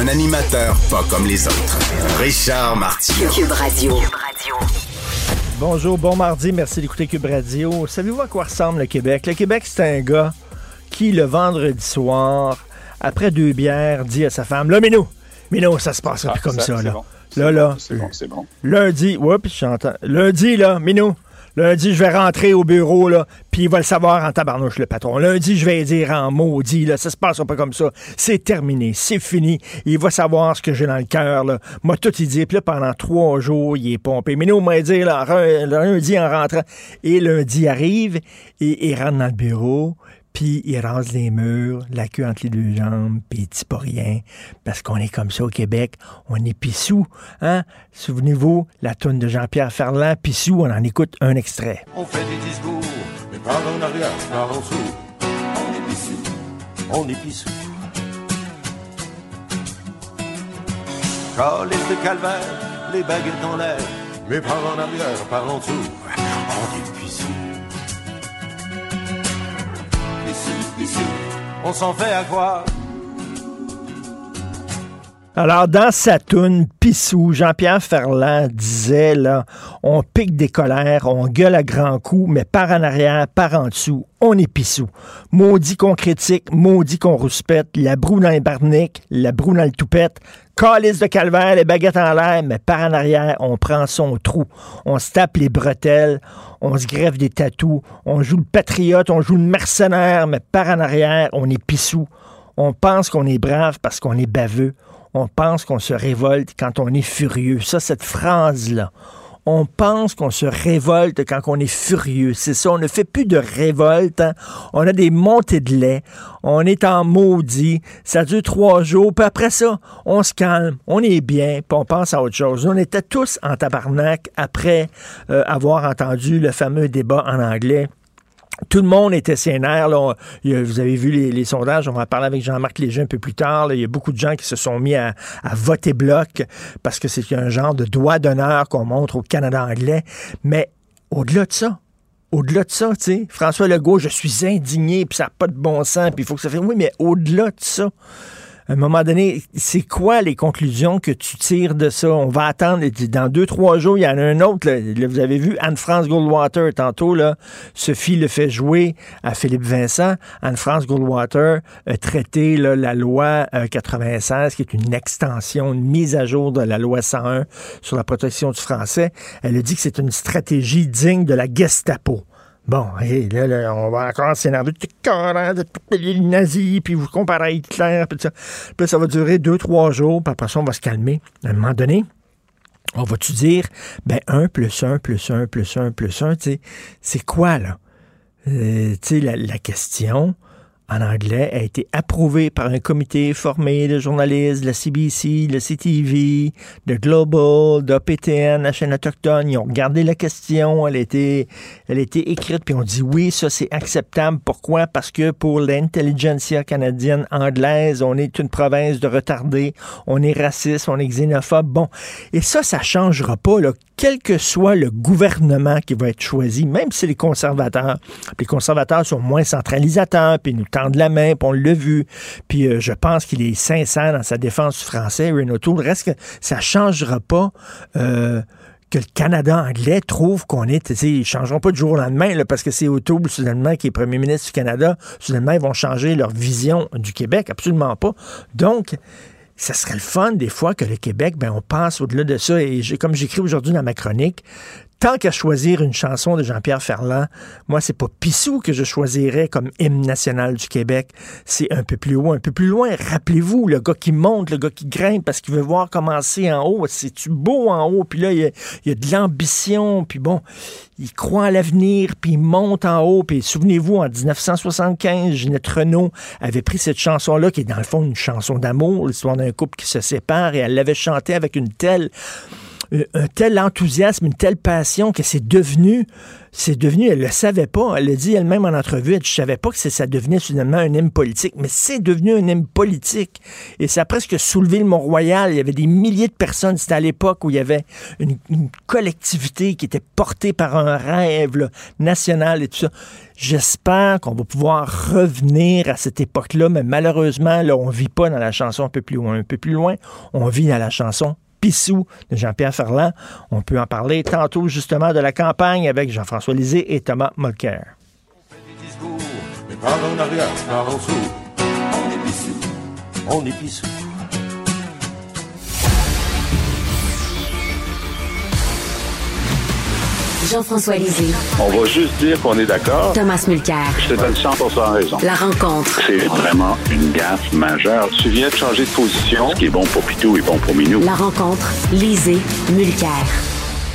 Un animateur pas comme les autres. Richard Martineau. Cube Radio. Bonjour, bon mardi, merci d'écouter Cube Radio. Savez-vous à quoi ressemble le Québec? Le Québec, c'est un gars qui, le vendredi soir, après deux bières, dit à sa femme, là, Minou, Minou, ça se passe plus comme ça, c'est là. bon. Là, là, C'est bon, c'est bon. lundi, oups, j'entends. Lundi, là, Minou, lundi, je vais rentrer au bureau, là, puis il va le savoir en tabarnouche, le patron. Lundi, je vais dire en maudit, là, ça se passe pas comme ça. C'est terminé, c'est fini. Il va savoir ce que j'ai dans le cœur, là. Moi, tout il dit, puis là, pendant trois jours, il est pompé. Minou m'a dit, là, re- lundi, en rentrant. Et lundi arrive, et il rentre dans le bureau, puis il rase les murs, la queue entre les deux jambes, puis il dit pas rien, parce qu'on est comme ça au Québec, on est pissou, hein? Souvenez-vous, la toune de Jean-Pierre Ferland, pissou, on en écoute un extrait. On fait des discours, mais par en arrière, par en dessous. On est pissou, on est pissou. Calice de calvaire, les baguettes en l'air, mais par en arrière, par en dessous. On est pissou. On s'en fait à Alors, dans sa toune Pissou, Jean-Pierre Ferland disait, là, on pique des colères, on gueule à grands coups, mais par en arrière, par en dessous, on est pissou. Maudit qu'on critique, maudit qu'on rouspète, la broue dans les barniques, la broue dans le toupette, calice de calvaire, les baguettes en l'air, mais par en arrière, on prend son trou. On se tape les bretelles, on se greffe des tatous, on joue le patriote, on joue le mercenaire, mais par en arrière, on est pissou. On pense qu'on est brave parce qu'on est baveux. On pense qu'on se révolte quand on est furieux. Ça, cette phrase-là. On pense qu'on se révolte quand on est furieux. C'est ça, on ne fait plus de révolte. hein. On a des montées de lait. On est en maudit. Ça dure trois jours. Puis après ça, on se calme. On est bien. Puis on pense à autre chose. On était tous en tabarnak après euh, avoir entendu le fameux débat en anglais. Tout le monde était sénère. Là. Vous avez vu les, sondages. On va en parler avec Jean-Marc Léger un peu plus tard. Il y a beaucoup de gens qui se sont mis à, voter bloc parce que c'est un genre de doigt d'honneur qu'on montre au Canada anglais. Mais au-delà de ça, au-delà de ça, tu sais, François Legault, je suis indigné, puis ça n'a pas de bon sens, puis il faut que ça fait. Oui, mais au-delà de ça, à un moment donné, c'est quoi les conclusions que tu tires de ça? On va attendre. Dans deux, trois jours, il y en a un autre. vous avez vu Anne-France Goldwater tantôt. Là, Sophie le fait jouer à Philippe Vincent. Anne-France Goldwater a traité là, la loi euh, 96, qui est une extension, une mise à jour de la loi 101 sur la protection du français. Elle a dit que c'est une stratégie digne de la Gestapo. Bon, et là, là, on va encore s'énerver. De tous les nazis, puis vous comparez à Hitler, puis ça. Puis ça va durer deux, trois jours, puis après ça, on va se calmer. À un moment donné, on va-tu dire, ben, 1 plus 1 plus 1 plus 1 plus 1, tu sais, c'est quoi, là? Euh, tu sais, la, la question, en anglais, a été approuvée par un comité formé de journalistes de la CBC, de la CTV, de Global, d'OPTN, la chaîne autochtone. Ils ont regardé la question, elle a été, elle a été écrite, puis on dit oui, ça c'est acceptable. Pourquoi? Parce que pour l'intelligentsia canadienne anglaise, on est une province de retardés, on est raciste, on est xénophobe. Bon, et ça, ça changera pas, là, quel que soit le gouvernement qui va être choisi, même si les conservateurs. Les conservateurs sont moins centralisateurs, puis nous tendent la main, puis on l'a vu. Puis euh, je pense qu'il est sincère dans sa défense du français, Renault Toul. Reste ça changera pas. euh, que le Canada anglais trouve qu'on est, ils changeront pas du jour au lendemain, parce que c'est O'Toole, soudainement, qui est premier ministre du Canada, soudainement, ils vont changer leur vision du Québec, absolument pas. Donc, ça serait le fun, des fois, que le Québec, ben, on passe au-delà de ça. Et comme j'écris aujourd'hui dans ma chronique, tant qu'à choisir une chanson de Jean-Pierre Ferland, moi, c'est pas Pissou que je choisirais comme hymne national du Québec. C'est un peu plus haut, un peu plus loin. Rappelez-vous, le gars qui monte, le gars qui grimpe parce qu'il veut voir commencer en haut. C'est-tu beau en haut? Puis là, il y a, de l'ambition. Puis bon, il croit à l'avenir, puis il monte en haut. Puis souvenez-vous, en 1975, Ginette Renault avait pris cette chanson-là, qui est dans le fond une chanson d'amour, l'histoire d'un couple qui se sépare, et elle l'avait chantée avec une telle un tel enthousiasme, une telle passion que c'est devenu, c'est devenu, elle le savait pas, elle le dit elle-même en entrevue, elle, je savais pas que ça devenait finalement un hymne politique, mais c'est devenu un hymne politique. Et ça a presque soulevé le Mont-Royal. Il y avait des milliers de personnes. C'était à l'époque où il y avait une, collectivité qui était portée par un rêve national et tout ça. J'espère qu'on va pouvoir revenir à cette époque-là, mais malheureusement, là, on vit pas dans la chanson un peu plus loin. Un peu plus loin, on vit dans la chanson De Jean-Pierre Ferland. On peut en parler tantôt justement de la campagne avec Jean-François Lisée et Thomas Molker. On est. Jean-François Lisée. On va juste dire qu'on est d'accord. Thomas Mulcair. Je te donne 100 raison. La rencontre. C'est vraiment une gaffe majeure. Tu viens de changer de position. Ce qui est bon pour Pitou est bon pour Minou. La rencontre. Lisée. Mulcair.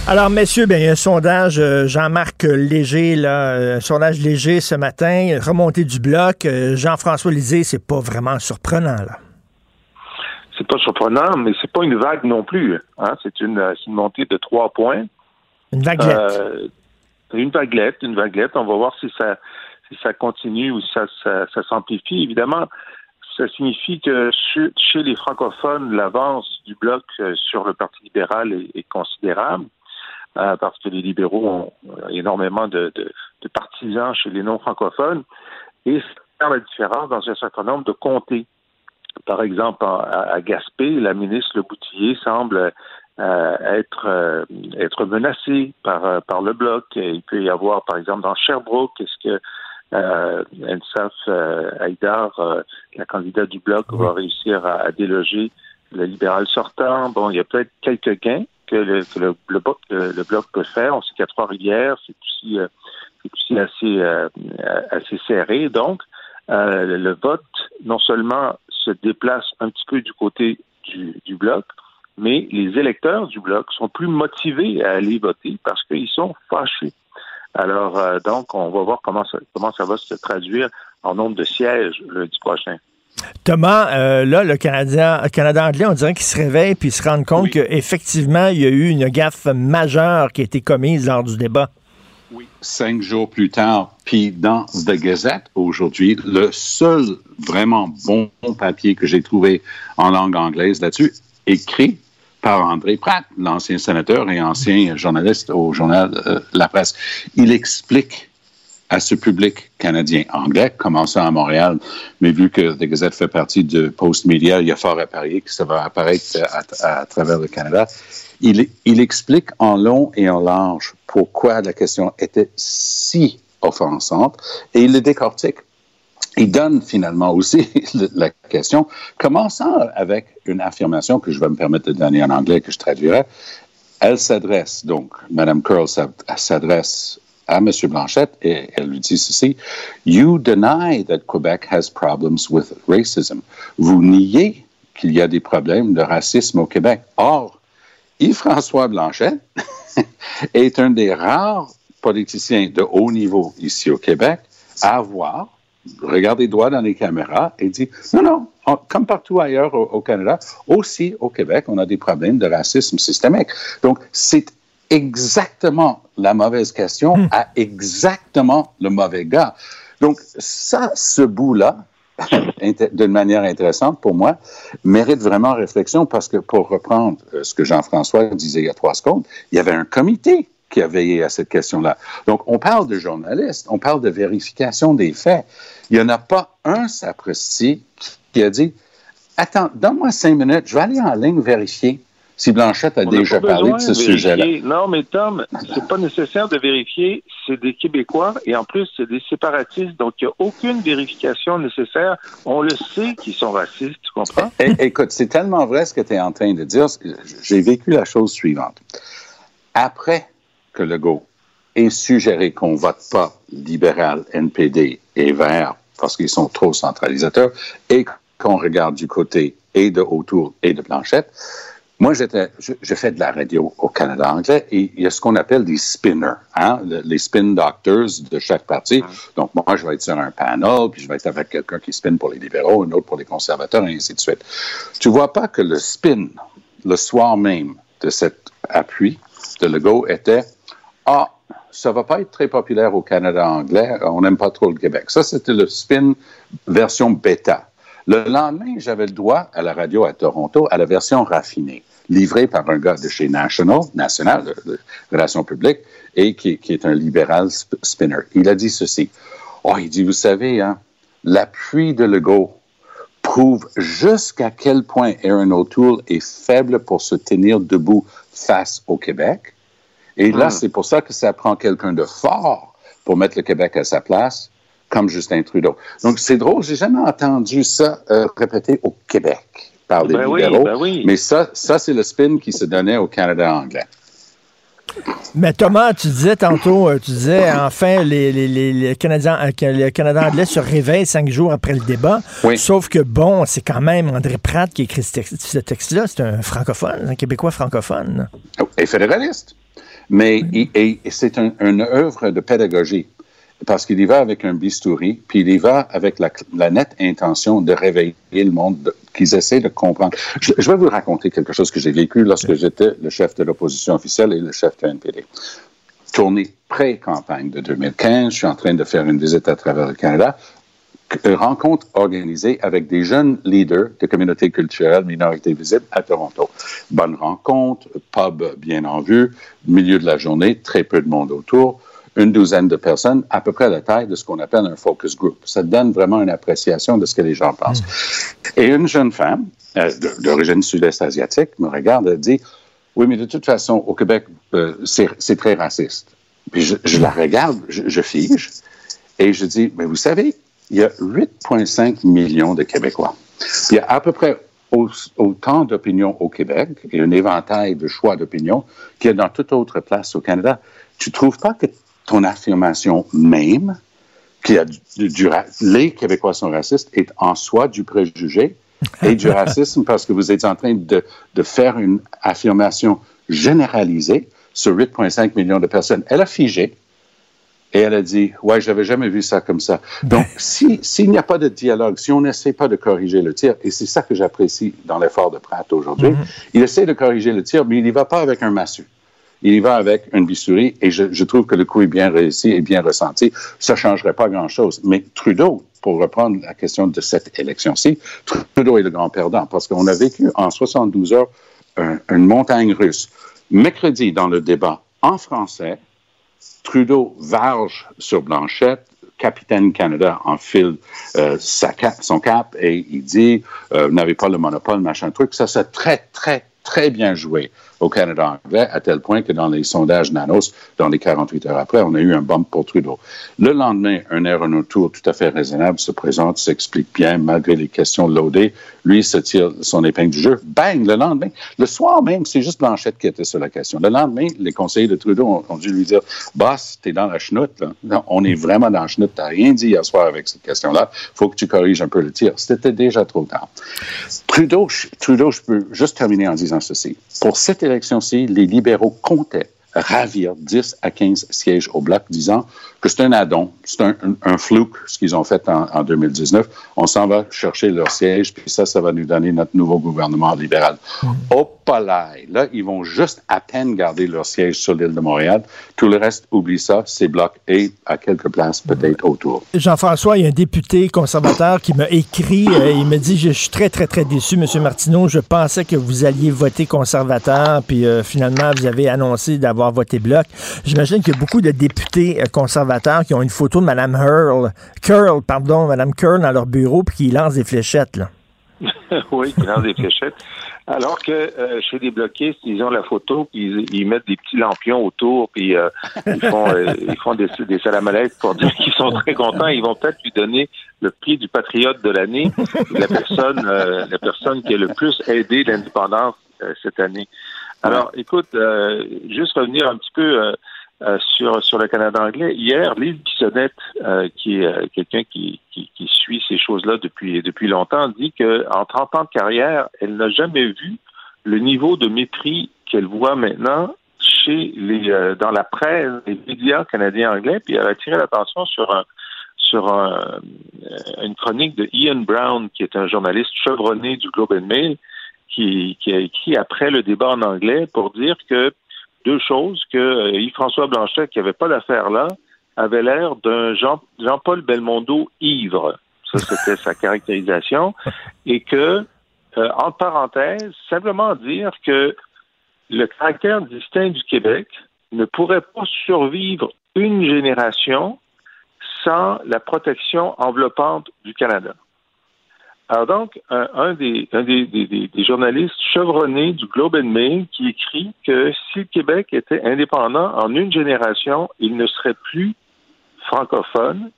Alors, messieurs, bien, il y a un sondage, euh, Jean-Marc Léger, là, euh, un sondage léger ce matin, remontée du bloc. Euh, Jean-François Lisée, c'est pas vraiment surprenant, là. C'est pas surprenant, mais c'est pas une vague non plus. Hein? C'est une, une montée de trois points. Une vaguelette. Euh, une vaguelette, une vaguelette. On va voir si ça, si ça continue ou si ça, ça, s'amplifie. Évidemment, ça signifie que chez, les francophones, l'avance du bloc euh, sur le Parti libéral est, considérable. Euh, parce que les libéraux ont énormément de, de, partisans chez les non-francophones, et ça fait la différence dans un certain nombre de comtés. Par exemple, à, à Gaspé, la ministre Le Boutillier semble être euh, être menacé par euh, par le bloc. Il peut y avoir, par exemple, dans Sherbrooke, est-ce que euh, Ensaf Haïdar, la candidate du bloc, va réussir à, déloger le libéral sortant? Bon, il y a peut-être quelques gains que le, que le, le, bloc peut faire. On sait a Trois-Rivières, c'est aussi, aussi assez, assez serré. Donc, le vote, non seulement se déplace un petit peu du côté du, du bloc, mais les électeurs du bloc sont plus motivés à aller voter parce qu'ils sont fâchés. Alors, euh, donc, on va voir comment ça, comment ça va se traduire en nombre de sièges lundi prochain. Thomas, euh, là, le Canada, Canada anglais, on dirait qu'il se réveille puis se rend compte qu'effectivement, il y a eu une gaffe majeure qui a été commise lors du débat. Oui, cinq jours plus tard, puis dans The Gazette aujourd'hui, le seul vraiment bon papier que j'ai trouvé en langue anglaise là-dessus, écrit par André Pratt, l'ancien sénateur et ancien journaliste au journal euh, La Presse. Il explique à ce public canadien anglais, commençant à Montréal, mais vu que The Gazette fait partie de Post Media, il y a fort à parier que ça va apparaître à, travers le Canada. Il, il explique en long et en large pourquoi la question était si offensante et il le décortique il donne finalement aussi la question, commençant avec une affirmation que je vais me permettre de donner en anglais, que je traduirai. Elle s'adresse, donc, Mme Curl s'adresse à M. Blanchette et elle lui dit ceci You deny that Quebec has problems with racism. Vous niez qu'il y a des problèmes de racisme au Québec. Or, Yves-François Blanchette est un des rares politiciens de haut niveau ici au Québec à avoir regarde les doigts dans les caméras et dit non, non, comme partout ailleurs au, Canada, aussi au Québec, on a des problèmes de racisme systémique. Donc, c'est exactement la mauvaise question hmm. à exactement le mauvais gars. Donc, ça, ce bout-là, d'une manière intéressante pour moi, mérite vraiment réflexion parce que pour reprendre euh, ce que Jean-François disait il y a trois secondes, il y avait un comité qui a veillé à cette question-là. Donc, on parle de journalistes, on parle de vérification des faits. Il n'y en a pas un sapristi qui a dit Attends, donne-moi cinq minutes, je vais aller en ligne vérifier si Blanchette a déjà parlé de ce sujet-là. Non, mais Tom, c'est pas nécessaire de vérifier. C'est des Québécois et en plus, c'est des séparatistes. Donc, il n'y a aucune vérification nécessaire. On le sait qu'ils sont racistes, tu comprends? Écoute, c'est tellement vrai ce que tu es en train de dire. J'ai vécu la chose suivante. Après que Legault ait suggéré qu'on vote pas libéral, NPD et vert parce qu'ils sont trop centralisateurs et qu'on regarde du côté et de autour et de Blanchette, moi, j'étais, je, fais de la radio au Canada anglais et il y a ce qu'on appelle des spinners, hein, les spin doctors de chaque parti. Donc, moi, je vais être sur un panel, puis je vais être avec quelqu'un qui spin pour les libéraux, un autre pour les conservateurs, et ainsi de suite. Tu vois pas que le spin, le soir même de cette appui de Legault était Ah, ça va pas être très populaire au Canada anglais, on n'aime pas trop le Québec. Ça, c'était le spin version bêta. Le lendemain, j'avais le droit à la radio à Toronto à la version raffinée, livrée par un gars de chez National, National, de, Relations publiques, et qui, qui, est un libéral spinner. Il a dit ceci. Oh, il dit, vous savez, hein, l'appui de Legault prouve jusqu'à quel point Aaron O'Toole est faible pour se tenir debout face au Québec. Et là, hmm. c'est pour ça que ça prend quelqu'un de fort pour mettre le Québec à sa place, comme Justin Trudeau. Donc, c'est drôle, j'ai jamais entendu ça euh, répété au Québec par les ben libéraux. Ben oui. Mais ça, ça c'est le spin qui se donnait au Canada anglais. Mais Thomas, tu disais tantôt, euh, tu disais enfin, les, les, les, Canadiens, euh, le Canada anglais se réveille cinq jours après le débat. Sauf que, bon, c'est quand même André Pratt qui écrit ce texte-là. C'est un francophone, un Québécois francophone. Et fédéraliste. Mais c'est une œuvre de pédagogie parce qu'il y va avec un bistouri, puis il y va avec la, nette intention de réveiller le monde, qu'ils essaient de comprendre. Je, vais vous raconter quelque chose que j'ai vécu lorsque j'étais le chef de l'opposition officielle et le chef de NPD. Tournée pré-campagne de 2015, je suis en train de faire une visite à travers le Canada, rencontre organisée avec des jeunes leaders de communautés culturelles, minorités visibles à Toronto. Bonne rencontre, pub bien en vue, milieu de la journée, très peu de monde autour une douzaine de personnes, à peu près la taille de ce qu'on appelle un focus group. Ça donne vraiment une appréciation de ce que les gens pensent. Et une jeune femme, euh, d'origine sud-est asiatique, me regarde et dit, oui, mais de toute façon, au Québec, euh, c'est très raciste. Puis je, la regarde, je, fige, et je dis, mais vous savez, il y a 8,5 millions de Québécois. Il y a à peu près autant d'opinions au Québec et un éventail de choix d'opinions qu'il y a dans toute autre place au Canada. Tu trouves pas que ton affirmation même, qu'il les Québécois sont racistes, est en soi du préjugé et du racisme parce que vous êtes en train de, de faire une affirmation généralisée sur 8,5 millions de personnes. Elle a figé et elle a dit, ouais, j'avais jamais vu ça comme ça. Donc, s'il n'y a pas de dialogue, si on n'essaie pas de corriger le tir, et c'est ça que j'apprécie dans l'effort de Pratt aujourd'hui, mm-hmm. il essaie de corriger le tir, mais il n'y va pas avec un massue il y va avec une bistouri et je, trouve que le coup est bien réussi et bien ressenti. Ça changerait pas grand-chose. Mais Trudeau, pour reprendre la question de cette élection-ci, Trudeau est le grand perdant parce qu'on a vécu en 72 heures une montagne russe. Mercredi, dans le débat en français, Trudeau varge sur Blanchette, capitaine Canada enfile euh, sa son cap et il dit euh, vous n'avez pas le monopole, machin truc. Ça, c'est très, très, très bien joué au Canada anglais, à tel point que dans les sondages Nanos, dans les 48 heures après, on a eu un bump pour Trudeau. Le lendemain, un aéronaute tout à fait raisonnable se présente, s'explique bien, malgré les questions loadées. Lui se tire son épingle du jeu. Bang! Le lendemain, le soir même, c'est juste Blanchette qui était sur la question. Le lendemain, les conseillers de Trudeau ont, dû lui dire Boss, t'es dans la chenoute, là. on est vraiment dans la chenoute. T'as rien dit hier soir avec cette question-là. Faut que tu corriges un peu le tir. C'était déjà trop tard. Trudeau, Trudeau, je peux juste terminer en disant ceci. Pour cette élection-ci, les libéraux comptaient ravir 10 à 15 sièges au bloc, disant que c'est un addon, c'est un, un, fluke, ce qu'ils ont fait en, en 2019. On s'en va chercher leur siège, puis ça, ça va nous donner notre nouveau gouvernement libéral. Mmh. Au palais, là, ils vont juste à peine garder leur siège sur l'île de Montréal. Tout le reste, oublie ça, c'est bloc et à quelques places peut-être autour. Jean-François, il y a un député conservateur qui m'a écrit, euh, il me dit, je suis très, très, très déçu, M. Martineau, je pensais que vous alliez voter conservateur, puis euh, finalement, vous avez annoncé d'avoir voté bloc. J'imagine qu'il y a beaucoup de députés euh, conservateurs qui ont une photo de Mme Hurl, Curl, pardon, Mme Curl dans leur bureau, puis qui lancent des fléchettes, oui, qui lancent des fléchettes. Alors que euh, chez les bloquistes, ils ont la photo, puis ils, mettent des petits lampions autour, puis euh, ils font, euh, ils font des, des pour dire qu'ils sont très contents. Ils vont peut-être lui donner le prix du patriote de l'année, la personne, la personne qui a le plus aidé l'indépendance cette année. Alors, écoute, juste revenir un petit peu euh, sur sur le Canada anglais. Hier, Lise Bissonnette, euh, qui est euh, quelqu'un qui, qui, qui, suit ces choses-là depuis depuis longtemps, dit que en 30 ans de carrière, elle n'a jamais vu le niveau de mépris qu'elle voit maintenant chez les dans la presse, les médias canadiens anglais. Puis elle a attiré l'attention sur un sur un, une chronique de Ian Brown, qui est un journaliste chevronné du Globe and Mail, qui, qui a écrit après le débat en anglais pour dire que deux choses, que euh, Yves-François Blanchet, qui n'avait pas d'affaire là, avait l'air d'un Jean, Jean-Paul Belmondo ivre. Ça, c'était sa caractérisation. Et que, euh, en parenthèse, simplement dire que le caractère distinct du Québec ne pourrait pas survivre une génération sans la protection enveloppante du Canada. Alors donc, un, des, des, journalistes chevronnés du Globe and Mail qui écrit que si le Québec était indépendant en une génération, il ne serait plus francophone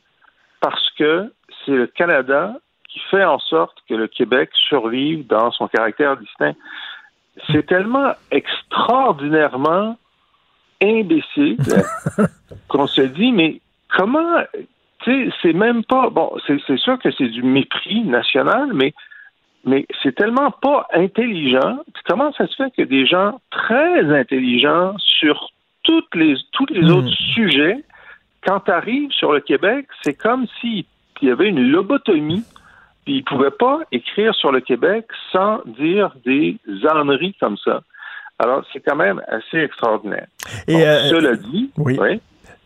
parce que c'est le Canada qui fait en sorte que le Québec survive dans son caractère distinct. C'est tellement extraordinairement imbécile qu'on se dit, mais comment c'est même pas. Bon, c'est sûr que c'est du mépris national, mais, mais c'est tellement pas intelligent. Comment ça se fait que des gens très intelligents sur toutes les, tous les hmm. autres sujets, quand tu arrives sur le Québec, c'est comme s'il y avait une lobotomie, puis ils pouvaient pas écrire sur le Québec sans dire des âneries comme ça. Alors, c'est quand même assez extraordinaire. Et euh, cela dit, oui.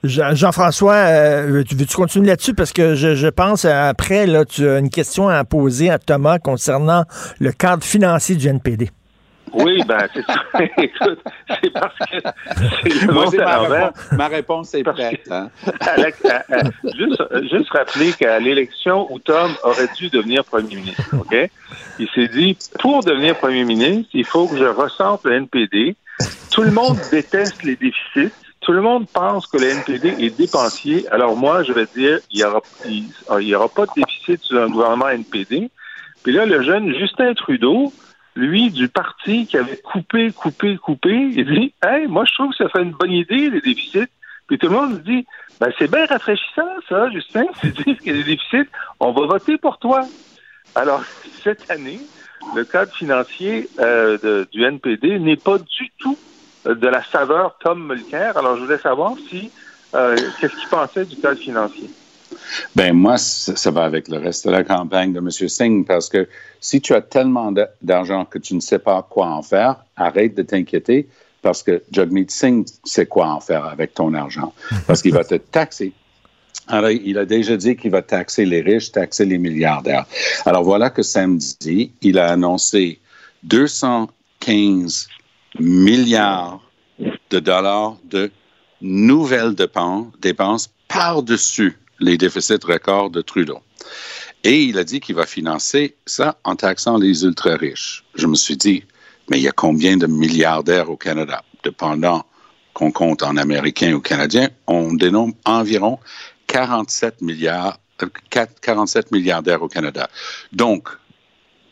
Jean-François, euh, veux-tu continuer là-dessus? Parce que je, pense, euh, après, là, tu as une question à poser à Thomas concernant le cadre financier du NPD. Oui, ben, c'est ça. Écoute, c'est parce que c'est le Moi, ma, réponse, ma réponse est prête. Hein? juste, juste rappeler qu'à l'élection où Tom aurait dû devenir premier ministre, OK? Il s'est dit, pour devenir premier ministre, il faut que je ressente le NPD. Tout le monde déteste les déficits tout le monde pense que le NPD est dépensier. Alors moi, je vais dire, il n'y aura, il, aura pas de déficit sur un gouvernement NPD. Puis là, le jeune Justin Trudeau, lui, du parti qui avait coupé, coupé, coupé, il dit, hey, moi, je trouve que ça fait une bonne idée, les déficits. Puis tout le monde dit, ben, c'est bien rafraîchissant, ça, Justin. C'est dire qu'il y a des déficits. On va voter pour toi. Alors, cette année, le cadre financier euh, du NPD n'est pas du tout de la saveur Tom Mulcair. Alors, je voulais savoir si euh, qu'est-ce qu'il pensait du cadre financier. Ben moi, ça va avec le reste de la campagne de M. Singh parce que si tu as tellement d'argent que tu ne sais pas quoi en faire, arrête de t'inquiéter parce que Jagmeet Singh sait quoi en faire avec ton argent parce qu'il va te taxer. Alors, il a déjà dit qu'il va taxer les riches, taxer les milliardaires. Alors voilà que samedi, il a annoncé 215 milliards de dollars de nouvelles dépenses, par-dessus les déficits records de Trudeau. Et il a dit qu'il va financer ça en taxant les ultra-riches. Je me suis dit, mais il y a combien de milliardaires au Canada? Dependant qu'on compte en Américains ou Canadiens, on dénombre environ 47 milliards, 47 milliardaires au Canada. Donc,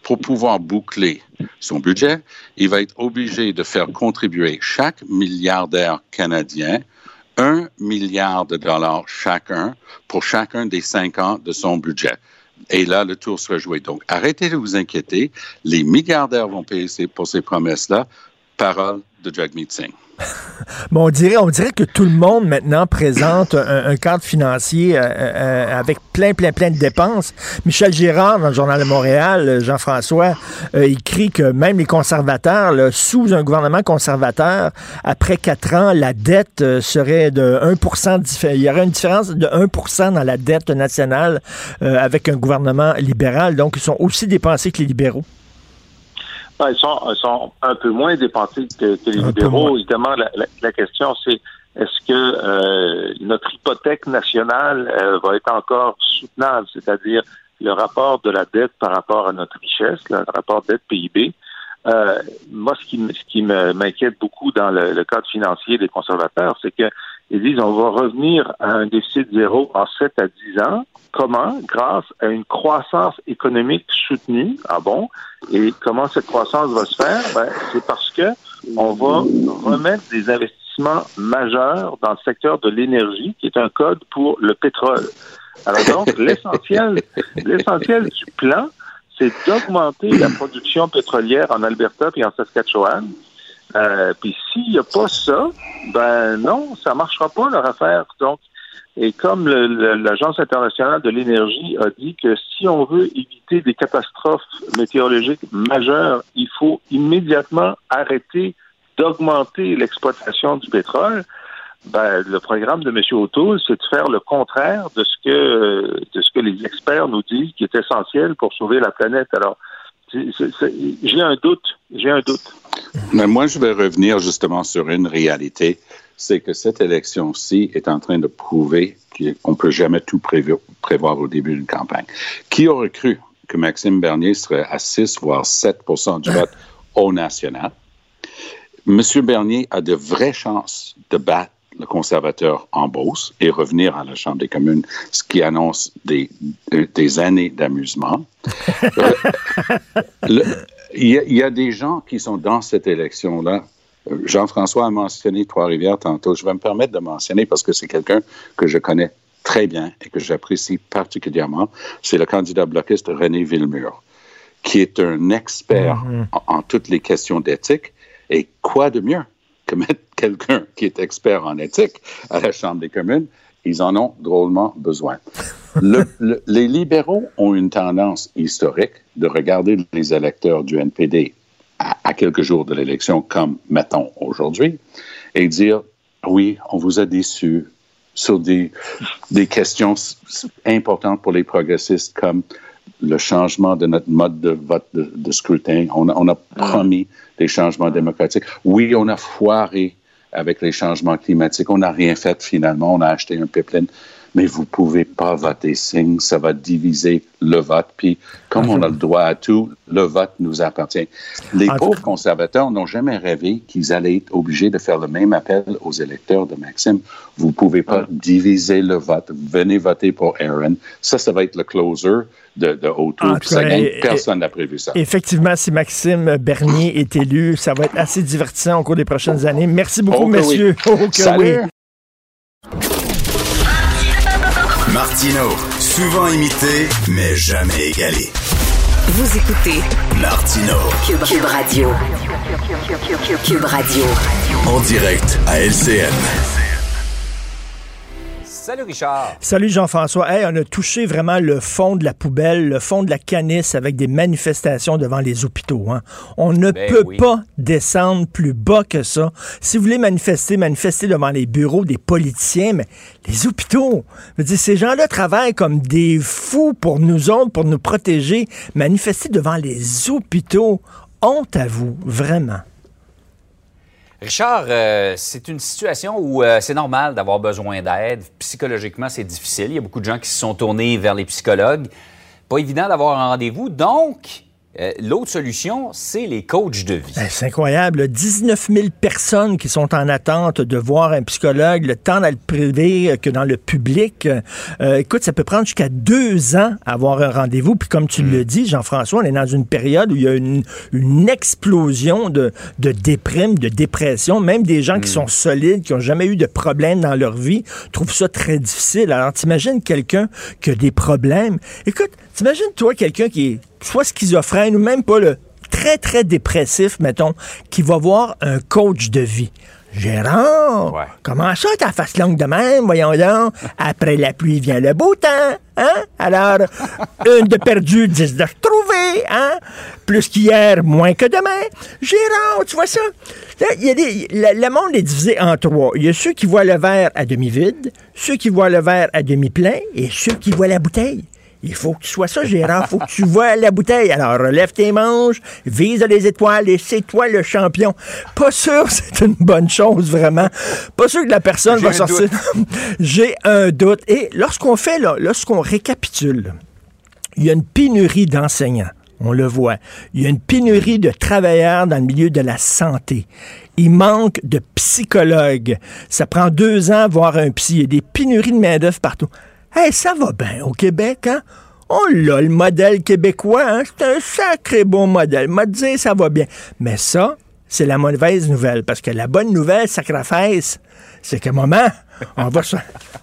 pour pouvoir boucler son budget, il va être obligé de faire contribuer chaque milliardaire canadien un milliard de dollars chacun pour chacun des cinq ans de son budget. Et là, le tour sera joué. Donc, arrêtez de vous inquiéter. Les milliardaires vont payer pour ces promesses-là. Parole de Jagmeet Singh. bon, on dirait, que tout le monde maintenant présente un, cadre financier euh, euh, avec plein, plein, plein de dépenses. Michel Girard, dans le Journal de Montréal, euh, Jean-François, écrit que même les conservateurs, sous un gouvernement conservateur, après quatre ans, la dette serait de 1% Il y aurait une différence de 1% dans la dette nationale avec un gouvernement libéral. Donc, ils sont aussi dépensés que les libéraux. Ah, ils, sont, un peu moins dépensés que, les libéraux. Évidemment, la, question, c'est est-ce que euh, notre hypothèque nationale euh, va être encore soutenable, c'est-à-dire le rapport de la dette par rapport à notre richesse, le rapport dette-PIB. Euh, moi, ce qui, ce qui m'inquiète beaucoup dans le, le, cadre financier des conservateurs, c'est qu'ils disent on va revenir à un déficit zéro en 7 à 10 ans. Comment? Grâce à une croissance économique soutenue. Ah bon? Et comment cette croissance va se faire? Ben, c'est parce que on va remettre des investissements majeurs dans le secteur de l'énergie, qui est un code pour le pétrole. Alors donc, l'essentiel, l'essentiel du plan, c'est d'augmenter la production pétrolière en Alberta et en Saskatchewan. Euh, puis s'il n'y a pas ça, ben non, ça marchera pas leur affaire. Donc, Et comme l'Agence internationale de l'énergie a dit que si on veut éviter des catastrophes météorologiques majeures, il faut immédiatement arrêter d'augmenter l'exploitation du pétrole. Ben, le programme de M. O'Toole, c'est de faire le contraire de ce que de ce que les experts nous disent qui est essentiel pour sauver la planète. Alors, j'ai un doute, j'ai un doute. Mais moi, je vais revenir justement sur une réalité, c'est que cette élection-ci est en train de prouver qu'on ne peut jamais tout prévoir au début d'une campagne. Qui aurait cru que Maxime Bernier serait à 6 voire 7% du vote au national? Monsieur Bernier a de vraies chances de battre le conservateur en Beauce et revenir à la Chambre des communes, ce qui annonce des, des années d'amusement. Euh, Il y, a, il y a des gens qui sont dans cette élection-là. Euh, Jean-François a mentionné Trois-Rivières tantôt. Je vais me permettre de mentionner parce que c'est quelqu'un que je connais très bien et que j'apprécie particulièrement. C'est le candidat bloquiste René Villemur, qui est un expert en, en toutes les questions d'éthique. Et quoi de mieux que mettre quelqu'un qui est expert en éthique à la Chambre des communes? Ils en ont drôlement besoin. Le- le- les libéraux ont une tendance historique de regarder les électeurs du NPD à, à quelques jours de l'élection, comme mettons aujourd'hui, et dire oui, on vous a déçus sur des, des questions importantes pour les progressistes comme le changement de notre mode de vote de, de scrutin. On a, on a promis des changements démocratiques. Oui, on a foiré avec les changements climatiques. On n'a rien fait finalement. On a acheté un pipeline. Mais vous pouvez pas voter signe. Ça va diviser le vote. Puis, comme on a le droit à tout, le vote nous appartient. Les En pauvres conservateurs n'ont jamais rêvé qu'ils allaient être obligés de faire le même appel aux électeurs de Maxime. Vous pouvez pas diviser le vote. Venez voter pour Aaron. Ça, ça va être le closer de, de tout Puis ça gagne. Personne n'a prévu ça. Effectivement, si Maxime Bernier est élu, ça va être assez divertissant au cours des prochaines années. Merci beaucoup, Oh que oui. messieurs. Oh que Salut. oui. Martino, souvent imité, mais jamais égalé. Vous écoutez Martino, Cube, Cube Radio. Cube Radio. en direct à LCN. Salut Richard. Salut Jean-François. Hey, on a touché vraiment le fond de la poubelle, le fond de la canisse avec des manifestations devant les hôpitaux. hein. On ne Ben peut oui. pas descendre plus bas que ça. Si vous voulez manifester, manifestez devant les bureaux des politiciens, mais les hôpitaux, je veux dire, ces gens-là travaillent comme des fous pour nous autres, pour nous protéger. Manifester devant les hôpitaux, honte à vous, vraiment. Richard, euh, c'est une situation où euh, c'est normal d'avoir besoin d'aide. Psychologiquement, c'est difficile. Il y a beaucoup de gens qui se sont tournés vers les psychologues. Pas évident d'avoir un rendez-vous. Donc, euh, l'autre solution, c'est les coachs de vie. Ben, C'est incroyable. là. 19 000 personnes qui sont en attente de voir un psychologue, le temps dans le privé euh, que dans le public. Euh, écoute, ça peut prendre jusqu'à deux ans à avoir un rendez-vous. Puis comme tu le dis, Jean-François, on est dans une période où il y a une, une explosion de, de déprime, de dépression. Même des gens qui sont solides, qui n'ont jamais eu de problème dans leur vie, trouvent ça très difficile. Alors, t'imagines quelqu'un qui a des problèmes. Écoute, t'imagines toi quelqu'un qui est soit schizophrène ou même pas le très, très dépressif, mettons, qui va voir un coach de vie. Gérard, Ouais. comment ça, ta face longue de même, voyons donc? Après la pluie vient le beau temps, hein? Alors, une de perdue, dix de retrouvée, hein? Plus qu'hier, moins que demain. Gérard, tu vois ça? Il y a des, le, le monde est divisé en trois. Il y a ceux qui voient le verre à demi vide, ceux qui voient le verre à demi plein et ceux qui voient la bouteille. Il faut que tu sois ça, Gérard. Il faut que tu vois la bouteille. Alors, relève tes manches, vise les étoiles et c'est toi le champion. Pas sûr que c'est une bonne chose, vraiment. Pas sûr que la personne va sortir. J'ai un doute. Et lorsqu'on fait, là, lorsqu'on récapitule, il y a une pénurie d'enseignants. On le voit. Il y a une pénurie de travailleurs dans le milieu de la santé. Il manque de psychologues. Ça prend deux ans à voir un psy. Il y a des pénuries de main-d'œuvre partout. Hey, ça va bien au Québec, hein? On l'a, le modèle québécois, hein? C'est un sacré bon modèle. M'a dit, ça va bien. Mais ça, c'est la mauvaise nouvelle. Parce que la bonne nouvelle, sacrifice, c'est un moment, on va se,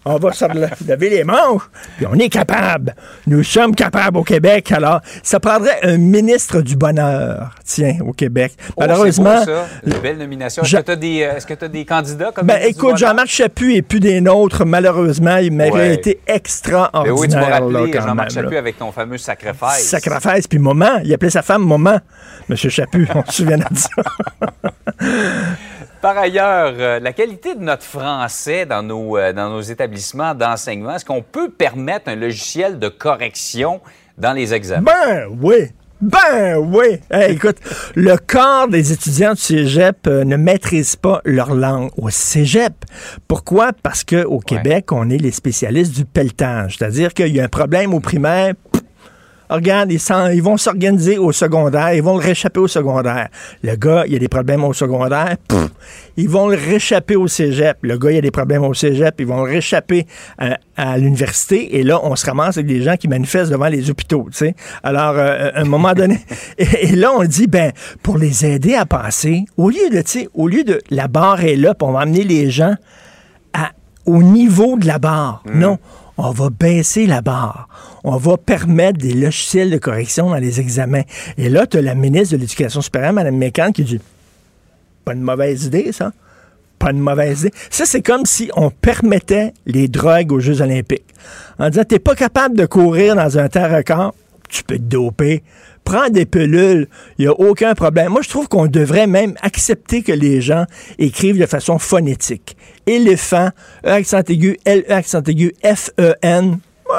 on va se lever les manches, puis on est capable. Nous sommes capables au Québec. Alors, ça prendrait un ministre du bonheur, tiens, au Québec. Oh, Malheureusement. c'est beau, ça. Une belle nomination. Est-ce que tu as, des, euh, des candidats comme Ben écoute? Jean-Marc Chaput est plus des nôtres, malheureusement. Il m'aurait Ouais. été Ben extraordinaire. oui, tu m'as rappelé Jean-Marc Chaput là. avec ton fameux sacrifice. Sacrifice, puis Moment. Il appelait sa femme Moment, Monsieur Chaput. On se souvient de ça. Par ailleurs, euh, la qualité de notre français dans nos, euh, dans nos établissements d'enseignement, est-ce qu'on peut permettre un logiciel de correction dans les examens? Ben oui. Ben oui. Hey, écoute, le quart des étudiants du cégep euh, ne maîtrisent pas leur langue au cégep. Pourquoi? Parce qu'au Québec, on est les spécialistes du pelletage. C'est-à-dire qu'il y a un problème au primaire. Regarde, ils, ils vont s'organiser au secondaire, ils vont le réchapper au secondaire. Le gars, il y a des problèmes au secondaire, pff, ils vont le réchapper au cégep. Le gars, il y a des problèmes au cégep, ils vont le réchapper à, à l'université. Et là, on se ramasse avec des gens qui manifestent devant les hôpitaux, tu sais. Alors, euh, à un moment donné, et, et là, on dit, ben, pour les aider à passer, au lieu de, tu sais, au lieu de la barre est là, puis on va amener les gens à- au niveau de la barre. Non, on va baisser la barre. On va permettre des logiciels de correction dans les examens. Et là, tu as la ministre de l'Éducation supérieure, Mme Mécan, qui dit Pas une mauvaise idée, ça. Pas une mauvaise idée. Ça, c'est comme si on permettait les drogues aux Jeux Olympiques. En disant T'es pas capable de courir dans un temps record, tu peux te doper. Prends des pilules, il n'y a aucun problème. Moi, je trouve qu'on devrait même accepter que les gens écrivent de façon phonétique. Éléphant, E accent aigu, L E accent aigu, F E N. Ouais,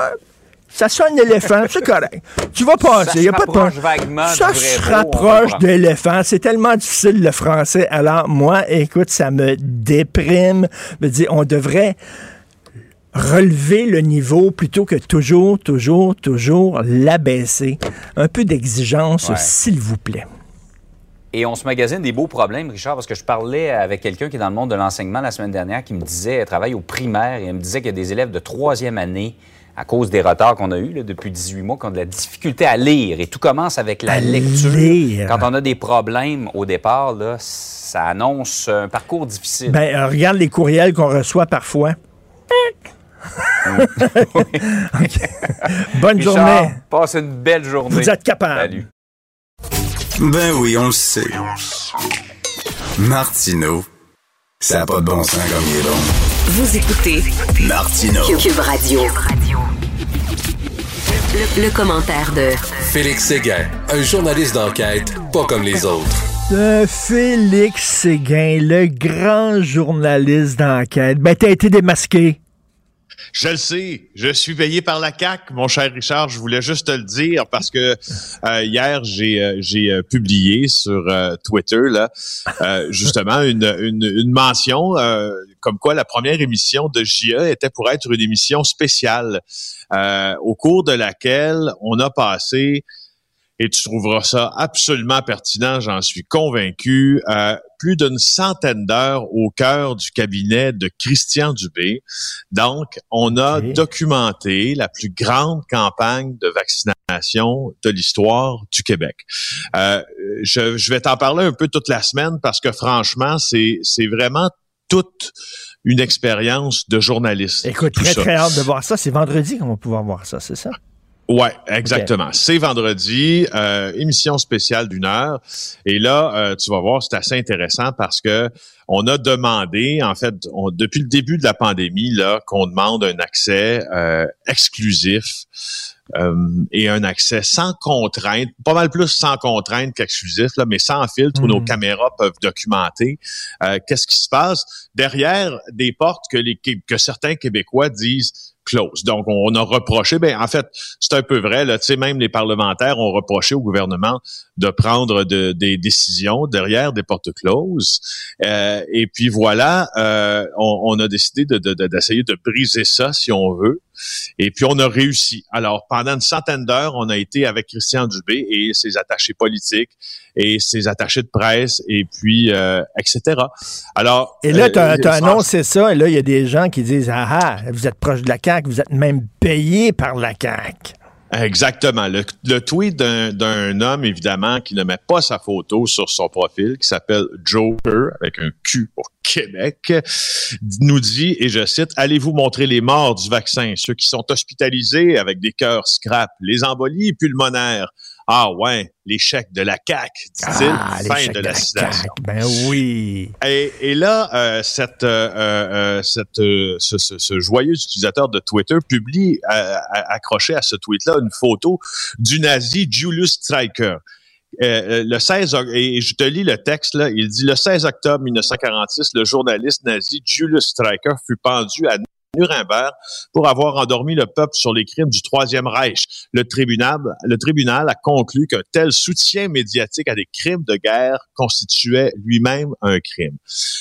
ça sonne éléphant, c'est correct. Tu vas passer, il n'y a pas de problème. Ça se rapproche comprend. d'éléphant. C'est tellement difficile le français. Alors, moi, écoute, ça me déprime. Je dire, on devrait relever le niveau plutôt que toujours, toujours, toujours l'abaisser. Un peu d'exigence, Ouais. s'il vous plaît. Et on se magasine des beaux problèmes, Richard, parce que je parlais avec quelqu'un qui est dans le monde de l'enseignement la semaine dernière qui me disait, elle travaille au primaire, et elle me disait qu'il y a des élèves de troisième année, à cause des retards qu'on a eus là, depuis 18 mois, qui ont de la difficulté à lire. Et tout commence avec la À lecture. lire. Quand on a des problèmes au départ, là, ça annonce un parcours difficile. Ben, euh, regarde les courriels qu'on reçoit parfois. Bonne Richard, journée. passe une belle journée. Vous êtes capable. Salut. Ben oui, on le sait. Martineau, ça n'a pas de bon sens comme il est bon. Vous écoutez Martineau. Cube Radio. Le, le commentaire de Félix Séguin, un journaliste d'enquête pas comme les autres. Euh, Félix Séguin, le grand journaliste d'enquête. Ben, t'as été démasqué. Je le sais, je suis payé par la CAC, mon cher Richard. Je voulais juste te le dire parce que euh, hier j'ai euh, j'ai euh, publié sur euh, Twitter là euh, justement une, une, une mention euh, comme quoi la première émission de JE était pour être une émission spéciale euh, au cours de laquelle on a passé et tu trouveras ça absolument pertinent, j'en suis convaincu. Plus d'une centaine d'heures au cœur du cabinet de Christian Dubé. Donc, on a documenté la plus grande campagne de vaccination de l'histoire du Québec. Euh, je, je vais t'en parler un peu toute la semaine parce que franchement, c'est c'est vraiment toute une expérience de journaliste. Écoute, très, ça. très hâte de voir ça. C'est vendredi qu'on va pouvoir voir ça, c'est ça? Ouais, exactement. C'est vendredi, euh, émission spéciale d'une heure. Et là, euh, tu vas voir, c'est assez intéressant parce que on a demandé, en fait, on- depuis le début de la pandémie, là, qu'on demande un accès euh, exclusif euh, et un accès sans contrainte, pas mal plus sans contrainte qu'exclusif, là, mais sans filtre où nos Mhm. caméras peuvent documenter euh, qu'est-ce qui se passe derrière des portes que, les, que certains Québécois disent close. Donc, on a reproché, ben en fait, c'est un peu vrai, là, tu sais, même les parlementaires ont reproché au gouvernement de prendre de- des décisions derrière des portes closes. Euh, et puis voilà, euh, on, on a décidé de- de- de- d'essayer de, briser ça, si on veut. Et puis on a réussi. Alors, pendant une centaine d'heures, on a été avec Christian Dubé et ses attachés politiques et ses attachés de presse et puis euh, etc. Alors, Et là, tu as, euh, annoncé ça, et là, il y a des gens qui disent Ah ah, vous êtes proche de la CAQ, vous êtes même payé par la CAQ. Exactement. Le, le tweet d'un homme, évidemment, qui ne met pas sa photo sur son profil, qui s'appelle Joker, avec un Q pour Québec, nous dit, et je cite, Allez-vous montrer les morts du vaccin, ceux qui sont hospitalisés avec des cœurs scrap, les embolies pulmonaires, ah ouais, l'échec de la CAQ, dit-il, Ah, fin de la de la citation. CAQ. Ben oui. Et, et là, euh, cette, euh, euh, cette, euh, ce, ce- ce joyeux utilisateur de Twitter publie, euh, accroché à ce tweet-là, une photo du nazi Julius Streicher. Euh, euh, le 16 oc- et je te lis le texte là, il dit le 16 octobre 1946, le journaliste nazi Julius Streicher fut pendu à Nuremberg pour avoir endormi le peuple sur les crimes du Troisième Reich. Le tribunal, le tribunal a conclu qu'un tel soutien médiatique à des crimes de guerre constituait lui-même un crime.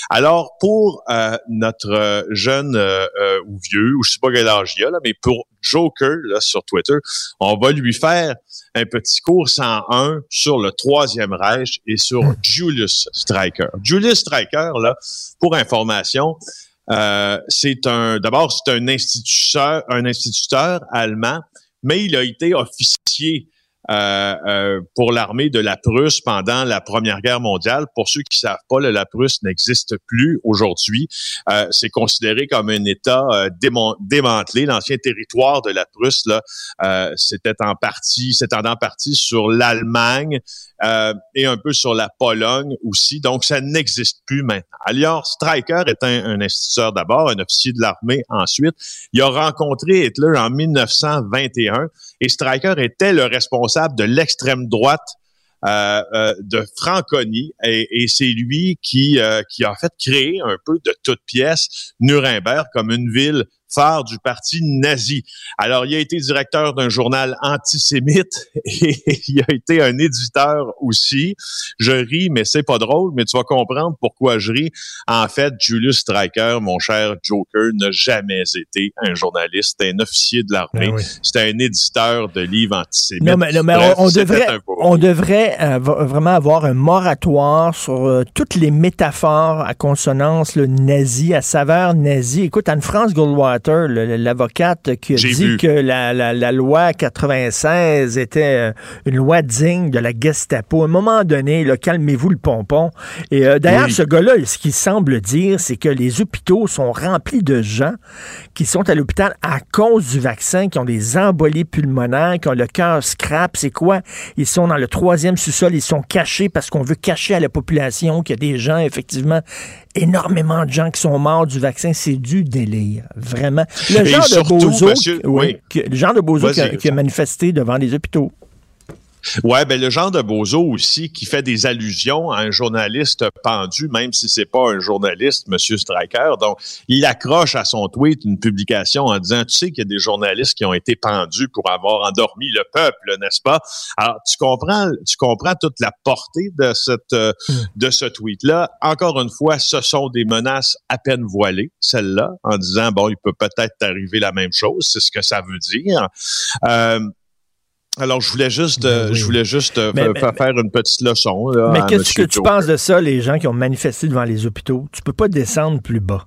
Alors, pour euh, notre euh, jeune euh, euh, ou vieux, ou je sais pas quel âge il a, là, mais pour Joker là, sur Twitter, on va lui faire un petit cours 101 sur le Troisième Reich et sur Julius Streicher. Julius Streicher, là, pour information, euh, c'est un, d'abord, c'est un instituteur, un instituteur allemand, mais il a été officier euh, euh, pour l'armée de la Prusse pendant la Première Guerre mondiale. Pour ceux qui savent pas, la Prusse n'existe plus aujourd'hui. Euh, c'est considéré comme un État euh, démantelé. L'ancien territoire de la Prusse, là, euh, c'était en partie, s'étendant en partie sur l'Allemagne et un peu sur la Pologne aussi. Donc, ça n'existe plus maintenant. Alors, Streicher est un, un instituteur d'abord, un officier de l'armée ensuite. Il a rencontré Hitler en 1921 et Streicher était le responsable de l'extrême droite euh, euh, de Franconie et, c'est lui qui, euh, qui a fait créer un peu de toute pièce Nuremberg comme une ville phare du parti nazi. Alors, il a été directeur d'un journal antisémite et il a été un éditeur aussi. Je ris, mais c'est pas drôle, mais tu vas comprendre pourquoi je ris. En fait, Julius Streicher, mon cher Joker, n'a jamais été un journaliste, c'était un officier de l'armée, Ben oui. c'était un éditeur de livres antisémites. Non, mais, non, mais Bref, on, devrait, on devrait euh, vraiment avoir un moratoire sur euh, toutes les métaphores à consonance le nazi, à saveur nazi. Écoute, Anne-France Goldwater, l'avocate qui a dit vu. que la, la- la loi 96 était euh, une loi digne de la Gestapo. À un moment donné, calmez-vous le pompon. Et euh, d'ailleurs, Oui. ce gars-là, ce qu'il semble dire, c'est que les hôpitaux sont remplis de gens qui sont à l'hôpital à cause du vaccin, qui ont des embolies pulmonaires, qui ont le cœur scrap. C'est quoi? Ils sont dans le troisième sous-sol, ils sont cachés parce qu'on veut cacher à la population qu'il y a des gens, effectivement, énormément de gens qui sont morts du vaccin. C'est du délire, vraiment. Le Et genre surtout, de bozo, monsieur- oui. qui- le genre de bozo qui a, Vas-y, qui a manifesté devant les hôpitaux. Ouais, ben le genre de bozo aussi qui fait des allusions à un journaliste pendu, même si c'est pas un journaliste, Monsieur Stryker. Donc, il accroche à son tweet une publication en disant, tu sais qu'il y a des journalistes qui ont été pendus pour avoir endormi le peuple, n'est-ce pas? Alors, tu comprends, tu comprends toute la portée de cette euh, de ce tweet-là. Encore une fois, ce sont des menaces à peine voilées, celles-là, en disant bon, il peut peut-être arriver la même chose, c'est ce que ça veut dire. Euh, alors, je voulais juste, euh, Ben oui. je voulais juste euh, Mais- fa- mais- fa- faire une petite leçon. Là, Mais qu'est-ce que tu penses de ça, les gens qui ont manifesté devant les hôpitaux? Tu peux pas descendre plus bas.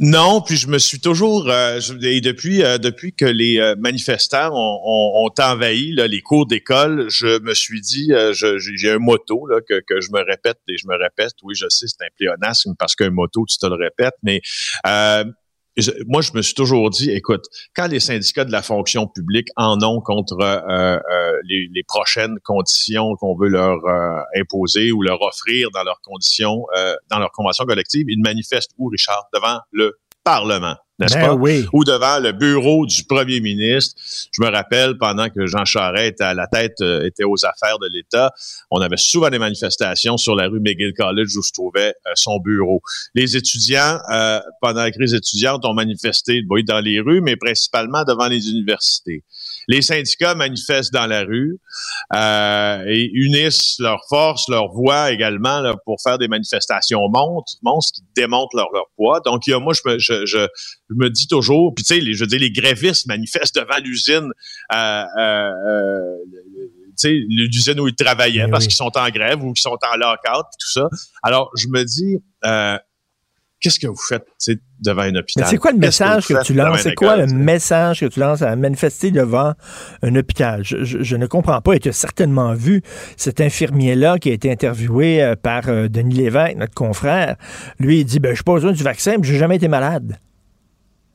Non, puis je me suis toujours euh, je- et depuis euh, depuis que les euh, manifestants ont, ont- ont envahi là, les cours d'école, je me suis dit je- j'ai un motto là que, que je me répète et je me répète. Oui, je sais c'est un pléonasme parce qu'un motto tu te le répètes, mais euh, moi je me suis toujours dit écoute quand les syndicats de la fonction publique en ont contre euh, euh, les, les prochaines conditions qu'on veut leur euh, imposer ou leur offrir dans leurs conditions, euh, dans leur convention collective, ils manifestent où, Richard? Devant le Parlement, n'est-ce Ben pas? oui. Ou devant le bureau du premier ministre. Je me rappelle, pendant que Jean Charest était à la tête, euh, était aux affaires de l'État, on avait souvent des manifestations sur la rue McGill College où se trouvait euh, son bureau. Les étudiants, euh, pendant la crise étudiante, ont manifesté oui, dans les rues, mais principalement devant les universités. Les syndicats manifestent dans la rue euh, et unissent leurs forces, leurs voix également là, pour faire des manifestations monstres, monstres qui démontrent leur, leur poids. Donc, il y a, moi, je me, je, je, je me dis toujours, puis tu sais, les, je veux dire, les grévistes manifestent devant l'usine, euh, euh, euh, tu sais, l'usine où ils travaillaient Mais parce qu'ils sont en grève ou qu'ils sont en lockout, tout ça. Alors, je me dis, euh, qu'est-ce que vous faites devant un hôpital? C'est quoi le message que, tu lances? C'est quoi le message que tu lances à manifester devant un hôpital? Je, ne comprends pas. Et tu as certainement vu cet infirmier-là qui a été interviewé euh, par euh, Denis Lévesque, notre confrère. Lui, il dit, ben, je suis pas besoin du vaccin, je n'ai jamais été malade.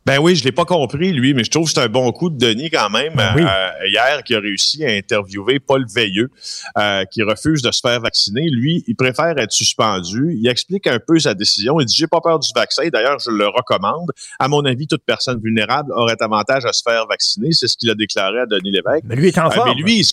Ben oui, je l'ai pas compris, lui, mais je trouve que c'est un bon coup de Denis quand même. Ben euh, hier, qui a réussi à interviewer Paul Veilleux, euh, qui refuse de se faire vacciner. Lui, il préfère être suspendu. Il explique un peu sa décision. Il dit, j'ai pas peur du vaccin. D'ailleurs, je le recommande. À mon avis, toute personne vulnérable aurait avantage à se faire vacciner. C'est ce qu'il a déclaré à Denis Lévesque. Mais lui est en euh, mais lui, il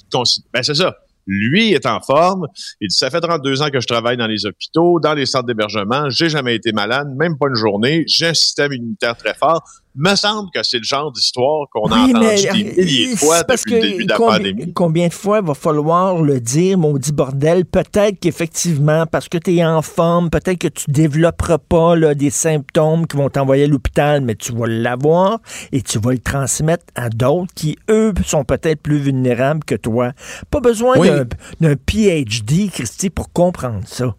ben c'est ça. Lui est en forme. Il dit, ça fait 32 ans que je travaille dans les hôpitaux, dans les centres d'hébergement. J'ai jamais été malade, même pas une journée. J'ai un système immunitaire très fort me semble que c'est le genre d'histoire qu'on a entendu des milliers de fois depuis le début de la combien, pandémie. Combien de fois va falloir le dire, maudit bordel? Peut-être qu'effectivement, parce que tu es en forme, peut-être que tu développeras pas là, des symptômes qui vont t'envoyer à l'hôpital, mais tu vas l'avoir et tu vas le transmettre à d'autres qui, eux, sont peut-être plus vulnérables que toi. Pas besoin d'un PhD, Christy, pour comprendre ça.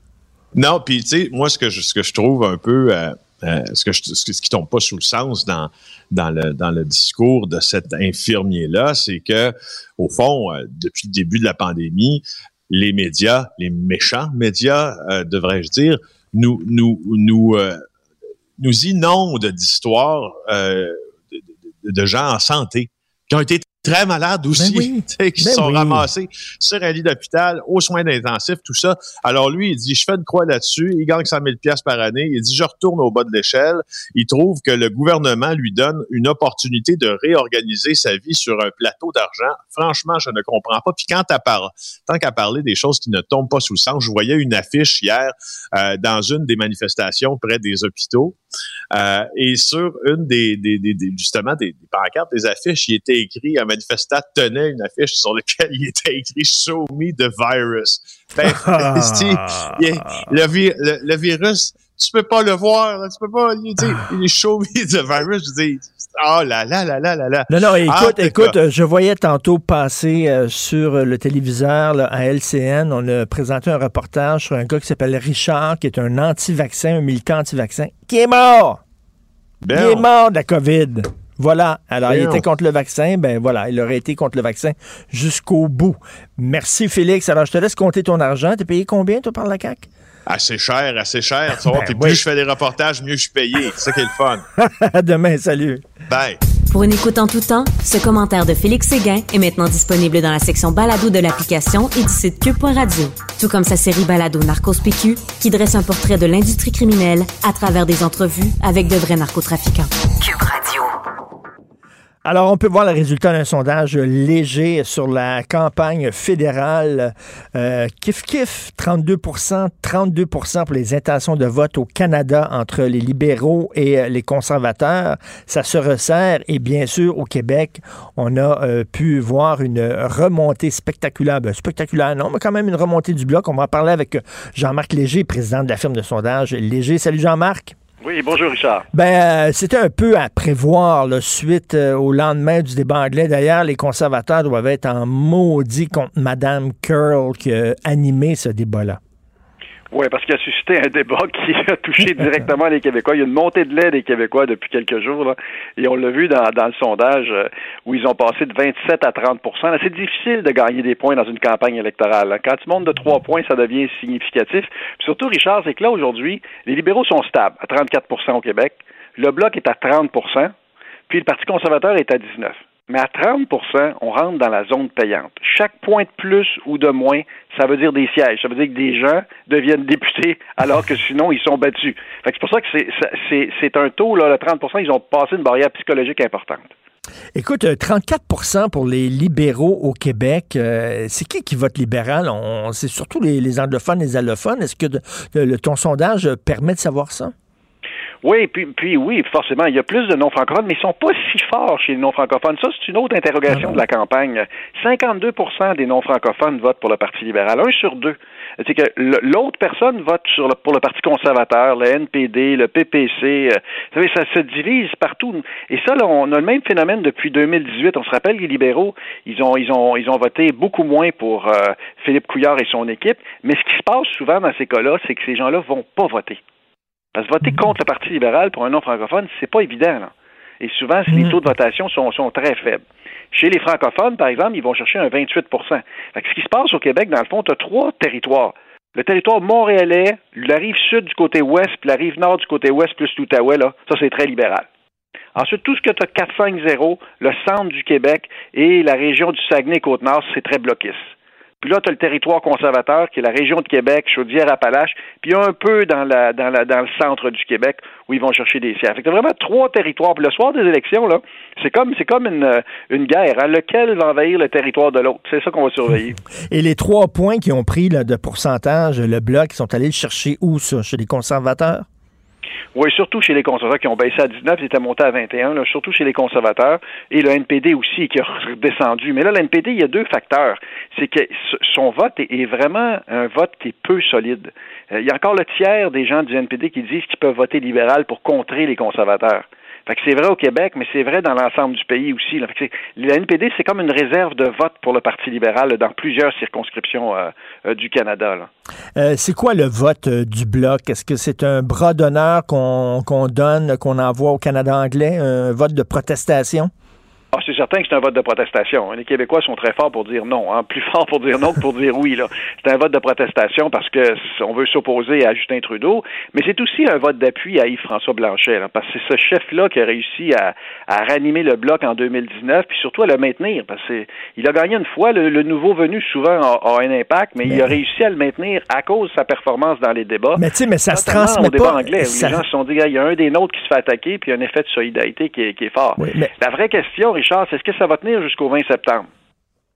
Non, puis tu sais, moi, ce que je, ce que je trouve un peu... Euh, euh, ce, que ce qui tombe pas sous le sens dans, dans, le, dans le discours de cet infirmier-là, c'est que, au fond, euh, depuis le début de la pandémie, les médias, les méchants médias, euh, devrais-je dire, nous, nous, nous, nous inondent d'histoires de, de, gens en santé qui ont été très malades aussi, ben qui ben sont ramassés sur un lit d'hôpital, aux soins intensifs, tout ça. Alors lui, il dit, je fais une croix là-dessus, il gagne 100 000 pièces par année, il dit, je retourne au bas de l'échelle. Il trouve que le gouvernement lui donne une opportunité de réorganiser sa vie sur un plateau d'argent. Franchement, je ne comprends pas. Puis quand à tant qu'à parler des choses qui ne tombent pas sous le sens, je voyais une affiche hier euh, dans une des manifestations près des hôpitaux. Euh, et sur une des, des, des, justement des, pancartes, des affiches, il était écrit un manifestant tenait une affiche sur laquelle il était écrit Show me the virus. Ben, le, le, virus, tu peux pas le voir, tu peux pas, il, il est show me the virus. Je dis, oh là là là là là là. Non, non, écoute, ah, écoute, je voyais tantôt passer euh, sur le téléviseur à LCN, on a présenté un reportage sur un gars qui s'appelle Richard, qui est un anti-vaccin, un militant anti-vaccin, qui est mort. Il est mort de la COVID. Voilà. Alors, il était contre le vaccin. Ben voilà, il aurait été contre le vaccin jusqu'au bout. Merci, Félix. Alors, je te laisse compter ton argent. T'es payé combien, toi, par la CAQ? Assez cher, assez cher. Tu vois, ben plus je fais des reportages, mieux je suis payé. C'est ça qui est le fun. à demain, salut. Bye. Pour une écoute en tout temps, ce commentaire de Félix Séguin est maintenant disponible dans la section balado de l'application et du site cube.radio. Tout comme sa série balado Narcos PQ, qui dresse un portrait de l'industrie criminelle à travers des entrevues avec de vrais narcotrafiquants. Cube Radio. Alors, on peut voir le résultat d'un sondage léger sur la campagne fédérale. Euh, kif kif, 32% 32% pour les intentions de vote au Canada entre les libéraux et euh, les conservateurs. Ça se resserre et bien sûr, au Québec, on a euh, pu voir une remontée spectaculaire. Ben, spectaculaire, non, mais quand même une remontée du bloc. On va en parler avec Jean-Marc Léger, président de la firme de sondage Léger. Salut Jean-Marc. Oui, bonjour Richard. Ben, euh, c'était un peu à prévoir, la suite euh, au lendemain du débat anglais. D'ailleurs, les conservateurs doivent être en maudit contre Mme Curl qui a animé ce débat-là. Oui, parce qu'il a suscité un débat qui a touché directement les Québécois. Il y a une montée de lait des Québécois depuis quelques jours, là, et on l'a vu dans, dans, le sondage euh, où ils ont passé de 27 à 30% C'est difficile de gagner des points dans une campagne électorale. Quand tu montes de trois points, ça devient significatif. surtout, Richard, c'est que là, aujourd'hui, les libéraux sont stables à 34% au Québec. Le Bloc est à 30% puis le Parti conservateur est à 19 mais à 30% on rentre dans la zone payante. Chaque point de plus ou de moins, ça veut dire des sièges. Ça veut dire que des gens deviennent députés alors que sinon, ils sont battus. c'est pour ça que c'est un taux, là, le 30% ils ont passé une barrière psychologique importante. Écoute, 34% euh, pour les libéraux au Québec, euh, c'est qui qui vote libéral? C'est surtout les, anglophones, les allophones. Est-ce que ton sondage permet de savoir ça? Oui, puis, puis oui, forcément, il y a plus de non-francophones, mais ils sont pas si forts chez les non-francophones. Ça, c'est une autre interrogation de la campagne. 52% des non-francophones votent pour le Parti libéral, un sur deux. C'est que l'autre personne vote sur pour le Parti conservateur, le NPD, le PPC. Euh, vous savez, ça se divise partout. Et ça, là, on a le même phénomène depuis 2018. On se rappelle, les libéraux, ils ont, ils ont, ils ont voté beaucoup moins pour euh, Philippe Couillard et son équipe. Mais ce qui se passe souvent dans ces cas-là, c'est que ces gens-là vont pas voter. Parce que voter contre le Parti libéral pour un non-francophone, c'est pas évident. Là. Et souvent, les taux de votation sont, sont très faibles. Chez les francophones, par exemple, ils vont chercher un 28 fait Ce qui se passe au Québec, dans le fond, tu as trois territoires. Le territoire montréalais, la rive sud du côté ouest, puis la rive nord du côté ouest, plus l'Outaouais, là, ça, c'est très libéral. Ensuite, tout ce que tu as 4-5-0, le centre du Québec et la région du Saguenay-Côte-Nord, c'est très bloquiste. Puis là, tu as le territoire conservateur, qui est la région de Québec, Chaudière-Appalaches, puis un peu dans, le centre du Québec, où ils vont chercher des sièges. Fait que vraiment trois territoires. Puis le soir des élections, là, c'est comme, une, une guerre. Hein, lequel va envahir le territoire de l'autre? C'est ça qu'on va surveiller. Et les trois points qui ont pris là, de pourcentage, le bloc, ils sont allés le chercher où, ça? Chez les conservateurs? Oui, surtout chez les conservateurs qui ont baissé à 19, ils étaient montés à 21, là, surtout chez les conservateurs, et le NPD aussi qui a redescendu. Mais là, le NPD, il y a deux facteurs. C'est que son vote est vraiment un vote qui est peu solide. Euh, il y a encore le tiers des gens du NPD qui disent qu'ils peuvent voter libéral pour contrer les conservateurs c'est vrai au Québec, mais c'est vrai dans l'ensemble du pays aussi. Là. la NPD, c'est comme une réserve de vote pour le Parti libéral dans plusieurs circonscriptions euh, euh, du Canada. Euh, c'est quoi le vote du Bloc? Est-ce que c'est un bras d'honneur qu'on donne, qu'on envoie au Canada anglais, un vote de protestation? Ah, c'est certain que c'est un vote de protestation. Les Québécois sont très forts pour dire non, hein. plus forts pour dire non que pour dire oui. Là. C'est un vote de protestation parce que on veut s'opposer à Justin Trudeau, mais c'est aussi un vote d'appui à Yves-François Blanchet, parce que c'est ce chef-là qui a réussi à, à, ranimer le bloc en 2019, puis surtout à le maintenir, parce qu'il a gagné une fois. Le, nouveau venu souvent a, un impact, mais, il a réussi à le maintenir à cause de sa performance dans les débats. Mais tu sais, mais ça se transmet débat anglais, où les gens se sont dit, il y a un des nôtres qui se fait attaquer, puis il y a un effet de solidarité qui est, qui est fort. La vraie question, Richard, c'est est-ce que ça va tenir jusqu'au 20 septembre?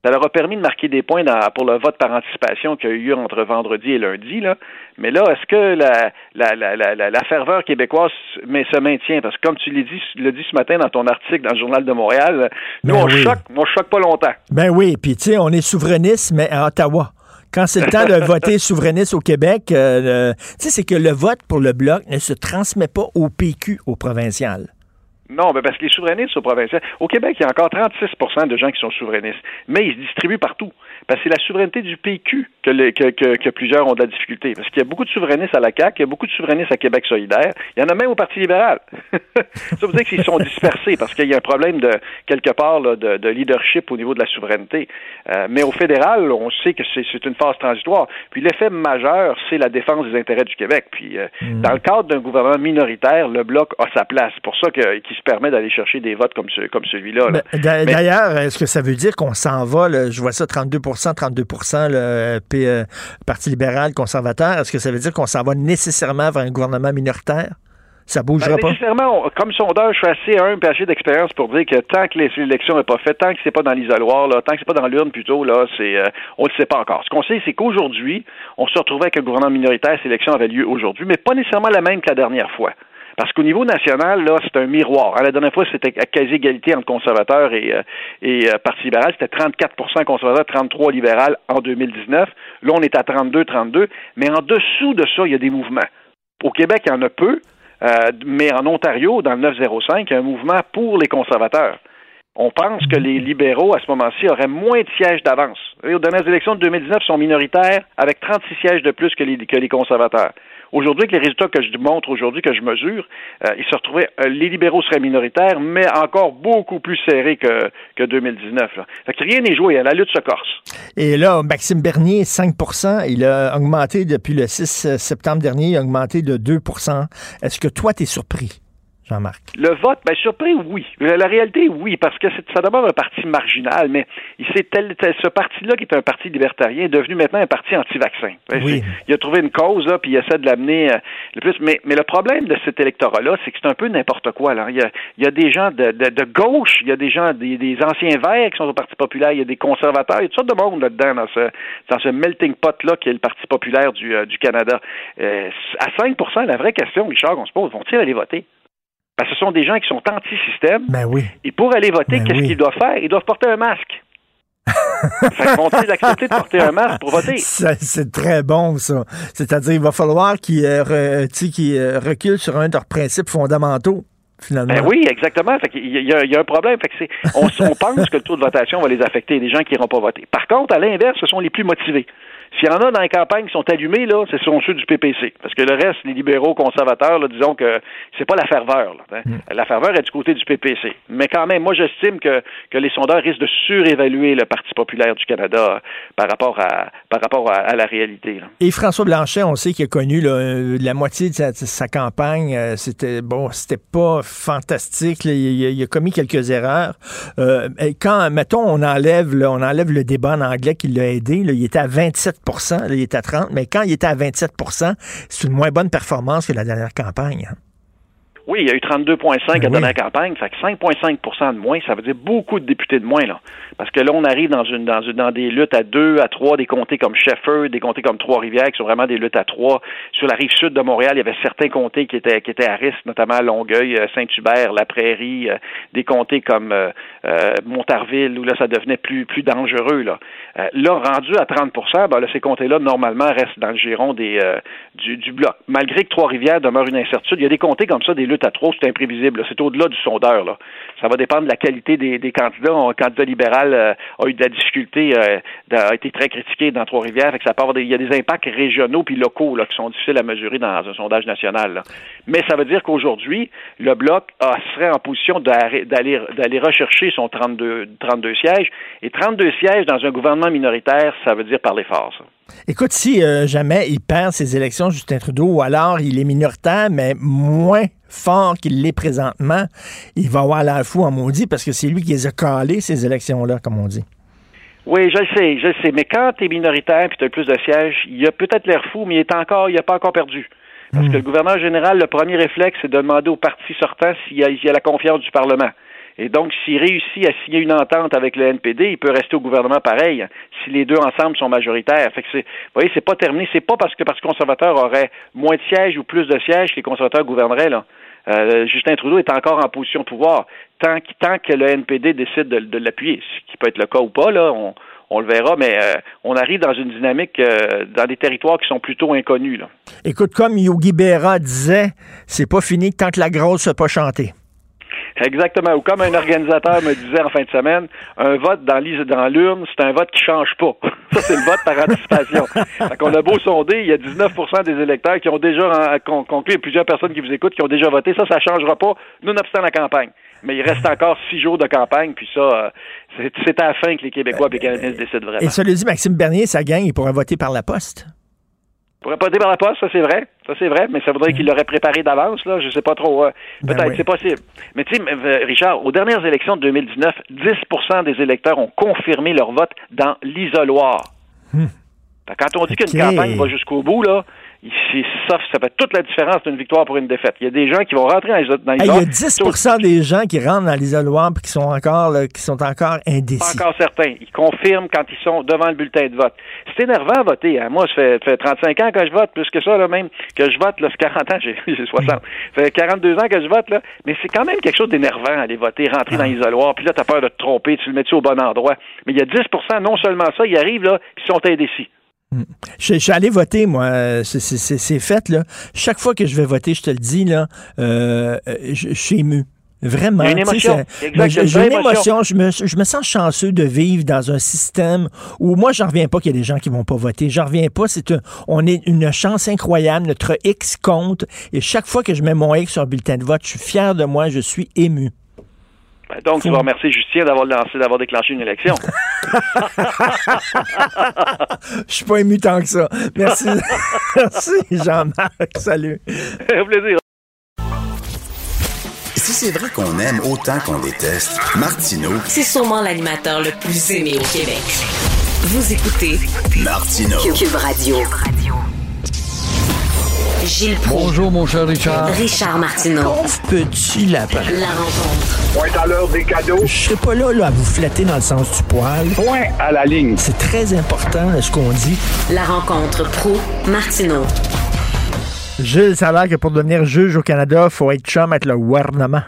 Ça leur a permis de marquer des points pour le vote par anticipation qui a eu lieu entre vendredi et lundi. Là. Mais là, est-ce que la, la, ferveur québécoise mais se maintient? Parce que comme tu l'as dit, dit ce matin dans ton article dans le Journal de Montréal, nous, ben on choque, on choque pas longtemps. Ben oui, puis tu sais, on est souverainiste, mais à Ottawa. Quand c'est le temps de voter souverainiste au Québec, euh, tu sais, c'est que le vote pour le Bloc ne se transmet pas au PQ, au provincial. Non, mais parce que les souverainistes au provincial, au Québec, il y a encore 36% de gens qui sont souverainistes, mais ils se distribuent partout. Parce que c'est la souveraineté du PQ que, que, plusieurs ont de la difficulté. Parce qu'il y a beaucoup de souverainistes à la CAQ, il y a beaucoup de souverainistes à Québec solidaire, il y en a même au Parti libéral. ça veut dire qu'ils sont dispersés parce qu'il y a un problème de quelque part de, leadership au niveau de la souveraineté. Euh, mais au fédéral, on sait que c'est une phase transitoire. Puis l'effet majeur, c'est la défense des intérêts du Québec. Puis euh, mm. dans le cadre d'un gouvernement minoritaire, le bloc a sa place. C'est pour ça qu'il se permet d'aller chercher des votes comme, ce, comme celui-là. D'ailleurs, est-ce que ça veut dire qu'on s'en va, je vois ça 32 32 le euh, Parti libéral conservateur, est-ce que ça veut dire qu'on s'en va nécessairement vers un gouvernement minoritaire? Ça bougera ben, pas? Nécessairement, comme sondeur, je suis assez un assez d'expérience pour dire que tant que l'élection n'est pas faite, tant que c'est pas dans l'isoloir, là, tant que c'est pas dans l'urne plutôt, là, c'est euh, on ne le sait pas encore. Ce qu'on sait, c'est qu'aujourd'hui, on se retrouvait avec un gouvernement minoritaire, cette élection avait lieu aujourd'hui, mais pas nécessairement la même que la dernière fois. Parce qu'au niveau national, là, c'est un miroir. la dernière fois, c'était à quasi-égalité entre conservateurs et, euh, et euh, Parti libéral. C'était 34% conservateurs, 33 libéral en 2019. Là, on est à 32-32. Mais en dessous de ça, il y a des mouvements. Au Québec, il y en a peu. Euh, mais en Ontario, dans le 905, il y a un mouvement pour les conservateurs. On pense que les libéraux, à ce moment-ci, auraient moins de sièges d'avance. Les dernières élections de 2019 sont minoritaires, avec 36 sièges de plus que les conservateurs. Aujourd'hui, avec les résultats que je montre aujourd'hui, que je mesure, euh, il se retrouvait, euh, les libéraux seraient minoritaires, mais encore beaucoup plus serrés que, que 2019. Là. Fait que rien n'est joué, la lutte se corse. Et là, Maxime Bernier, 5% il a augmenté depuis le 6 septembre dernier, il a augmenté de 2% Est-ce que toi, tu es surpris? Jean-Marc? Le vote, bien surpris, oui. La, réalité, oui, parce que ça demeure un parti marginal, mais c'est ce parti-là, qui est un parti libertarien, est devenu maintenant un parti anti-vaccin. Il a trouvé une cause, là, puis il essaie de l'amener euh, le plus. Mais, mais le problème de cet électorat-là, c'est que c'est un peu n'importe quoi. Il, y a, il y a des gens de, de, gauche, il y a des gens, des, anciens verts qui sont au Parti populaire, il y a des conservateurs, il y a toutes sortes de monde là-dedans, dans ce, dans ce melting pot-là qui est le Parti populaire du, euh, du Canada. Euh, à 5% la vraie question, Richard, on se pose, vont-ils aller voter? Parce que ce sont des gens qui sont anti-système. Ben oui. Et pour aller voter, ben qu'est-ce qu'ils doivent faire? Ils doivent porter un masque. vont-ils accepter de porter un masque pour voter? C'est très bon, ça. C'est-à-dire, il va falloir qu'ils euh, euh, reculent sur un de leurs principes fondamentaux. Finalement. Ben oui, exactement. il, y a, un problème. on, pense que le taux de votation va les affecter, les gens qui n'iront pas voter. Par contre, à l'inverse, ce sont les plus motivés S'il y en a dans les campagnes qui sont allumés, là, ce sont ceux du PPC. Parce que le reste, les libéraux conservateurs, là, disons que c'est pas la ferveur. Là, hein. mm. La ferveur est du côté du PPC. Mais quand même, moi, j'estime que, que les sondeurs risquent de surévaluer le Parti populaire du Canada par rapport à, par rapport à, la réalité. Et François Blanchet, on sait qu'il a connu euh, la moitié de sa, campagne. Euh, c'était bon, c'était pas fantastique. Il, a commis quelques erreurs. Euh, quand, mettons, on enlève, on enlève le débat en anglais qui l'a aidé, il était à 27 il était à 30 mais quand il était à 27% c'est une moins bonne performance que la dernière campagne. Oui, il y a eu 32,5 ben à la campagne, fait que 5,5% de moins, ça veut dire beaucoup de députés de moins, là. Parce que là, on arrive dans une, dans, une, dans des luttes à deux, à trois, des comtés comme Sheffer, des comtés comme Trois-Rivières, qui sont vraiment des luttes à trois. Sur la rive sud de Montréal, il y avait certains comtés qui étaient, qui étaient à risque, notamment Longueuil, euh, Saint-Hubert, La Prairie, euh, des comtés comme euh, Montarville, où là, ça devenait plus, plus dangereux, là. là, rendu à 30% ben, là, ces comtés-là, normalement, restent dans le giron des, du, du bloc. Malgré que Trois-Rivières demeure une incertitude, il y a des comtés comme ça, des luttes à trois, c'est imprévisible. C'est au-delà du sondeur. Ça va dépendre de la qualité des, candidats. Un candidat libéral euh, a eu de la difficulté, euh, a été très critiqué dans Trois-Rivières. il y a des impacts régionaux puis locaux là, qui sont difficiles à mesurer dans un sondage national. Mais ça veut dire qu'aujourd'hui, le Bloc serait en position d'aller rechercher son 32, 32 sièges. Et 32 sièges dans un gouvernement minoritaire, ça veut dire parler fort. Écoute, si euh, jamais il perd ses élections, Justin Trudeau, ou alors il est minoritaire, mais moins fort qu'il l'est présentement, il va avoir l'air fou en maudit parce que c'est lui qui les a calés, ces élections-là, comme on dit. Oui, je le sais, je le sais. Mais quand tu es minoritaire et tu as plus de sièges, il a peut-être l'air fou, mais il est encore, il n'a pas encore perdu. Parce hmm. que le gouverneur général, le premier réflexe, c'est de demander au parti sortant s'il y, a la confiance du Parlement. Et donc, s'il réussit à signer une entente avec le NPD, il peut rester au gouvernement pareil, si les deux ensemble sont majoritaires. Fait que c'est, vous voyez, c'est pas terminé. C'est pas parce que parce que conservateurs auraient moins de sièges ou plus de sièges que les conservateurs gouverneraient, là. Euh, Justin Trudeau est encore en position de pouvoir tant, tant que le NPD décide de, l'appuyer, ce qui peut être le cas ou pas, là, on, le verra, mais euh, on arrive dans une dynamique euh, dans des territoires qui sont plutôt inconnus. Là. Écoute, comme Yogi Berra disait, c'est pas fini tant que la grosse n'a pas chanté. Exactement. Ou comme un organisateur me disait en fin de semaine, un vote dans l'urne, c'est un vote qui change pas. Ça, c'est le vote par anticipation. On a beau sonder, il y a 19% des électeurs qui ont déjà conclu, plusieurs personnes qui vous écoutent qui ont déjà voté. Ça, ça changera pas, nonobstant la campagne. Mais il reste encore six jours de campagne, puis ça, euh, c'est à la fin que les Québécois et les Canadiens se décident vraiment. Et ça le dit Maxime Bernier, ça gagne, il pourrait voter par la poste? Pourrait pas dire par la poste, ça c'est vrai. Ça c'est vrai, mais ça voudrait qu'il l'aurait préparé d'avance, là. Je sais pas trop. Euh, ben peut-être, c'est possible. Mais tu sais, euh, Richard, aux dernières élections de 2019, 10% des électeurs ont confirmé leur vote dans l'isoloir. Hmm. Quand on dit qu'une campagne va jusqu'au bout, là, ça, ça fait toute la différence d'une victoire pour une défaite. Il y a des gens qui vont rentrer dans les Il y a 10% des gens qui rentrent dans l'isoloir et qui sont encore qui sont encore indécis. Pas encore certains. Ils confirment quand ils sont devant le bulletin de vote. C'est énervant à voter. Hein. Moi, ça fait, 35 ans que je vote, plus que ça, là, même, que je vote, là, c'est 40 ans, j'ai 60. Ça fait 42 ans que je vote, là. Mais c'est quand même quelque chose d'énervant, aller voter, rentrer dans ah. l'isoloir, puis là, t'as peur de te tromper, tu le mets-tu au bon endroit. Mais il y a 10% non seulement ça, ils arrivent, là, ils sont indécis. Je, suis allé voter, moi. C'est fait, là. Chaque fois que je vais voter, je te le dis, là, euh, je, suis ému. Vraiment. Une émotion. Ben, j'ai une émotion. Je me, je me, sens chanceux de vivre dans un système où moi, j'en reviens pas qu'il y a des gens qui vont pas voter. J'en reviens pas. C'est on est une chance incroyable. Notre X compte. Et chaque fois que je mais mon X sur un bulletin de vote, je suis fier de moi. Je suis ému. Ben, donc, tu vas remercier Justien d'avoir lancé, d'avoir déclenché une élection. Je suis pas ému tant que ça. Merci. Merci, Jean-Marc. Salut. Au plaisir. Si c'est vrai qu'on aime autant qu'on déteste, Martineau. C'est sûrement l'animateur le plus aimé au Québec. Vous écoutez Martineau. Cube Radio. Gilles Bonjour, mon cher Richard. Richard Martineau. petit lapin. La rencontre. Point à l'heure des cadeaux. Je serai pas là, là, à vous flatter dans le sens du poil. Point à la ligne. C'est très important, ce qu'on dit. La rencontre pro martineau Gilles, ça a l'air que pour devenir juge au Canada, il faut être chum avec le gouvernement.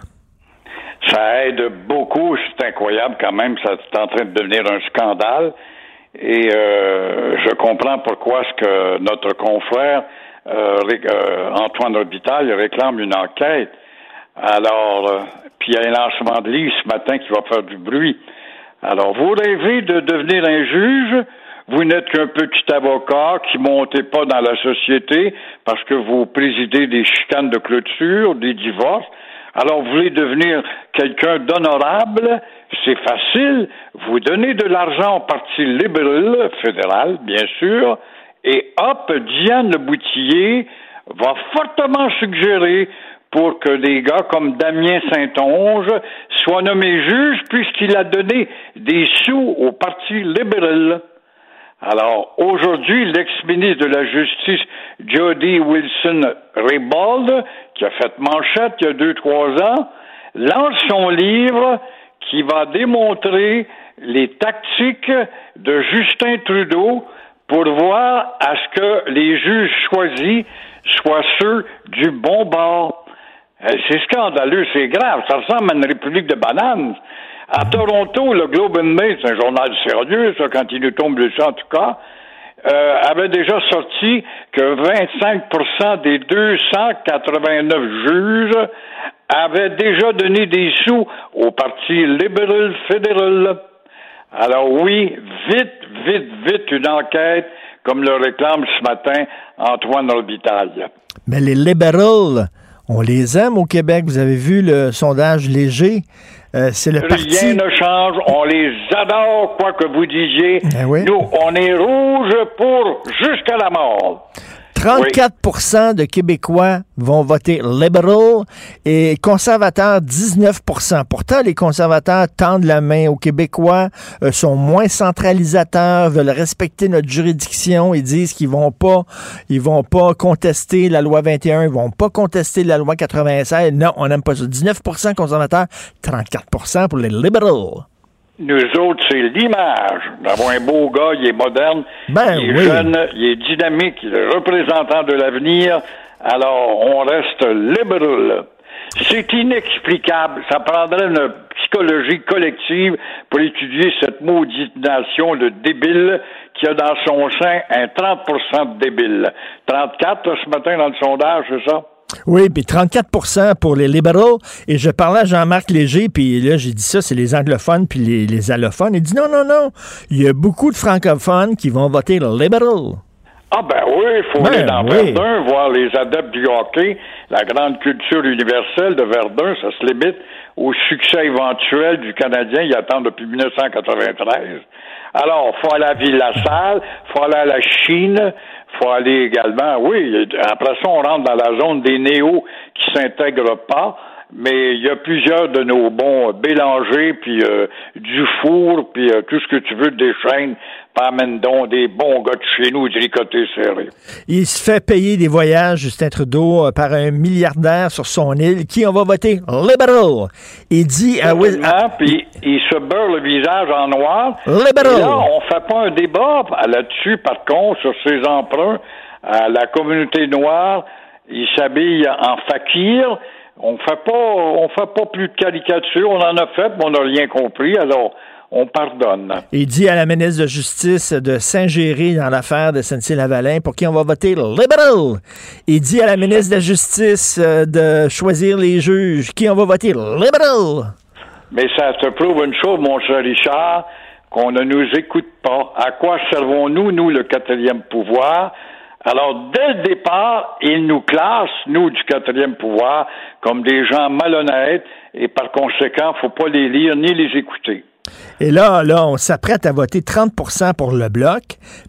Ça aide beaucoup. C'est incroyable quand même. Ça est en train de devenir un scandale. Et euh, je comprends pourquoi ce que notre confrère euh, euh, Antoine Orbital réclame une enquête. Alors, euh, puis il y a un lancement de lit ce matin qui va faire du bruit. Alors, vous rêvez de devenir un juge? Vous n'êtes qu'un petit avocat qui montez pas dans la société parce que vous présidez des chicanes de clôture, des divorces. Alors, vous voulez devenir quelqu'un d'honorable, c'est facile. Vous donnez de l'argent au Parti libéral fédéral, bien sûr, et hop, Diane Boutillier va fortement suggérer pour que des gars comme Damien Saint-Onge soient nommés juges puisqu'il a donné des sous au Parti libéral. Alors, aujourd'hui, l'ex-ministre de la Justice, Jody Wilson-Raybould, qui a fait manchette il y a deux, trois ans, lance son livre qui va démontrer les tactiques de Justin Trudeau pour voir à ce que les juges choisis soient ceux du bon bord. Euh, c'est scandaleux, c'est grave. Ça ressemble à une république de bananes. À Toronto, le Globe and Mail, c'est un journal sérieux, ça, quand il nous tombe dessus en tout cas, euh, avait déjà sorti que 25% des 289 juges avaient déjà donné des sous au Parti libéral fédéral. Alors oui, vite, vite, vite une enquête comme le réclame ce matin Antoine Orbital. Mais les libéraux, on les aime au Québec. Vous avez vu le sondage léger. Euh, c'est le parti. Rien ne change. On les adore, quoi que vous disiez. Ben oui. Nous, on est rouge pour jusqu'à la mort. 34% de Québécois vont voter libéral et conservateurs 19% Pourtant, les conservateurs tendent la main aux Québécois, euh, sont moins centralisateurs, veulent respecter notre juridiction. Ils disent qu'ils vont pas, ils vont pas contester la loi 21, ils vont pas contester la loi 96. Non, on n'aime pas ça. 19% conservateurs, 34% pour les libéraux. Nous autres, c'est l'image d'avoir un beau gars, il est moderne, Ben il est oui. jeune, il est dynamique, il est représentant de l'avenir. Alors, on reste libéral. C'est inexplicable. Ça prendrait une psychologie collective pour étudier cette maudite nation de débiles qui a dans son sein un 30% de débiles. 34 là, ce matin dans le sondage, c'est ça? Oui, puis 34% pour les libéraux. Et je parlais à Jean-Marc Léger, puis là, j'ai dit ça, c'est les anglophones puis les, les allophones. Il dit non, non, non. Il y a beaucoup de francophones qui vont voter libéral. Ah ben oui, il faut Ben aller dans oui. Verdun, voir les adeptes du hockey, la grande culture universelle de Verdun, ça se limite au succès éventuel du Canadien, ils attendent depuis 1993. Alors, faut aller à Ville-la-Salle, faut aller à la Chine, faut aller également, oui, après ça, on rentre dans la zone des néos qui s'intègrent pas, mais il y a plusieurs de nos bons Bélanger, puis euh, Dufour, puis euh, tout ce que tu veux, des chaînes, pas amène donc des bons gars de chez nous, du côté serré. Il se fait payer des voyages, Justin Trudeau, euh, par un milliardaire sur son île. Qui on va voter? Liberal. Il dit à Will- puis il se beurre le visage en noir. Libéral. Et là, on fait pas un débat là-dessus, par contre, sur ses emprunts à la communauté noire. Il s'habille en fakir. On fait pas, on fait pas plus de caricatures. On en a fait, mais on n'a rien compris. Alors, on pardonne. Il dit à la ministre de Justice de s'ingérer dans l'affaire de Saint-Lavalin pour qui on va voter libéral. Il dit à la ministre de la Justice euh, de choisir les juges. Qui on va voter libéral. Mais ça te prouve une chose, mon cher Richard, qu'on ne nous écoute pas. À quoi servons-nous, nous, le quatrième pouvoir? Alors, dès le départ, ils nous classent, nous, du quatrième pouvoir, comme des gens malhonnêtes, et par conséquent, faut pas les lire ni les écouter. Et là, là, on s'apprête à voter 30% pour le bloc,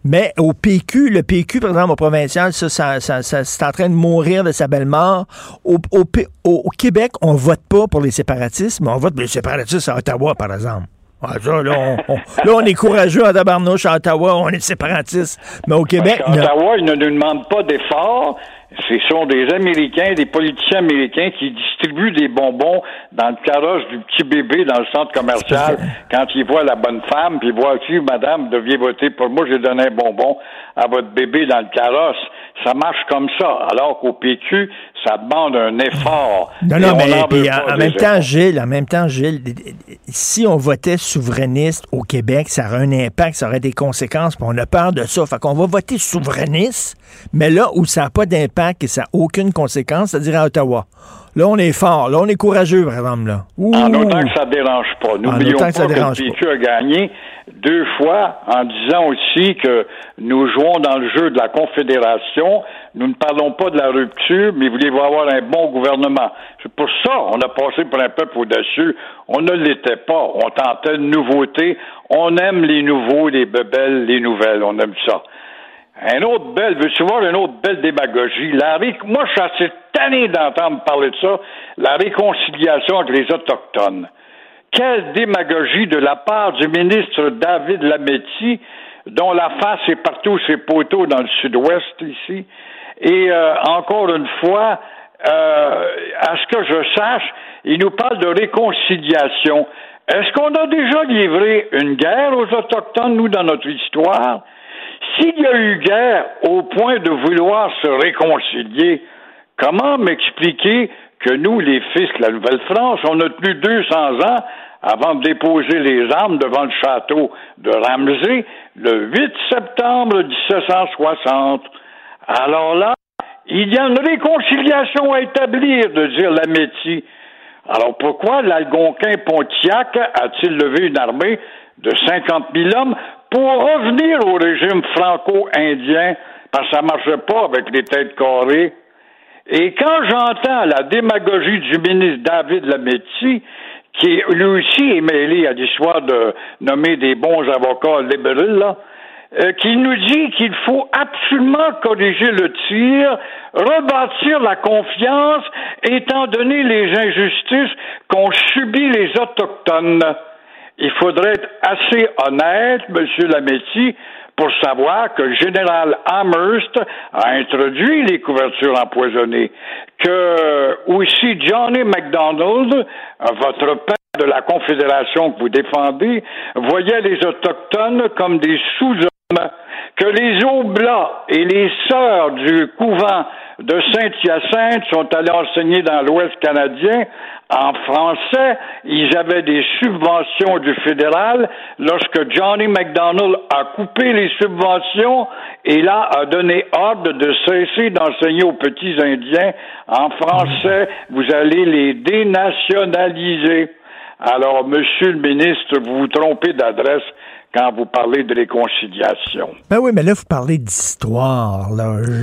mais au PQ, le PQ, par exemple, au provincial, ça, ça, ça- ça- c'est en train de mourir de sa belle mort. Au, au au- Québec, on vote pas pour les séparatistes, mais on vote pour les séparatistes à Ottawa, par exemple. Ah, ça, là, on, on- là, on est courageux à tabarnouche à Ottawa, on est séparatistes. Mais au Québec, Parce non. qu'Ottawa, ils ne nous demandent pas d'efforts. Ce sont des Américains, des politiciens américains qui distribuent des bonbons dans le carrosse du petit bébé dans le centre commercial quand ils voient la bonne femme, puis ils voient aussi, madame, deviez voter pour moi, j'ai donné un bonbon à votre bébé dans le carrosse. Ça marche comme ça. Alors qu'au PQ, ça demande un effort. Non, non, on mais puis en, même temps, efforts. Gilles, en même temps, Gilles, si on votait souverainiste au Québec, ça aurait un impact, ça aurait des conséquences, puis on a peur de ça. Fait qu'on va voter souverainiste, mais là où ça n'a pas d'impact et ça n'a aucune conséquence, c'est-à-dire à Ottawa. Là, on est fort. Là, on est courageux, par exemple. Là. En autant que ça ne dérange pas. N'oublions pas que, le PQ a gagné deux fois en disant aussi que nous jouons dans le jeu de la Confédération. Nous ne parlons pas de la rupture, mais voulez-vous avoir un bon gouvernement. C'est pour ça qu'on a passé pour un peuple au-dessus. On ne l'était pas. On tentait de nouveautés. On aime les nouveaux, les bebelles, les nouvelles. On aime ça. Un autre belle, veux-tu voir une autre belle démagogie? La moi, je suis assez tanné d'entendre parler de ça, la réconciliation avec les Autochtones. Quelle démagogie de la part du ministre David Lametti, dont la face est partout ses poteaux dans le sud-ouest ici. Et euh, encore une fois, euh, à ce que je sache, il nous parle de réconciliation. Est-ce qu'on a déjà livré une guerre aux Autochtones, nous, dans notre histoire? S'il y a eu guerre au point de vouloir se réconcilier, comment m'expliquer que nous, les fils de la Nouvelle-France, on a tenu 200 ans avant de déposer les armes devant le château de Ramsey le 8 septembre 1760. Alors là, il y a une réconciliation à établir, de dire l'Amétie. Alors pourquoi l'Algonquin Pontiac a-t-il levé une armée de 50 000 hommes pour revenir au régime franco-indien, parce que ça ne marchait pas avec les têtes carrées. Et quand j'entends la démagogie du ministre David Lametti, qui lui aussi est mêlé à l'histoire de nommer des bons avocats libéraux, là, euh, qui nous dit qu'il faut absolument corriger le tir, rebâtir la confiance, étant donné les injustices qu'ont subies les Autochtones il faudrait être assez honnête, M. Lametti, pour savoir que le général Amherst a introduit les couvertures empoisonnées, que aussi Johnny MacDonald, votre père de la Confédération que vous défendez, voyait les Autochtones comme des sous-hommes, que les Oblats et les sœurs du couvent de Saint-Hyacinthe sont allés enseigner dans l'Ouest canadien en français. Ils avaient des subventions du fédéral. Lorsque Johnny McDonald a coupé les subventions et là a donné ordre de cesser d'enseigner aux petits Indiens en français, vous allez les dénationaliser. Alors, Monsieur le ministre, vous vous trompez d'adresse quand vous parlez de réconciliation. Ben oui, mais là, vous parlez d'histoire.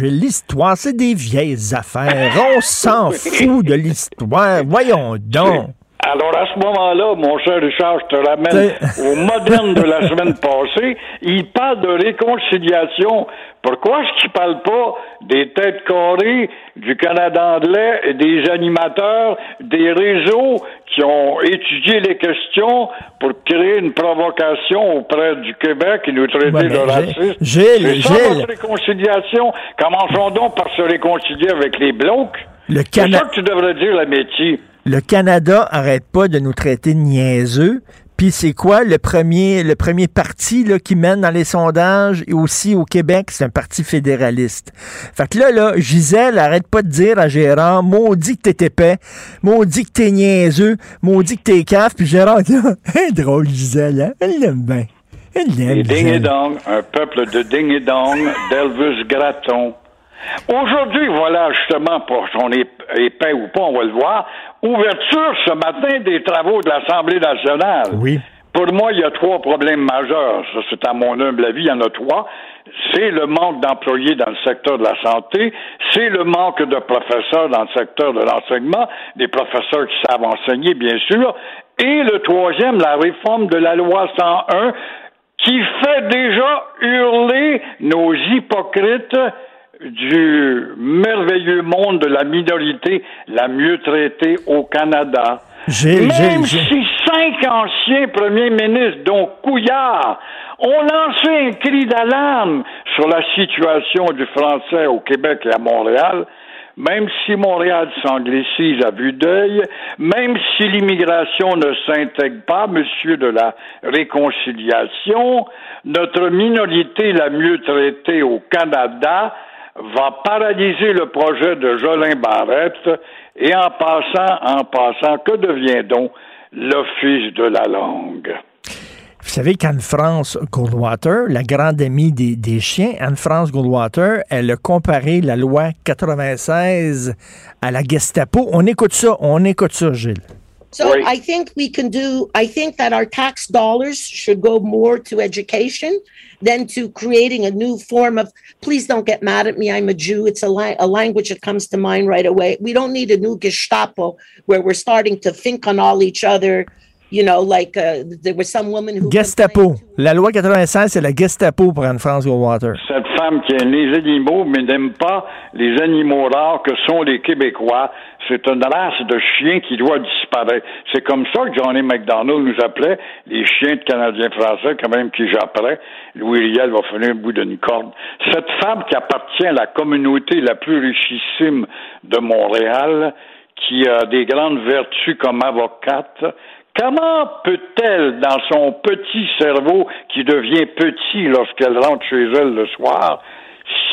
L'histoire, c'est des vieilles affaires. On s'en fout de l'histoire. Voyons donc. Alors, à ce moment-là, mon cher Richard, je te ramène au moderne de la semaine passée. Il parle de réconciliation. Pourquoi est-ce qu'il parle pas des têtes carrées du Canada anglais et des animateurs des réseaux qui ont étudié les questions pour créer une provocation auprès du Québec et nous traiter de racistes? C'est ça votre réconciliation? Commençons donc par se réconcilier avec les blocs? C'est ça que tu devrais dire, la métier. Le Canada arrête pas de nous traiter de niaiseux. Puis c'est quoi le premier, le premier parti là, qui mène dans les sondages et aussi au Québec, c'est un parti fédéraliste. Fait que là, là, Gisèle arrête pas de dire à Gérard, maudit que t'es épais, maudit que t'es niaiseux, maudit que t'es caf, puis Gérard dit, hein, drôle Gisèle, hein? elle l'aime bien. Elle l'aime. Ding et dong, un peuple de ding et dong, d'Elvis Gratton. Aujourd'hui, voilà justement, pour son épais ou pas, on va le voir, ouverture ce matin des travaux de l'Assemblée nationale. Oui. Pour moi, il y a trois problèmes majeurs. Ça, c'est à mon humble avis, il y en a trois. C'est le manque d'employés dans le secteur de la santé, c'est le manque de professeurs dans le secteur de l'enseignement, des professeurs qui savent enseigner, bien sûr, et le troisième, la réforme de la loi 101, qui fait déjà hurler nos hypocrites du merveilleux monde de la minorité la mieux traitée au Canada. Même si cinq anciens premiers ministres, dont Couillard, ont lancé un cri d'alarme sur la situation du français au Québec et à Montréal, même si Montréal s'anglicise à vue d'œil, même si l'immigration ne s'intègre pas, monsieur de la réconciliation, notre minorité la mieux traitée au Canada va paralyser le projet de Jolin Barrette et en passant, en passant, que devient donc l'Office de la langue? savez qu'Anne-France Goldwater, la grande amie des, des chiens, Anne-France Goldwater, elle a comparé la loi 96 à la Gestapo. On écoute ça, on écoute ça, Gilles. So I think we can do, I think that our tax dollars should go more to education than to creating a new form of, please don't get mad at me, I'm a Jew. It's a, la- a language that comes to mind right away. We don't need a new Gestapo where we're starting to think on all each other. You know, like uh, there was some woman who. Gestapo. La loi 96, c'est la Gestapo pour Anne-France Goldwater. Cette femme qui aime les animaux, mais n'aime pas les animaux rares que sont les Québécois. C'est une race de chiens qui doit disparaître. C'est comme ça que Johnny McDonald nous appelait les chiens de Canadiens français, quand même qui j'appelais. Louis Riel va finir au bout d'une corde. Cette femme qui appartient à la communauté la plus richissime de Montréal, qui a des grandes vertus comme avocate, Comment peut-elle, dans son petit cerveau qui devient petit lorsqu'elle rentre chez elle le soir,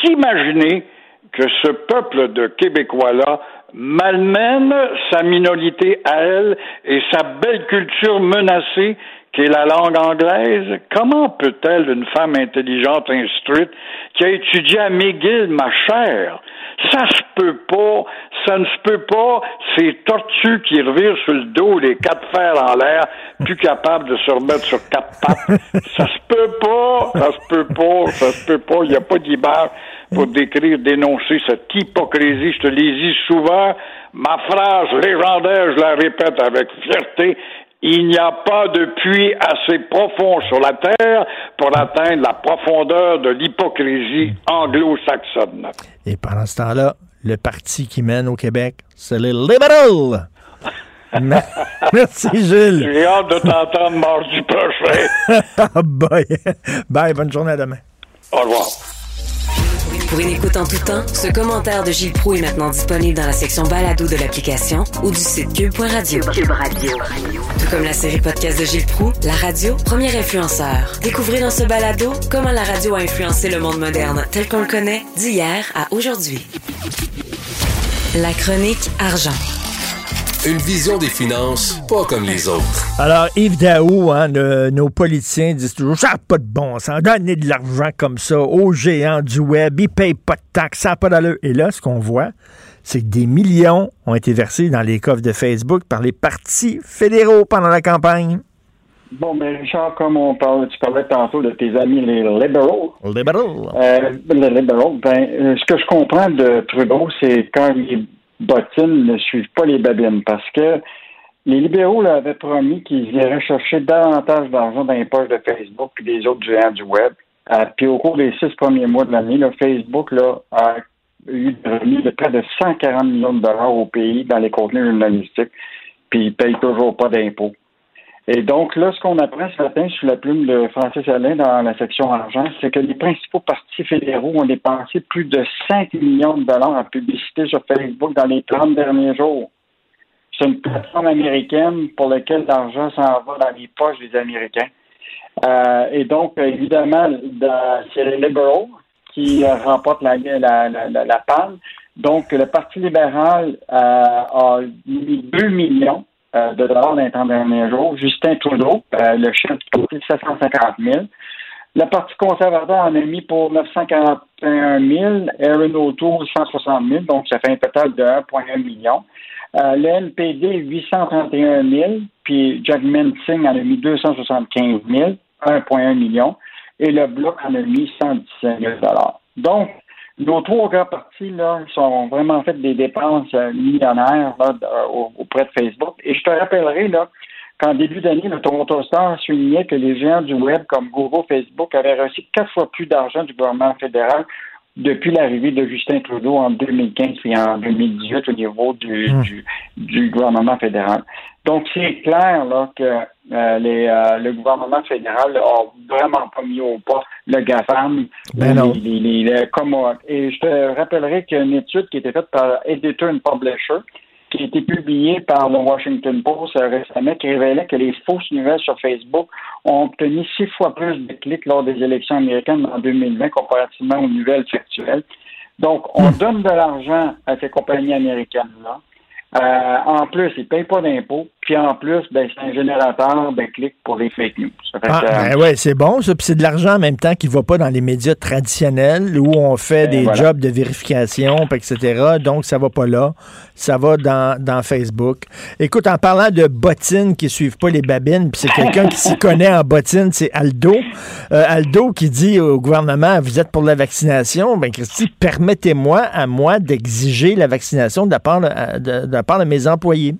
s'imaginer que ce peuple de Québécois-là malmène sa minorité à elle et sa belle culture menacée qui est la langue anglaise, comment peut-elle, une femme intelligente, instruite, qui a étudié à McGill, ma chère, ça se peut pas, ça ne se peut pas, ces tortues qui revirent sur le dos, les quatre fers en l'air, plus capables de se remettre sur quatre pattes, ça se peut pas, ça se peut pas, ça se peut pas, il n'y a pas d'image pour décrire, dénoncer cette hypocrisie, je te l'ai dit souvent, ma phrase légendaire, je la répète avec fierté, il n'y a pas de puits assez profond sur la terre pour atteindre la profondeur de l'hypocrisie anglo-saxonne. Et pendant ce temps-là, le parti qui mène au Québec, c'est les libéraux. Merci, Gilles. J'ai hâte de t'entendre mardi prochain. Bye. Bye. Bonne journée à demain. Au revoir. Pour une écoute en tout temps, ce commentaire de Gilles Proux est maintenant disponible dans la section balado de l'application ou du site cube.radio. Cube Radio. Tout comme la série podcast de Gilles Proux, la radio, premier influenceur. Découvrez dans ce balado comment la radio a influencé le monde moderne tel qu'on le connaît d'hier à aujourd'hui. La chronique argent. Une vision des finances pas comme les autres. Alors, Yves Daou, hein, le- nos politiciens disent toujours ça n'a pas de bon sens. Donner de l'argent comme ça aux géants du web, ils payent pas de taxes, ça n'a pas d'allure. Et là, ce qu'on voit, c'est que des millions ont été versés dans les coffres de Facebook par les partis fédéraux pendant la campagne. Bon, mais Richard, comme on parle, tu parlais tantôt de tes amis les libéraux. Libéraux. Euh, les libéraux, ben, euh, ce que je comprends de Trudeau, c'est quand les bottines ne suivent pas les babines, parce que les libéraux là, avaient promis qu'ils iraient chercher davantage d'argent dans les poches de Facebook et des autres géants du web. Euh, puis au cours des six premiers mois de l'année, Facebook là, a eu des revenus de près de 140 millions de dollars au pays dans les contenus journalistiques, puis ils ne payent toujours pas d'impôts. Et donc, là, ce qu'on apprend ce matin sous la plume de Francis Alain dans la section argent, c'est que les principaux partis fédéraux ont dépensé plus de 5 millions de dollars en publicité sur Facebook dans les 30 derniers jours. C'est une plateforme américaine pour laquelle l'argent s'en va dans les poches des Américains. Euh, et donc, évidemment, c'est les libéraux qui euh, remportent la, la, la, la. Donc, le Parti libéral euh, a mis 2 millions euh, de dollars dans les 30 derniers jours. Justin Trudeau, euh, le chef du parti, 750 000. Le Parti conservateur en a mis pour 941 000. Aaron O'Toole, 160 000. Donc, ça fait un total de 1,1 million. Euh, le NPD, 831 000. Puis Jack Singh en a mis 275 000. 1,1 million. Et le Bloc en a mis 117 000 Donc, nos trois grands partis là, sont vraiment fait des dépenses euh, millionnaires là, euh, au- auprès de Facebook. Et je te rappellerai là, qu'en début d'année, le Toronto Star soulignait que les géants du web comme Google, Facebook avaient reçu quatre fois plus d'argent du gouvernement fédéral depuis l'arrivée de Justin Trudeau en 2015 et en 2018 au niveau du, du, du gouvernement fédéral. Donc, c'est clair là, que euh, les, euh, le gouvernement fédéral a vraiment pas mis au pas le GAFAM. Ben non. les- les- les- les- comme, euh, et je te rappellerai qu'il y a une étude qui a été faite par Editor and Publisher qui a été publiée par le Washington Post récemment qui révélait que les fausses nouvelles sur Facebook ont obtenu six fois plus de clics lors des élections américaines en 2020 comparativement aux nouvelles factuelles. Donc, on donne de l'argent à ces compagnies américaines-là. Euh, en plus, ils ne payent pas d'impôts. Puis en plus, ben, c'est un générateur de clics pour les fake news. ah, ben ouais, c'est bon, ça. Puis c'est de l'argent en même temps qui ne va pas dans les médias traditionnels où on fait ben des jobs de vérification, etc. Donc, ça va pas là. Ça va dans, dans Facebook. Écoute, en parlant de bottines qui suivent pas les babines, puis c'est quelqu'un qui s'y connaît en bottines, c'est Aldo. Euh, Aldo qui dit au gouvernement, vous êtes pour la vaccination. Ben, Christy, permettez-moi à moi d'exiger la vaccination de la part de, de, la part de mes employés.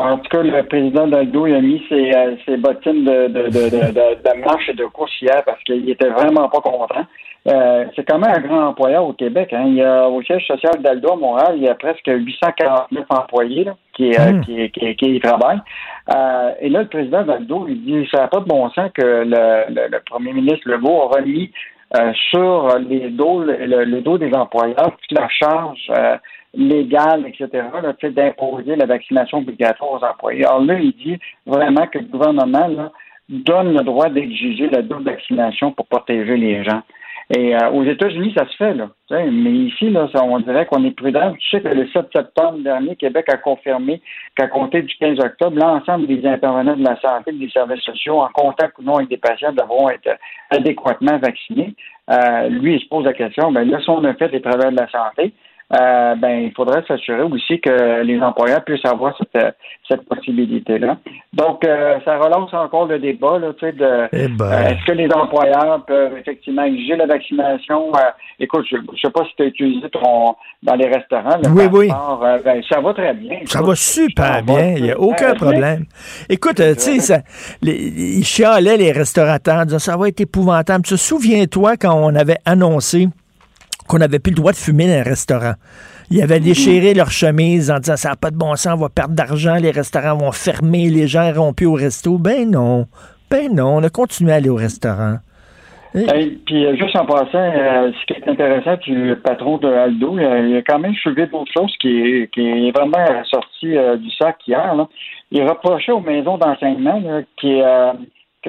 En tout cas, le président d'Aldo a mis ses, euh, ses bottines de, de, de, marche et de course hier parce qu'il était vraiment pas content. Euh, c'est quand même un grand employeur au Québec. Hein. Il y a, au siège social d'Aldo à Montréal, il y a presque 849 employés qui, euh, hmm. qui, qui, qui, y travaillent. et là, le président d'Aldo, il dit ça n'a pas de bon sens que le, le, premier ministre Legault a remis sur les dos, le, dos des employeurs toute la charge légal, etc., d'imposer la vaccination obligatoire aux employés. Alors là, il dit vraiment que le gouvernement là, donne le droit d'exiger la double vaccination pour protéger les gens. Et euh, aux États-Unis, ça se fait, là. Mais ici, là, on dirait qu'on est prudent. Tu sais que le 7 septembre dernier, Québec a confirmé qu'à compter du 15 octobre, l'ensemble des intervenants de la santé, des services sociaux, en contact ou non avec des patients, devront être adéquatement vaccinés. Euh, lui, il se pose la question, ben là, si on a fait des travailleurs de la santé, euh, ben, il faudrait s'assurer aussi que les employeurs puissent avoir cette, cette possibilité-là. Donc, euh, ça relance encore le débat, là, tu sais, de eh ben. euh, est-ce que les employeurs peuvent effectivement exiger la vaccination? écoute, je ne sais pas si tu as utilisé ton dans les restaurants. oui, oui. Ben, ça va très bien. Ça va super bien. Il n'y a aucun problème. Écoute, tu sais, ils chialaient les restaurateurs, disant ça va être épouvantable. Tu te souviens-toi quand on avait annoncé qu'on n'avait plus le droit de fumer dans un restaurant. Ils avaient déchiré leur chemise en disant ça n'a pas de bon sens, on va perdre d'argent, les restaurants vont fermer, les gens iront plus au resto. Ben non, ben non, on a continué à aller au restaurant. puis euh, juste en passant, euh, ce qui est intéressant du patron de Aldo, il a quand même soulevé d'autres choses qui est, qui est vraiment sorti euh, du sac hier. Il reprochait aux maisons d'enseignement qui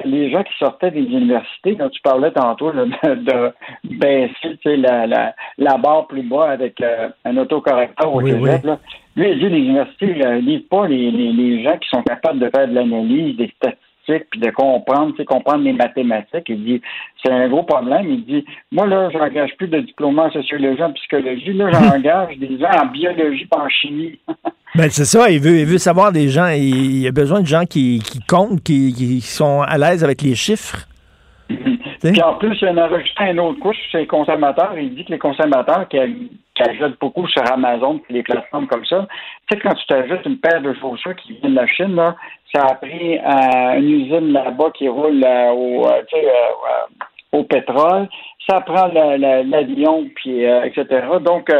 les gens qui sortaient des universités, quand tu parlais tantôt de, de baisser la, la, la, barre plus bas avec euh, un autocorrecteur au Québec, Là, lui, il dit les universités ne lisent pas les, les, les, gens qui sont capables de faire de l'analyse, des statistiques, puis de comprendre, comprendre les mathématiques. Il dit c'est un gros problème. Il dit Moi, là, j'engage plus de diplômes en sociologie, en psychologie, là, j'engage des gens en biologie et en chimie. Ben, c'est ça, il veut, il veut savoir des gens, il, a besoin de gens qui, qui comptent, qui, qui sont à l'aise avec les chiffres. Puis en plus, il en a une autre couche chez les consommateurs. Il dit que les consommateurs qui, achètent beaucoup sur Amazon et les plateformes comme ça, tu sais, quand tu t'ajoutes une paire de chaussures qui vient de la Chine, là, ça a pris euh, une usine là-bas qui roule euh, au, euh, au pétrole. Ça prend l'avion, puis etc. Donc,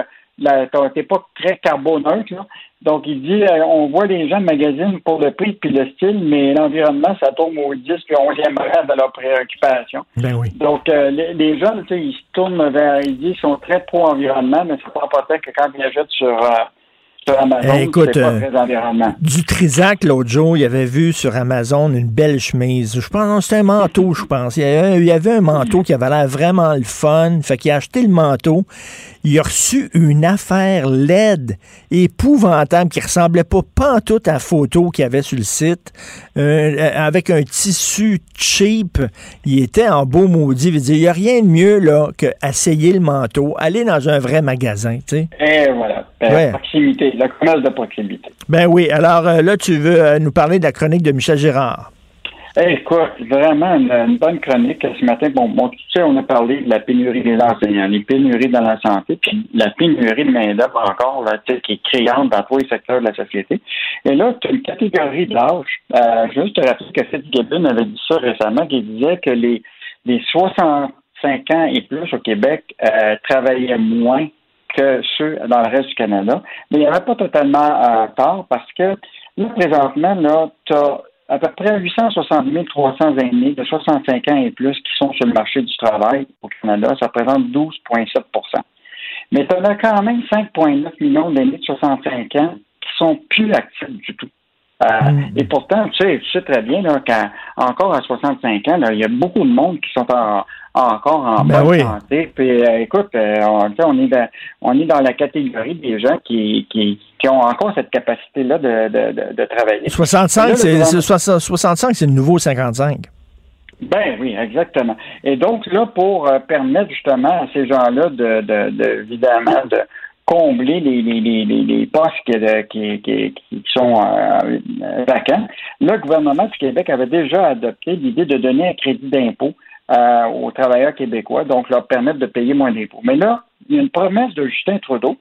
t'es pas très carboneutre, là. Donc, il dit, euh, on voit les gens de magazine pour le prix puis le style, mais l'environnement, ça tombe au 10 puis 11e rang de leur préoccupation. Ben oui. Donc, euh, les, les, jeunes, ils se tournent vers, ils disent, ils sont très pro-environnement, mais c'est pas important que quand ils achètent sur, euh, Amazon, écoute, du Trisac, l'autre jour, il avait vu sur Amazon une belle chemise. Je pense c'était un manteau, je pense. Il y, avait, un manteau qui avait l'air vraiment le fun. Fait qu'il a acheté le manteau. Il a reçu une affaire laide, épouvantable, qui ressemblait pas pantoute à la photo qu'il y avait sur le site. Euh, avec un tissu cheap. Il était en beau maudit. Il n'y a rien de mieux là, qu'essayer le manteau, aller dans un vrai magasin. Tu Et voilà. Euh, proximité la commerce de proximité. Ben oui. Alors euh, là, tu veux euh, nous parler de la chronique de Michel Gérard. Eh, écoute, vraiment une, bonne chronique ce matin. Bon, bon, tu sais, on a parlé de la pénurie des enseignants, les pénuries dans la santé, puis la pénurie de main-d'œuvre encore, là, tu sais, qui est criante dans tous les secteurs de la société. Et là, tu as une catégorie d'âge. Euh, juste te rappeler que Fitzgibbon avait dit ça récemment, qui disait que les, les 65 ans et plus au Québec euh, travaillaient moins que ceux dans le reste du Canada. Mais il n'y avait pas totalement euh, tort parce que là, présentement, là, tu as à peu près 860 300 aînés de 65 ans et plus qui sont sur le marché du travail au Canada. Ça représente 12,7% Mais tu as quand même 5,9 millions d'aînés de 65 ans qui sont plus actifs du tout. Euh, et pourtant, tu sais, tu sais très bien là, qu'encore à 65 ans, il y a beaucoup de monde qui sont encore en Ben bonne oui. santé. Puis euh, écoute, euh, on, est dans, on est dans la catégorie des gens qui, qui, qui ont encore cette capacité-là de, de, de, de travailler. 65, Là, le c'est gouvernement- c'est 60 65, c'est le nouveau 55. Ben oui, exactement. Et donc là, pour euh, permettre justement à ces gens-là de, de, de évidemment de combler les, les, les, les, postes qui, euh, qui, qui, qui sont euh, vacants, le gouvernement du Québec avait déjà adopté l'idée de donner un crédit d'impôt euh, aux travailleurs québécois, donc leur permettre de payer moins d'impôts. Mais là, il y a une promesse de Justin Trudeau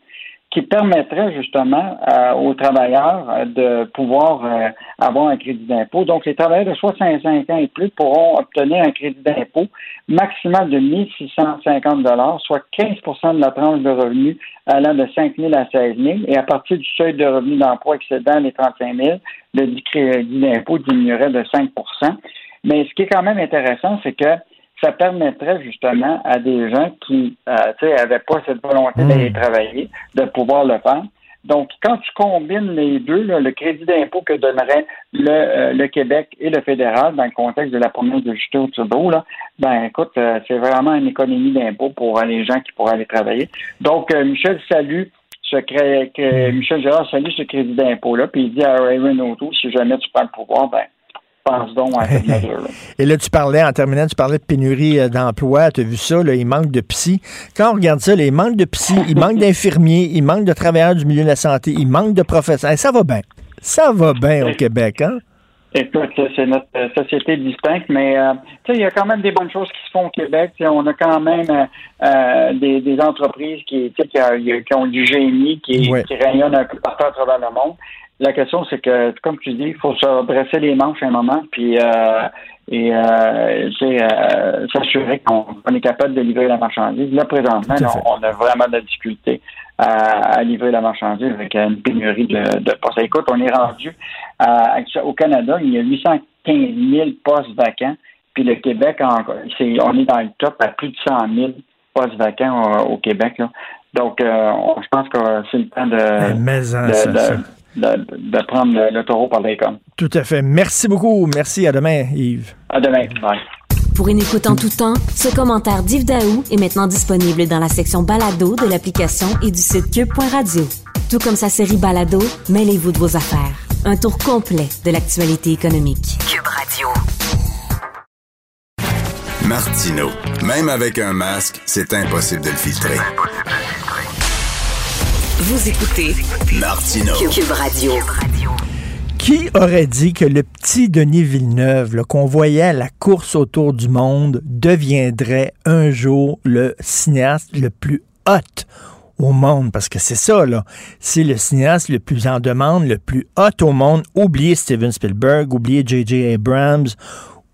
qui permettrait justement euh, aux travailleurs euh, de pouvoir euh, avoir un crédit d'impôt. Donc, les travailleurs de 65 ans et plus pourront obtenir un crédit d'impôt maximal de 1650 soit 15% de la tranche de revenus allant de 5 000 à 16 000 et à partir du seuil de revenu d'emploi excédant les 35 000, le dit crédit d'impôt diminuerait de 5% Mais ce qui est quand même intéressant, c'est que ça permettrait justement à des gens qui euh, tu sais, avaient pas cette volonté d'aller travailler de pouvoir le faire. Donc, quand tu combines les deux, là, le crédit d'impôt que donnerait le, euh, le Québec et le fédéral dans le contexte de la promesse de Justin Trudeau, là, ben écoute, euh, c'est vraiment une économie d'impôt pour euh, les gens qui pourraient aller travailler. Donc, euh, Michel salue ce cré- que Michel Gérard salue ce crédit d'impôt-là, puis il dit à Aaron O'Toole, si jamais tu prends le pouvoir, ben pense donc à cette mesure-là. Et là, tu parlais, en terminant, tu parlais de pénurie euh, d'emploi. Tu as vu ça, là, il manque de psy. Quand on regarde ça, là, il manque de psy, il manque d'infirmiers, il manque de travailleurs du milieu de la santé, il manque de professeurs. Eh, Ça va bien. Ça va bien au Québec, hein? Écoute, c'est notre euh, société distincte, mais euh, tu sais, il y a quand même des bonnes choses qui se font au Québec. On a quand même euh, euh, des, des entreprises qui, tu sais, qui, a- qui ont du génie, qui, Ouais. qui rayonnent un peu partout à travers le monde. La question, c'est que, comme tu dis, il faut se dresser les manches un moment, puis euh, et euh, euh, s'assurer qu'on on est capable de livrer la marchandise. Là, présentement, on, on a vraiment de la difficulté à, à livrer la marchandise avec une pénurie de, de postes. Écoute, on est rendu à- au Canada, il y a 815 000 postes vacants, puis le Québec, en- on est dans le top à plus de 100 000 postes vacants euh, au Québec. là. Donc, euh, on- je pense que c'est le temps de, Eh, mais, de, ça, de- ça. De- de prendre le, le taureau par les cornes. Tout à fait. Merci beaucoup. Merci. À demain, Yves. À demain. Bye. Pour une écoute en tout temps, ce commentaire d'Yves Daou est maintenant disponible dans la section balado de l'application et du site cube.radio. Tout comme sa série balado, mêlez-vous de vos affaires. Un tour complet de l'actualité économique. Cube Radio. Martino. Même avec un masque, c'est impossible de le filtrer. Vous écoutez Martino. Cube Radio. Qui aurait dit que le petit Denis Villeneuve, qu'on voyait à la course autour du monde, deviendrait un jour le cinéaste le plus hot au monde? Parce que c'est ça, là. C'est le cinéaste le plus en demande, le plus hot au monde. Oubliez Steven Spielberg, oubliez J.J. Abrams,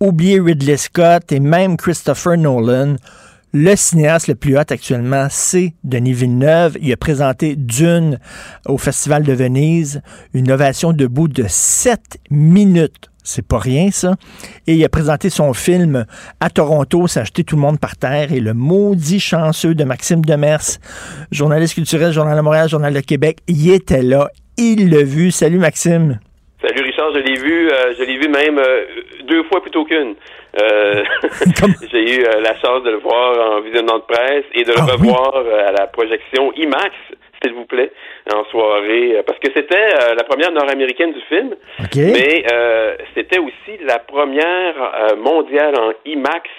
oubliez Ridley Scott et même Christopher Nolan. Le cinéaste le plus hot actuellement, c'est Denis Villeneuve. Il a présenté Dune au Festival de Venise, une ovation debout de 7 minutes. C'est pas rien, ça. Et il a présenté son film à Toronto, s'est acheté tout le monde par terre. Et le maudit chanceux de Maxime Demers, journaliste culturel, Journal de Montréal, Journal de Québec, il était là. Il l'a vu. Salut, Maxime. Salut Richard, je l'ai vu, euh, je l'ai vu même euh, deux fois plutôt qu'une. Euh, J'ai eu euh, la chance de le voir en visionnement de presse et de le Ah revoir euh, à la projection IMAX, s'il vous plaît, en soirée, parce que c'était euh, la première nord-américaine du film, mais euh, c'était aussi la première mondiale en IMAX.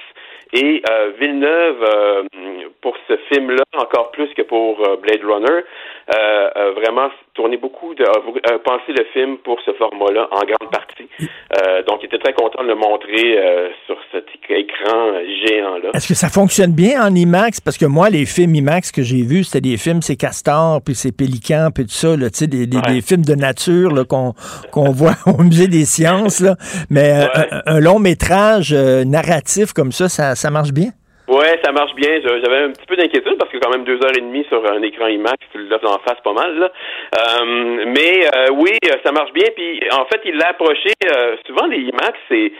Et Villeneuve, pour ce film-là, encore plus que pour Blade Runner, euh, vraiment tourné beaucoup de, a pensé le film pour ce format-là en grande partie. Euh, donc, il était très content de le montrer euh, sur cet écran euh, géant-là. Est-ce que ça fonctionne bien en IMAX? Parce que moi, les films IMAX que j'ai vus, c'était des films, c'est Castor, puis c'est Pélican, puis tout ça, là, tu sais, des, des- des films de nature là, qu'on qu'on voit au Musée des sciences. Là. Mais euh, un, un long métrage euh, narratif comme ça, ça, ça marche bien? Ouais, ça marche bien. J'avais un petit peu d'inquiétude parce que quand même deux heures et demie sur un écran IMAX, tu l'as en face pas mal. Là. Euh, mais euh, oui, euh, ça marche bien. Puis en fait, il l'a approché. euh, souvent les IMAX, c'est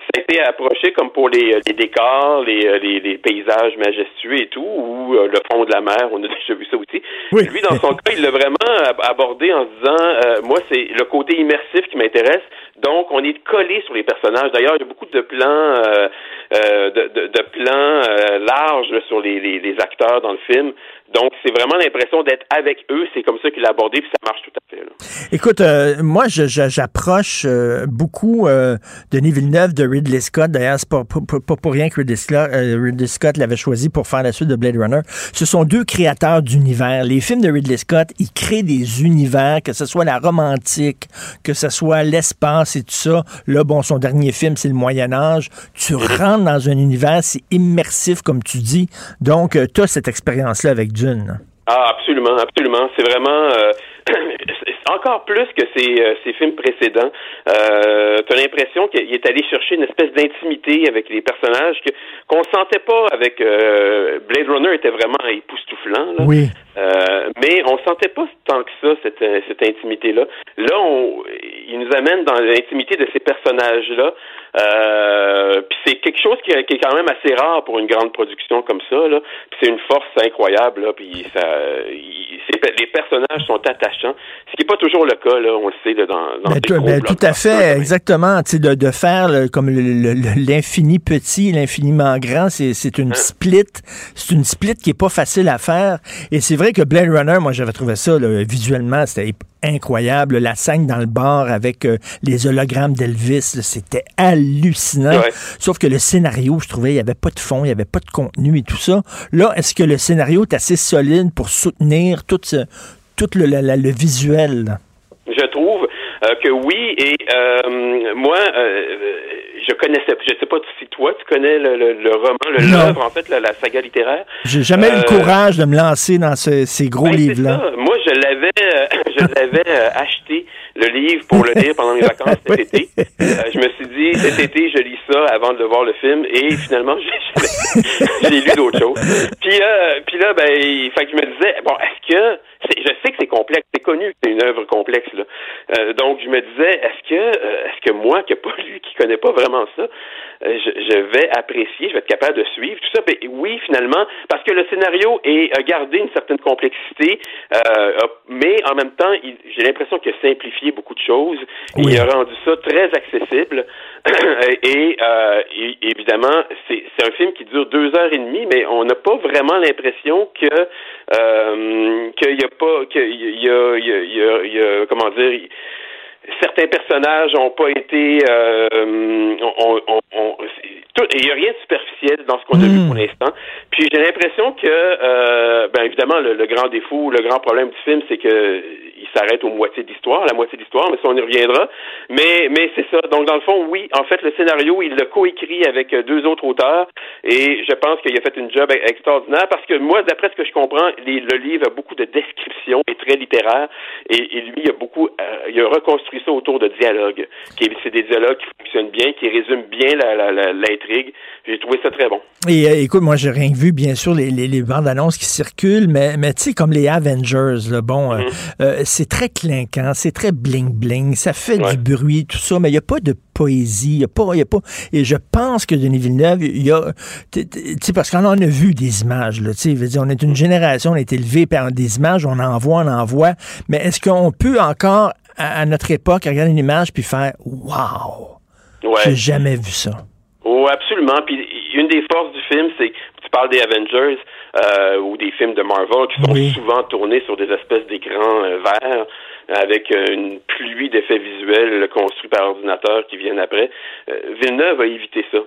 ça a été approché comme pour les, les décors, les, les, les, paysages majestueux et tout, ou le fond de la mer, on a déjà vu ça aussi. Lui, dans son cas, il l'a vraiment abordé en se disant, moi, c'est le côté immersif qui m'intéresse. Donc, on est collé sur les personnages. D'ailleurs, il y a beaucoup de plans, euh, euh, de, de, de, plans euh, larges sur les, les, les, acteurs dans le film. Donc, c'est vraiment l'impression d'être avec eux. C'est comme ça qu'il a abordé, puis ça marche tout à fait. Écoute, euh, moi, j'approche euh, beaucoup euh, Denis Villeneuve de Ridley Scott. D'ailleurs, c'est pas, pas, pas, pour rien que Ridley Scott, Ridley Scott l'avait choisi pour faire la suite de Blade Runner. Ce sont deux créateurs d'univers. Les films de Ridley Scott, ils créent des univers, que ce soit la romantique, que ce soit l'espace et tout ça. Là, bon, son dernier film, c'est le Moyen Âge. Tu rentres dans un univers, c'est immersif, comme tu dis. Donc, tu as cette expérience-là avec Dune. Ah, absolument, absolument. C'est vraiment euh, encore plus que ces, euh, ces films précédents. Euh, tu as l'impression qu'il est allé chercher une espèce d'intimité avec les personnages que qu'on sentait pas avec euh, Blade Runner était vraiment époustouflant. Là. Oui. Euh, mais on sentait pas tant que ça cette, cette intimité-là. Là, on, il nous amène dans l'intimité de ces personnages-là. Euh, puis c'est quelque chose qui, qui, est quand même assez rare pour une grande production comme ça. Là. Puis c'est une force incroyable. Là. Puis ça, il, les personnages sont attachants, ce qui n'est pas toujours le cas. Là, on le sait là, dans, dans ben, tout, ben, tout à fait, exactement. De, de faire comme l'infini petit, l'infiniment grand, c'est une hein? split. C'est une split qui est pas facile à faire. Et c'est vrai que Blade Runner, moi j'avais trouvé ça là, visuellement, c'était incroyable. La scène dans le bar avec euh, les hologrammes d'Elvis, c'était hallucinant. Sauf que le scénario, je trouvais, il n'y avait pas de fond, il n'y avait pas de contenu et tout ça. Là, est-ce que le scénario est assez solide pour soutenir tout, ce, tout le, le visuel? Je trouve euh, que oui, et euh, moi, je connaissais, je sais pas si toi tu connais le, le, le roman, l'œuvre en fait, la, la saga littéraire. J'ai jamais eu le euh, courage de me lancer dans ce, ces gros ben, livres-là. Moi, je l'avais, euh, je l'avais euh, acheté le livre pour le lire pendant mes vacances cet été. je me suis dit cet été, je lis ça avant de voir le film, et finalement, j'ai lu d'autres choses. Puis, puis là, ben, fait que je me disais, bon, est-ce que je sais que c'est complexe, c'est connu que c'est une œuvre complexe. Là. Donc je me disais, est-ce que est-ce que moi, qui n'ai pas lu, qui connais pas vraiment ça, euh, je, vais apprécier, je vais être capable de suivre tout ça. Ben, oui, finalement, parce que le scénario est a gardé une certaine complexité, mais en même temps, j'ai l'impression qu'il a simplifié beaucoup de choses. Il a rendu ça très accessible. et, évidemment, c'est un film qui dure deux heures et demie, mais on n'a pas vraiment l'impression que qu'il y a pas qu'il y a, il y a, il y a, il y a comment dire certains personnages n'ont pas été euh, on, on, on, il n'y a rien de superficiel dans ce qu'on a vu hmm. pour l'instant. Puis j'ai l'impression que euh, ben évidemment le, le, grand défaut, le grand problème du film, c'est que s'arrête aux moitié d'histoire, la moitié d'histoire, mais ça on y reviendra. Mais mais c'est ça. Donc dans le fond, oui, en fait le scénario, il l'a coécrit avec deux autres auteurs et je pense qu'il a fait une job extraordinaire parce que moi, d'après ce que je comprends, le livre a beaucoup de descriptions et très littéraire et, et lui il a beaucoup euh, il a reconstruit ça autour de dialogues. C'est des dialogues qui fonctionnent bien, qui résument bien l'intrigue. J'ai trouvé ça très bon. Et euh, écoute, moi, j'ai rien vu, bien sûr, les, les, bandes annonces qui circulent, mais, mais tu sais, comme les Avengers, là, bon, euh, mm-hmm. C'est très clinquant, c'est très bling-bling, ça fait du bruit, tout ça, mais il n'y a pas de poésie, il n'y a pas, y a pas, et je pense que Denis Villeneuve, il y a, tu sais, parce qu'on en a vu des images, là, tu sais, on est une génération, on est élevé par des images, on en voit, on en voit, mais est-ce qu'on peut encore à, notre époque, regarder une image puis faire Wow! Ouais. J'ai jamais vu ça. Oh, absolument. Puis une des forces du film, c'est tu parles des Avengers euh, ou des films de Marvel qui sont souvent tournés sur des espèces d'écrans euh, verts avec euh, une pluie d'effets visuels construits par ordinateur qui viennent après. Villeneuve a évité ça.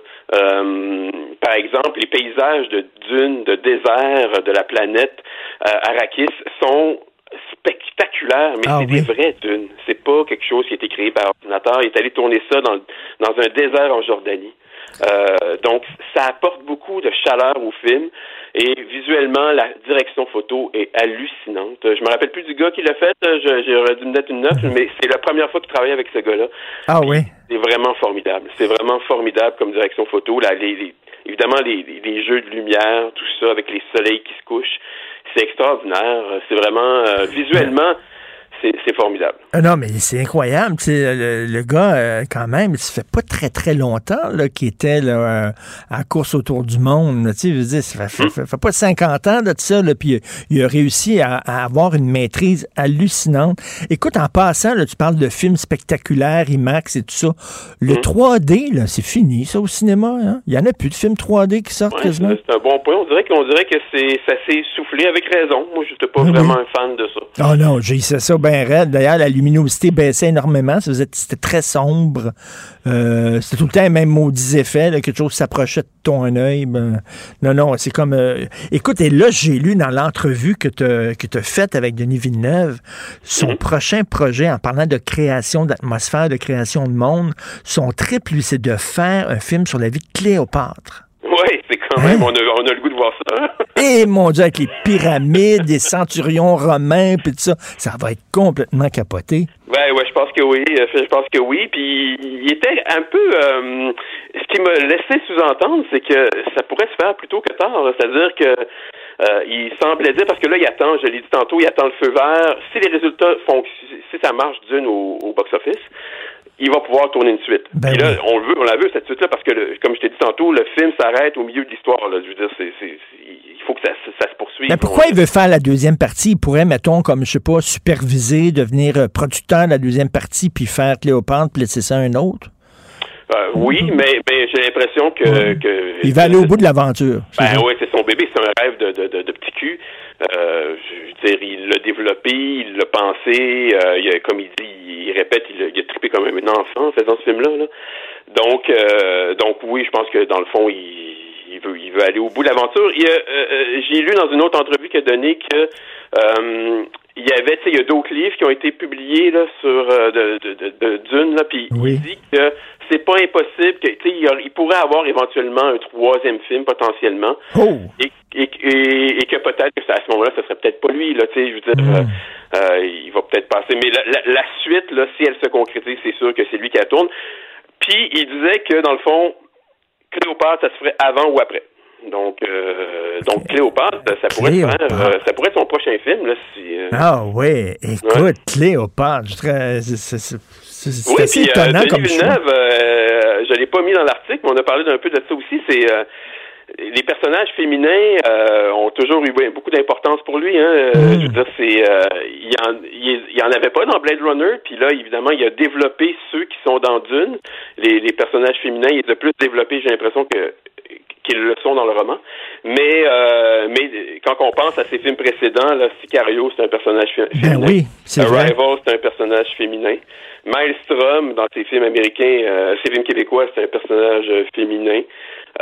par exemple, les paysages de dunes, de désert, de la planète Arrakis sont spectaculaire, mais ah c'est des vraies dunes. C'est pas quelque chose qui a été créé par ordinateur. Il est allé tourner ça dans, dans un désert en Jordanie. Euh, donc, ça apporte beaucoup de chaleur au film. Et visuellement, la direction photo est hallucinante. Je me rappelle plus du gars qui l'a fait. J'aurais dû me mettre une note, mais c'est la première fois qu'il travaille avec ce gars-là. Ah oui. C'est vraiment formidable. C'est vraiment formidable comme direction photo. Là, les, évidemment, les, les, jeux de lumière, tout ça, avec les soleils qui se couchent c'est extraordinaire. C'est vraiment euh, visuellement c'est formidable. Ah non, mais c'est incroyable. Le, le, gars, euh, quand même, ça fait pas très, très longtemps qu'il était là, euh, à course autour du monde. Dire, ça fait, fait, pas 50 ans de ça, là, puis il a réussi à, avoir une maîtrise hallucinante. Écoute, en passant, là, tu parles de films spectaculaires, IMAX et tout ça. Le 3D, là, c'est fini, ça, au cinéma. Hein? Il y en a plus de films 3D qui sortent quasiment. C'est un bon point. On dirait qu'on dirait que ça s'est soufflé avec raison. Moi, je n'étais pas vraiment un fan de ça. Oh non, j'ai ça bien raide. D'ailleurs, la luminosité baissait énormément. C'était très sombre. Euh, c'était tout le temps les mêmes maudits effets. quelque chose s'approchait de ton œil. Ben, non, non, c'est comme... Euh, écoute, et là, j'ai lu dans l'entrevue que tu as, faite avec Denis Villeneuve, son mhm. prochain projet, en parlant de création d'atmosphère, de création de monde, son trip, lui, c'est de faire un film sur la vie de Cléopâtre. Oui, quand même, hein? on, a, on, a, le goût de voir ça. Et mon Dieu, avec les pyramides, les centurions romains, puis tout ça, ça va être complètement capoté. Ouais, ouais, je pense que oui. Euh, je pense que oui. Puis il était un peu. Euh, ce qui me laissait sous-entendre, c'est que ça pourrait se faire plutôt que tard. C'est-à-dire que euh, il semblait dire parce que là, il attend. Je l'ai dit tantôt, il attend le feu vert. Si les résultats font, si ça marche d'une au, au box-office, il va pouvoir tourner une suite. Ben là, on veut, on la veut cette suite-là parce que, comme je t'ai dit tantôt, le film s'arrête au milieu de l'histoire. Je veux dire, c'est, il faut que ça, ça se poursuive. Mais pourquoi il veut faire la deuxième partie? Il pourrait, mettons, comme je sais pas, superviser, devenir euh, producteur de la deuxième partie, puis faire Cléopâtre, puis laisser ça à un autre? Euh, oui, mais, mais j'ai l'impression que, que, Il va aller au bout de l'aventure. Ben oui, c'est son bébé, c'est un rêve de, de, de, petit cul. Euh, je veux dire, il l'a développé, il l'a pensé, euh, il a, comme il dit, il répète, il a, il a trippé comme un enfant en faisant ce film-là. Là. Donc, euh, donc oui, je pense que dans le fond, il, il veut, il veut aller au bout de l'aventure. J'ai lu dans une autre entrevue qu'il a donné que il y avait, il y a d'autres livres qui ont été publiés là sur de, de, de, Dune là, puis il dit que c'est pas impossible que, tu sais, il, pourrait avoir éventuellement un troisième film potentiellement, oh. et, et, et, que peut-être que à ce moment-là, ce serait peut-être pas lui, là, je veux dire, hmm. euh, euh, il va peut-être passer, mais la, la, suite, là, si elle se concrétise, c'est sûr que c'est lui qui la tourne. Puis il disait que dans le fond, Cléopâtre, ça se ferait avant ou après. Donc, euh, donc Cléopâtre, ça pourrait, Faire, euh, ça pourrait être son prochain film. Là, si, euh... Ah oui, écoute, Cléopâtre, je serais, c'est oui, puis, euh, Denis Villeneuve, euh, je l'ai pas mis dans l'article, mais on a parlé d'un peu de ça aussi. C'est euh, les personnages féminins euh, ont toujours eu beaucoup d'importance pour lui. Hein. Mm. Je veux dire, c'est il, en, il, en avait pas dans Blade Runner, puis là, évidemment, il a développé ceux qui sont dans Dune. Les, les personnages féminins, il les a plus développés, j'ai l'impression que qu'ils le sont dans le roman. Mais euh, mais quand on pense à ses films précédents, là, Sicario, c'est un personnage ben féminin. Ben oui, c'est Arrival, c'est un personnage féminin. Maelstrom, dans ses films américains, euh, ses films québécois, c'est un personnage euh, féminin.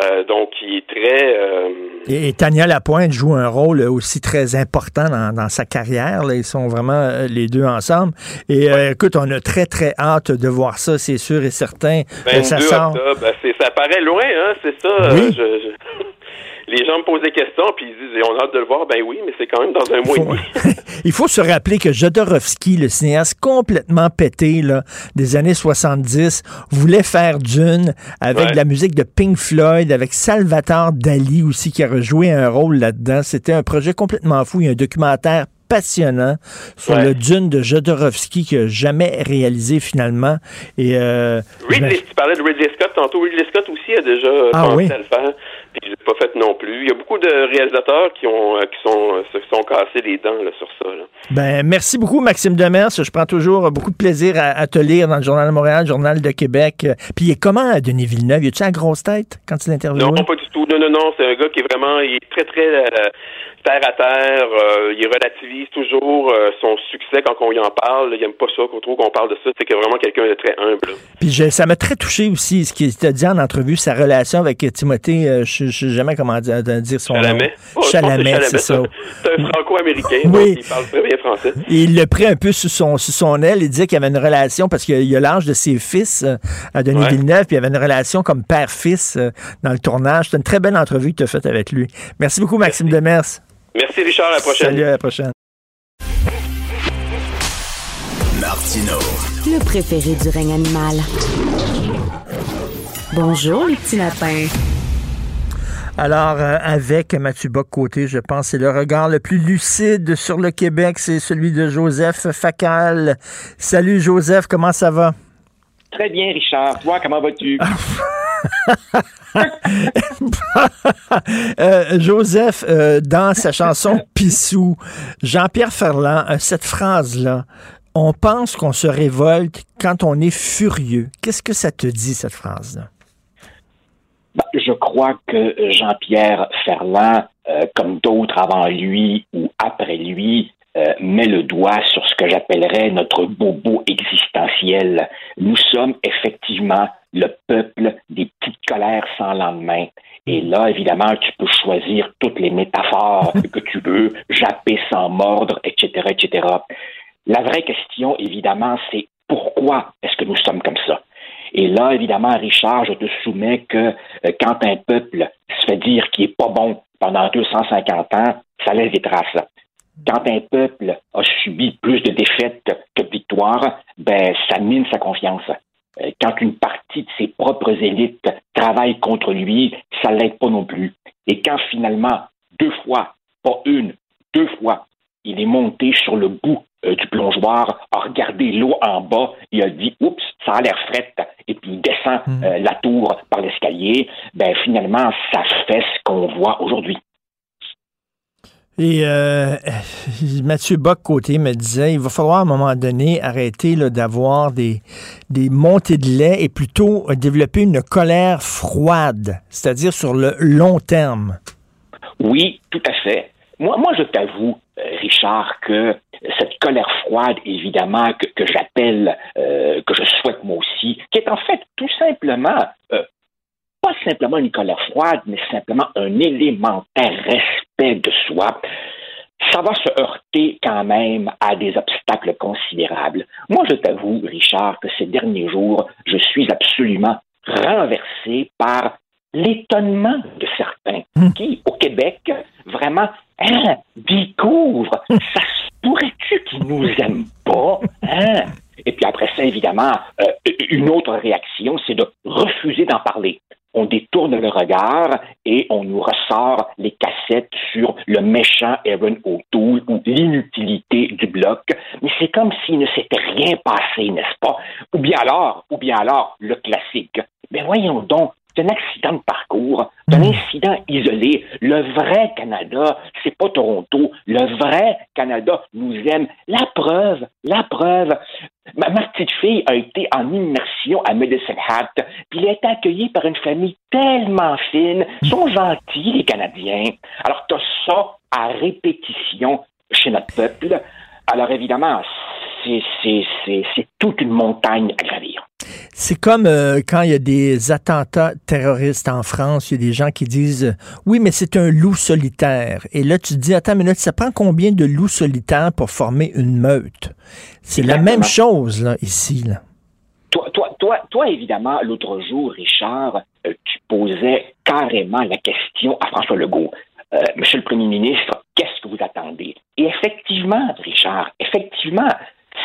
Euh, donc, il est très... Euh, et, Tania Lapointe joue un rôle aussi très important dans, dans sa carrière. Là. Ils sont vraiment les deux ensemble. Et écoute, on a très, très hâte de voir ça, c'est sûr et certain. 22 ça sort... octobre, ben, ça paraît loin, hein, c'est ça. Oui. je les gens me posent des questions, puis ils disent, on a hâte de le voir. Ben oui, mais c'est quand même dans un mois et demi. Il faut se rappeler que Jodorowsky, le cinéaste complètement pété là, des années 70, voulait faire Dune avec la musique de Pink Floyd, avec Salvatore Dali aussi qui a rejoué un rôle là-dedans. C'était un projet complètement fou. Il y a un documentaire passionnant sur le Dune de Jodorowsky qui n'a jamais réalisé finalement. Et, euh, Ridley, tu parlais de Ridley Scott tantôt. Ridley Scott aussi a déjà ah, pensé à le faire puis je l'ai pas fait non plus. Il y a beaucoup de réalisateurs qui ont euh, qui sont euh, se sont cassés les dents là, sur ça. Là. Ben merci beaucoup Maxime Demers. Je prends toujours beaucoup de plaisir à, te lire dans le Journal de Montréal, le Journal de Québec. Puis il est comment Denis Villeneuve? Y une grosse tête quand il interviewe? Non, pas du tout. Non, non, non. C'est un gars qui est vraiment, il est très très euh, terre à terre. il relativise toujours son succès quand on y en parle. Il aime pas ça qu'on trouve qu'on parle de ça. C'est que vraiment quelqu'un de très humble. Puis ça m'a très touché aussi ce qu'il t'a dit en entrevue, sa relation avec Timothée je sais jamais comment dire, son Chalamet. nom. Oh, Chalamet, c'est ça. C'est un franco-américain, oui. il parle très bien français. il l'a pris un peu sous son, sous son aile. Il disait qu'il y avait une relation, parce qu'il a l'âge de ses fils euh, à Denis Villeneuve, puis il y avait une relation comme père-fils euh, dans le tournage. C'est une très belle entrevue que tu as faite avec lui. Merci beaucoup, Maxime Demers. Merci, Richard. À la prochaine. Salut, à la prochaine. Martino. Le préféré du règne animal. Bonjour, les petits lapins. Alors, euh, avec Mathieu Bock-Côté, je pense c'est le regard le plus lucide sur le Québec, c'est celui de Joseph Facal. Salut Joseph, comment ça va? Très bien, Richard. Toi, comment vas-tu? Euh, Joseph, euh, dans sa chanson Pissou, Jean-Pierre Ferland, cette phrase-là, on pense qu'on se révolte quand on est furieux. Qu'est-ce que ça te dit, cette phrase-là? Ben, je crois que Jean-Pierre Ferland, euh, comme d'autres avant lui ou après lui, euh, met le doigt sur ce que j'appellerais notre bobo existentiel. Nous sommes effectivement le peuple des petites colères sans lendemain. Et là, évidemment, tu peux choisir toutes les métaphores que tu veux, japper sans mordre, etc., etc. La vraie question, évidemment, c'est pourquoi est-ce que nous sommes comme ça? Et là, évidemment, Richard, je te soumets que euh, quand un peuple se fait dire qu'il n'est pas bon pendant 250 ans, ça laisse des traces. Quand un peuple a subi plus de défaites que de victoires, ben, ça mine sa confiance. Euh, quand une partie de ses propres élites travaille contre lui, ça l'aide pas non plus. Et quand finalement, deux fois, pas une, deux fois, il est monté sur le bout euh, du plongeoir, a regardé l'eau en bas et a dit Oups, ça a l'air fret, et puis il descend hmm. euh, la tour par l'escalier, ben finalement, ça fait ce qu'on voit aujourd'hui. Et euh, Mathieu Bock-Côté me disait il va falloir à un moment donné arrêter d'avoir des, des montées de lait et plutôt développer une colère froide, c'est-à-dire sur le long terme. Oui, tout à fait. Moi, moi je t'avoue, Richard, que cette colère froide, évidemment, que, j'appelle, euh, que je souhaite moi aussi, qui est en fait tout simplement, euh, pas simplement une colère froide, mais simplement un élémentaire respect de soi, ça va se heurter quand même à des obstacles considérables. Moi, je t'avoue, Richard, que ces derniers jours, je suis absolument renversé par l'étonnement de certains hmm. qui, au Québec, vraiment hein, découvrent. Ça pourrait-tu qu'ils nous aiment pas? Hein? Et puis après ça, évidemment, euh, une autre réaction, c'est de refuser d'en parler. On détourne le regard et on nous ressort les cassettes sur le méchant Evan O'Toole ou l'inutilité du bloc. Mais c'est comme s'il ne s'était rien passé, n'est-ce pas? Ou bien alors, ou bien alors, le classique. Mais voyons donc, c'est un accident de parcours, c'est un hmm. incident isolé. Le vrai Canada, c'est pas Toronto. Le vrai Canada nous aime. La preuve, la preuve. Ma, petite fille a été en immersion à Medicine Hat, puis elle a été accueillie par une famille tellement fine. Ils sont gentils, les Canadiens. Alors, tu as ça à répétition chez notre peuple. Alors, évidemment, c'est toute une montagne à gravir. C'est comme euh, quand il y a des attentats terroristes en France, il y a des gens qui disent oui, mais c'est un loup solitaire. Et là, tu te dis attends une minute, ça prend combien de loups solitaires pour former une meute? C'est la même chose là ici. Là. Toi, toi, toi, toi évidemment, l'autre jour, Richard, euh, tu posais carrément la question à François Legault. Euh, Monsieur le Premier ministre, qu'est-ce que vous attendez? Et effectivement, Richard, effectivement,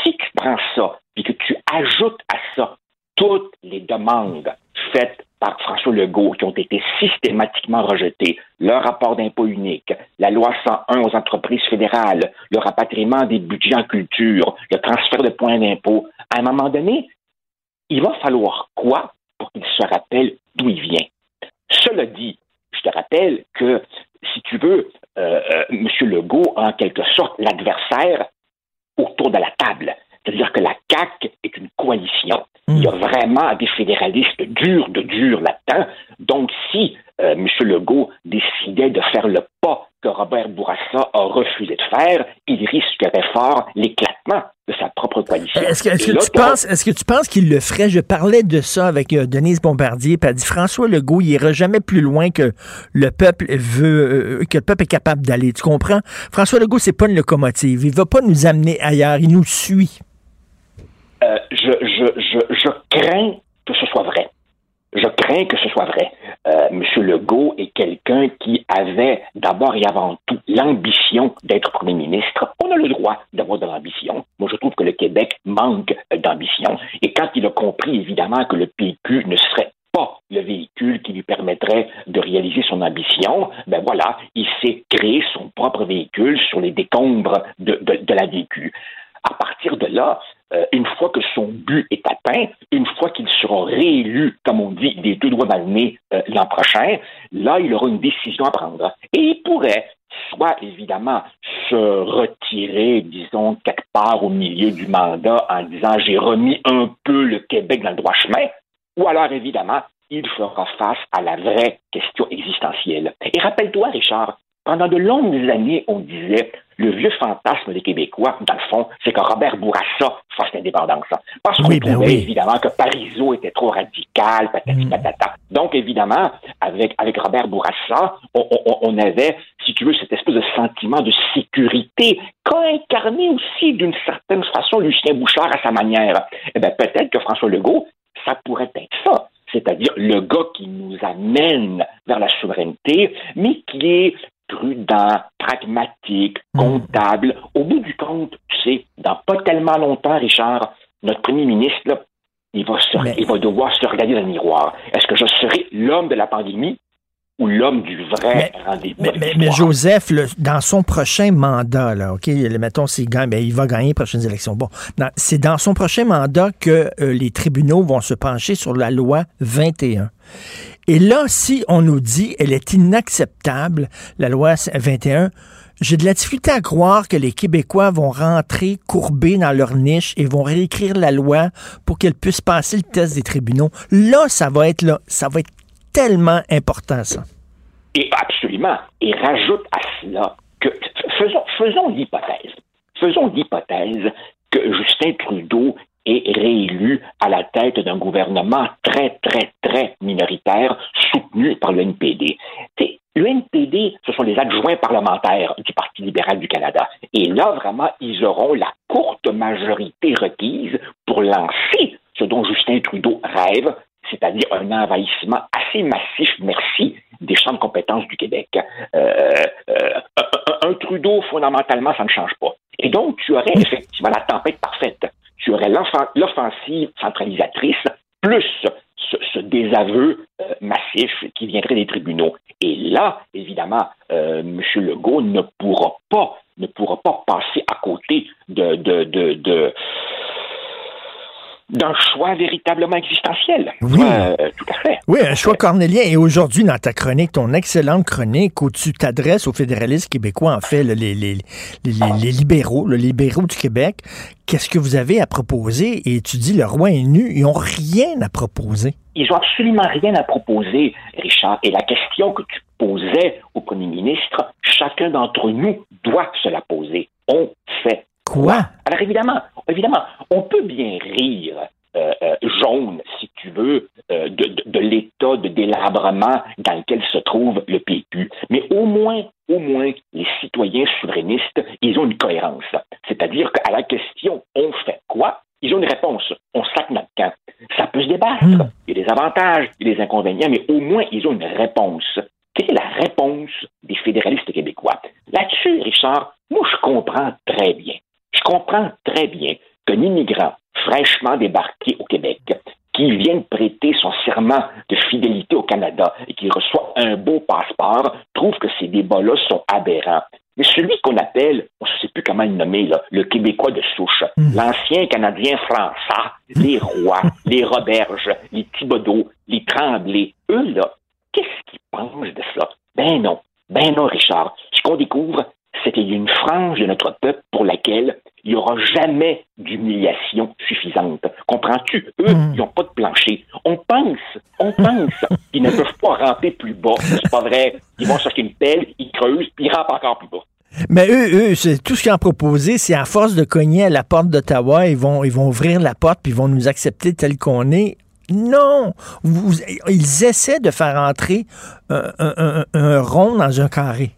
si tu prends ça et que tu ajoutes à ça toutes les demandes faites par François Legault qui ont été systématiquement rejetées, le rapport d'impôt unique, la loi 101 aux entreprises fédérales, le rapatriement des budgets en culture, le transfert de points d'impôt, à un moment donné, il va falloir quoi pour qu'il se rappelle d'où il vient? Cela dit, je te rappelle que, si tu veux, euh, euh, M. Legault, en quelque sorte, l'adversaire autour de la table. C'est-à-dire que la CAQ est une coalition. Il y a hmm. vraiment des fédéralistes durs de durs là-dedans. Donc, si euh, M. Legault décidait de faire le pas que Robert Bourassa a refusé de faire, il risquerait fort de sa propre coalition. Est-ce que, tu penses, est-ce que tu penses qu'il le ferait? Je parlais de ça avec euh, Denise Bombardier, puis elle dit François Legault, il ira jamais plus loin que le peuple veut, euh, que le peuple est capable d'aller. Tu comprends? François Legault, c'est pas une locomotive. Il va pas nous amener ailleurs. Il nous suit. Euh, je, je, je, je crains que ce soit vrai. Je crains que ce soit vrai. Euh, M. Legault est quelqu'un qui avait d'abord et avant tout l'ambition d'être Premier ministre. On a le droit d'avoir de l'ambition. Moi, je trouve que le Québec manque d'ambition. Et quand il a compris, évidemment, que le PQ ne serait pas le véhicule qui lui permettrait de réaliser son ambition, ben voilà, il s'est créé son propre véhicule sur les décombres de, de, la véhicule. À partir de là, euh, une fois que son but est atteint, une fois qu'il sera réélu, comme on dit, des deux doigts dans le nez euh, l'an prochain, là, il aura une décision à prendre. Et il pourrait soit évidemment se retirer, disons, quelque part au milieu du mandat en disant j'ai remis un peu le Québec dans le droit chemin, ou alors évidemment, il fera face à la vraie question existentielle. Et rappelle-toi, Richard, pendant de longues années, on disait le vieux fantasme des Québécois, dans le fond, c'est que Robert Bourassa fasse l'indépendance. Parce qu'on ben trouvait évidemment que Parizeau était trop radical, patati mm. patata. Donc, évidemment, avec, avec Robert Bourassa, on, on, avait, si tu veux, cette espèce de sentiment de sécurité qu'a incarné aussi d'une certaine façon Lucien Bouchard à sa manière. Eh bien, peut-être que François Legault, ça pourrait être ça c'est-à-dire le gars qui nous amène vers la souveraineté, mais qui est prudent, pragmatique, hmm. comptable. Au bout du compte, tu sais, dans pas tellement longtemps, Richard, notre premier ministre, il, va il va devoir se regarder dans le miroir. Est-ce que je serai l'homme de la pandémie ou l'homme du vrai rendez-vous. Mais, Joseph, dans son prochain mandat, là, OK, mettons, s'il gagne, ben, il va gagner les prochaines élections. Bon, c'est dans son prochain mandat que euh, les tribunaux vont se pencher sur la loi 21. Et là, si on nous dit elle est inacceptable, la loi 21, j'ai de la difficulté à croire que les Québécois vont rentrer courbés dans leur niche et vont réécrire la loi pour qu'elle puisse passer le test des tribunaux. Là, ça va être là, ça va être tellement important, ça. Et absolument. Et rajoute à cela que faisons, faisons l'hypothèse. Faisons l'hypothèse que Justin Trudeau est réélu à la tête d'un gouvernement très, très, très minoritaire soutenu par le NPD. Le NPD, ce sont les adjoints parlementaires du Parti libéral du Canada. Et là, vraiment, ils auront la courte majorité requise pour lancer ce dont Justin Trudeau rêve, c'est-à-dire un envahissement assez massif, merci, des champs de compétences du Québec. Euh, euh, un, Trudeau, fondamentalement, ça ne change pas. Et donc, tu aurais effectivement la tempête parfaite. L'offensive centralisatrice, plus ce, désaveu euh, massif qui viendrait des tribunaux. Et là, évidemment, M. Legault ne pourra pas ne pourra pas passer à côté de d'un choix véritablement existentiel. Oui. Euh, tout à fait. Oui, un choix cornélien. Et aujourd'hui, dans ta chronique, ton excellente chronique, où tu t'adresses aux fédéralistes québécois, en fait, les, les, les, les, libéraux, les libéraux du Québec, qu'est-ce que vous avez à proposer? Et tu dis, le roi est nu, ils n'ont rien à proposer. Ils n'ont absolument rien à proposer, Richard. Et la question que tu posais au premier ministre, chacun d'entre nous doit se la poser. On fait Quoi? Alors évidemment, évidemment, on peut bien rire euh, euh, jaune, si tu veux, euh, de, l'état de délabrement dans lequel se trouve le PQ. Mais au moins, au moins, les citoyens souverainistes, ils ont une cohérence. C'est-à-dire qu'à la question on fait quoi, ils ont une réponse. On sac notre camp. Ça peut se débattre. Hmm. Il y a des avantages, il y a des inconvénients, mais au moins, ils ont une réponse. Quelle est la réponse des fédéralistes québécois? Là-dessus, Richard, moi, je comprends très bien. Je comprends très bien qu'un immigrant fraîchement débarqué au Québec, qui vient de prêter son serment de fidélité au Canada et qui reçoit un beau passeport, trouve que ces débats-là sont aberrants. Mais celui qu'on appelle, on ne sait plus comment le nommer, là, le Québécois de souche, hmm. l'ancien Canadien français, les Rois, les Roberges, les Thibodeau, les Tremblay, eux, là, qu'est-ce qu'ils pensent de ça? Ben non. Ben non, Richard. Ce qu'on découvre, c'est qu'il y a une frange de notre peuple pour laquelle il n'y aura jamais d'humiliation suffisante. Comprends-tu? Eux, hmm. ils n'ont pas de plancher. On pense, on pense qu'ils ne peuvent pas ramper plus bas. C'est pas vrai. Ils vont chercher une pelle, ils creusent, puis ils rampent encore plus bas. Mais eux, eux, tout ce qu'ils ont proposé, c'est à force de cogner à la porte d'Ottawa, ils vont, ils vont ouvrir la porte puis ils vont nous accepter tel qu'on est. Non! ils essaient de faire entrer un rond dans un carré.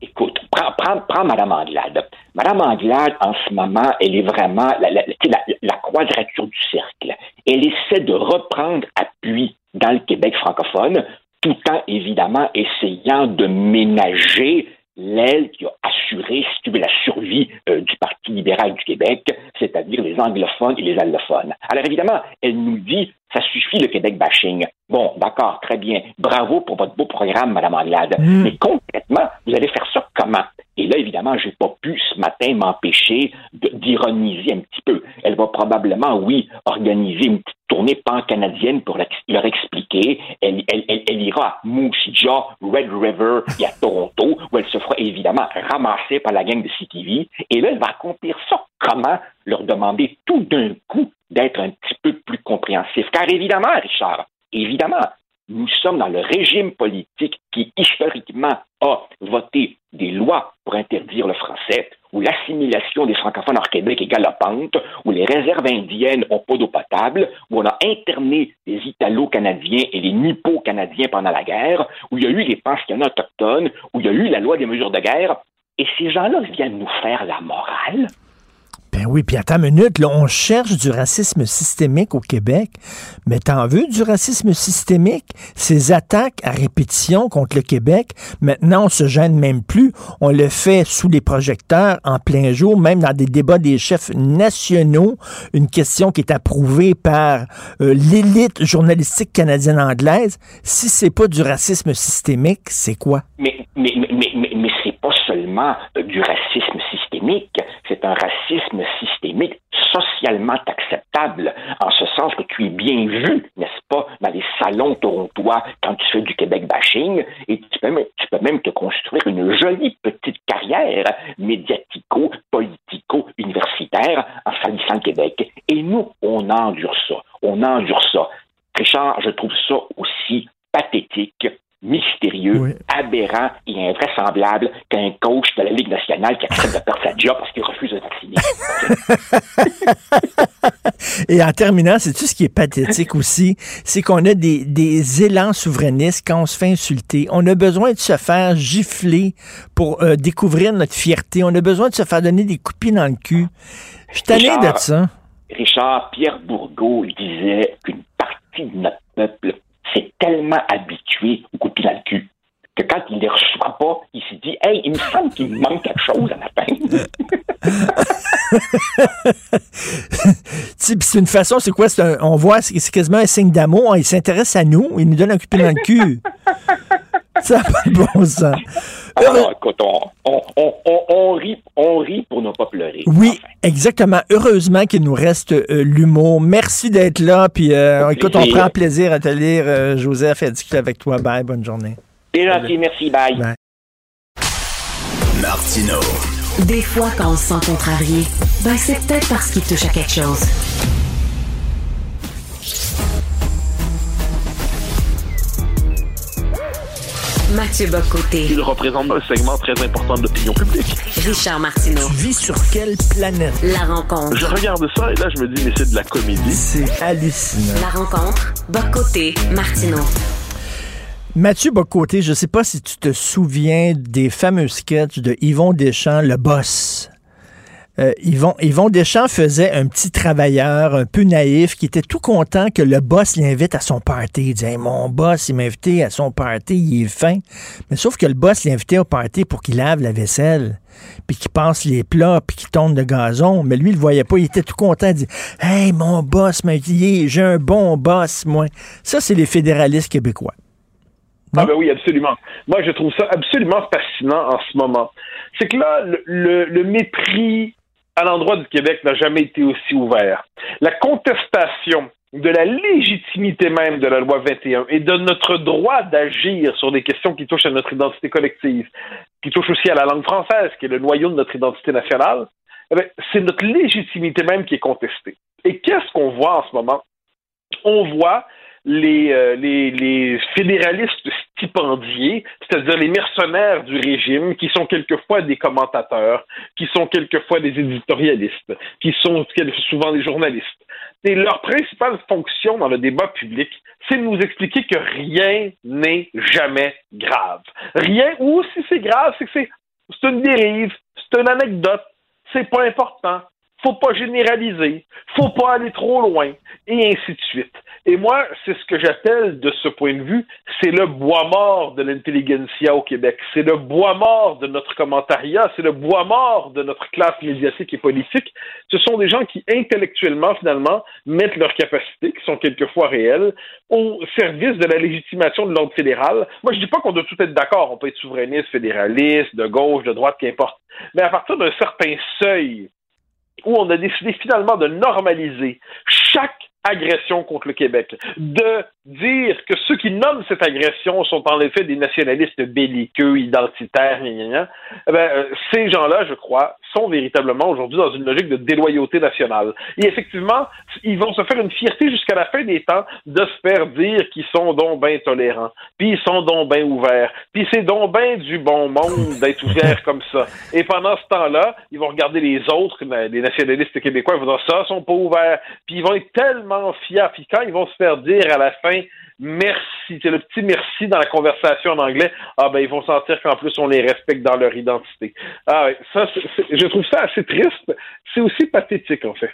Écoute, prends, prends, prends Mme Anglade. Mme Anglade, en ce moment, elle est vraiment la, la, quadrature du cercle. Elle essaie de reprendre appui dans le Québec francophone, tout en, évidemment, essayant de ménager l'aile qui a assuré, la survie euh, du Parti libéral du Québec, c'est-à-dire les anglophones et les allophones. Alors évidemment, elle nous dit, ça suffit le Québec bashing. Bon, d'accord, très bien. Bravo pour votre beau programme, Madame Anglade. Mm. Mais concrètement, vous allez faire ça comment? Et là, évidemment, j'ai pas pu ce matin m'empêcher d'ironiser un petit peu. Elle va probablement, oui, organiser une petite tournée pan-canadienne pour leur expliquer. Elle, elle, elle, elle ira à Moose Jaw, Red River et à Toronto, où elle se fera évidemment ramasser par la gang de CTV. Et là, elle va accomplir ça. Comment? Leur demander tout d'un coup d'être un petit peu plus compréhensif? Car évidemment, Richard, évidemment, nous sommes dans le régime politique qui, historiquement, a voté des lois pour interdire le français, où l'assimilation des francophones hors Québec est galopante, où les réserves indiennes n'ont pas d'eau potable, où on a interné les Italo-Canadiens et les Nippo-Canadiens pendant la guerre, où il y a eu les pensionnats autochtones, où il y a eu la loi des mesures de guerre. Et ces gens-là viennent nous faire la morale. Ben oui, puis attends une minute, là, on cherche du racisme systémique au Québec, mais t'en veux du racisme systémique? Ces attaques à répétition contre le Québec, maintenant on se gêne même plus, on le fait sous les projecteurs, en plein jour, même dans des débats des chefs nationaux, une question qui est approuvée par euh, l'élite journalistique canadienne-anglaise. Si c'est pas du racisme systémique, c'est quoi? Mais, mais, mais, mais, mais, c'est pas seulement euh, du racisme systémique, c'est un racisme systémique socialement acceptable, en ce sens que tu es bien vu, n'est-ce pas, dans les salons torontois quand tu fais du Québec bashing, et tu peux même, même te construire une jolie petite carrière médiatico, politico, universitaire en salissant le Québec. Et nous, on endure ça. On endure ça. Richard, je trouve ça aussi pathétique, mystérieux, aberrant et invraisemblable qu'un coach de la Ligue nationale qui accepte de perdre sa job parce qu'il refuse de vacciner. Et en terminant, c'est tout ce qui est pathétique aussi, c'est qu'on a des, des élans souverainistes quand on se fait insulter. On a besoin de se faire gifler pour euh, découvrir notre fierté. On a besoin de se faire donner des coups de pied dans le cul. Je suis tanné de ça. Richard Pierre Bourgault disait qu'une partie de notre peuple s'est tellement habitué aux coups de pied dans le cul que quand il les reçoit pas, il se dit Hey, il me semble qu'il me manque quelque chose à la fin. C'est une façon, c'est quoi? c'est on voit, c'est c'est quasiment un signe d'amour. Il s'intéresse à nous, il nous donne un coup de pied dans le cul. Ça n'a pas de bon sens. Alors, écoute, on, on, on, on, on rit, on rit pour ne pas pleurer. Oui, exactement. Heureusement qu'il nous reste euh, l'humour. Merci d'être là. Puis, euh, écoute, on prend plaisir à te lire, euh, Joseph, et à discuter avec toi. Bye, bonne journée. C'est gentil, merci, bye. Martino. Des fois, quand on se sent contrarié, ben c'est peut-être parce qu'il touche à quelque chose. Mathieu Bocoté. Il représente un segment très important de l'opinion publique. Richard Martineau. Tu vis sur quelle planète? La rencontre. Je regarde ça et là, je me dis, mais c'est de la comédie. C'est hallucinant. La rencontre. Bocoté. Martineau. Mathieu Bocoté, je ne sais pas si tu te souviens des fameux sketchs de Yvon Deschamps, le boss. Euh, Yvon, Yvon Deschamps faisait un petit travailleur un peu naïf qui était tout content que le boss l'invite à son party. Il disait Mon boss, il m'a invité à son party, il est fin. Mais sauf que le boss l'invitait au party pour qu'il lave la vaisselle, puis qu'il passe les plats, puis qu'il tourne le gazon. Mais lui, il le voyait pas. Il était tout content. Il dit Hey, mon boss m'a J'ai un bon boss, moi. Ça, c'est les fédéralistes québécois. Ah ben oui, absolument. Moi, je trouve ça absolument fascinant en ce moment. C'est que là, le mépris à l'endroit du Québec n'a jamais été aussi ouvert. La contestation de la légitimité même de la loi 21 et de notre droit d'agir sur des questions qui touchent à notre identité collective, qui touchent aussi à la langue française, qui est le noyau de notre identité nationale, eh c'est notre légitimité même qui est contestée. Et qu'est-ce qu'on voit en ce moment? On voit les, euh, les, fédéralistes stipendiés, c'est-à-dire les mercenaires du régime, qui sont quelquefois des commentateurs, qui sont quelquefois des éditorialistes, qui sont souvent des journalistes. Et leur principale fonction dans le débat public, c'est de nous expliquer que rien n'est jamais grave. Rien, ou si c'est grave, c'est que c'est une dérive, c'est une anecdote, c'est pas important. Faut pas généraliser, faut pas aller trop loin, et ainsi de suite. Et moi, c'est ce que j'appelle, de ce point de vue, c'est le bois mort de l'intelligentsia au Québec. C'est le bois mort de notre commentariat, c'est le bois mort de notre classe médiatique et politique. Ce sont des gens qui, intellectuellement, finalement, mettent leurs capacités, qui sont quelquefois réelles, au service de la légitimation de l'ordre fédéral. Moi, je dis pas qu'on doit tout être d'accord. On peut être souverainiste, fédéraliste, de gauche, de droite, qu'importe. Mais à partir d'un certain seuil, où on a décidé finalement de normaliser chaque agression contre le Québec, de dire que ceux qui nomment cette agression sont en effet des nationalistes belliqueux, identitaires, gna. Eh ben, euh, ces gens-là, je crois, sont véritablement aujourd'hui dans une logique de déloyauté nationale. Et effectivement, ils vont se faire une fierté jusqu'à la fin des temps de se faire dire qu'ils sont donc bien tolérants, puis ils sont donc bien ouverts, puis c'est donc bien du bon monde d'être ouverts comme ça. Et pendant ce temps-là, ils vont regarder les autres, les nationalistes québécois, ils vont dire ça, sont pas ouverts, puis ils vont être tellement fiers, puis quand ils vont se faire dire à la fin merci. C'est le petit merci dans la conversation en anglais. Ah ben ils vont sentir qu'en plus on les respecte dans leur identité. Ah ça, je trouve ça assez triste. C'est aussi pathétique en fait.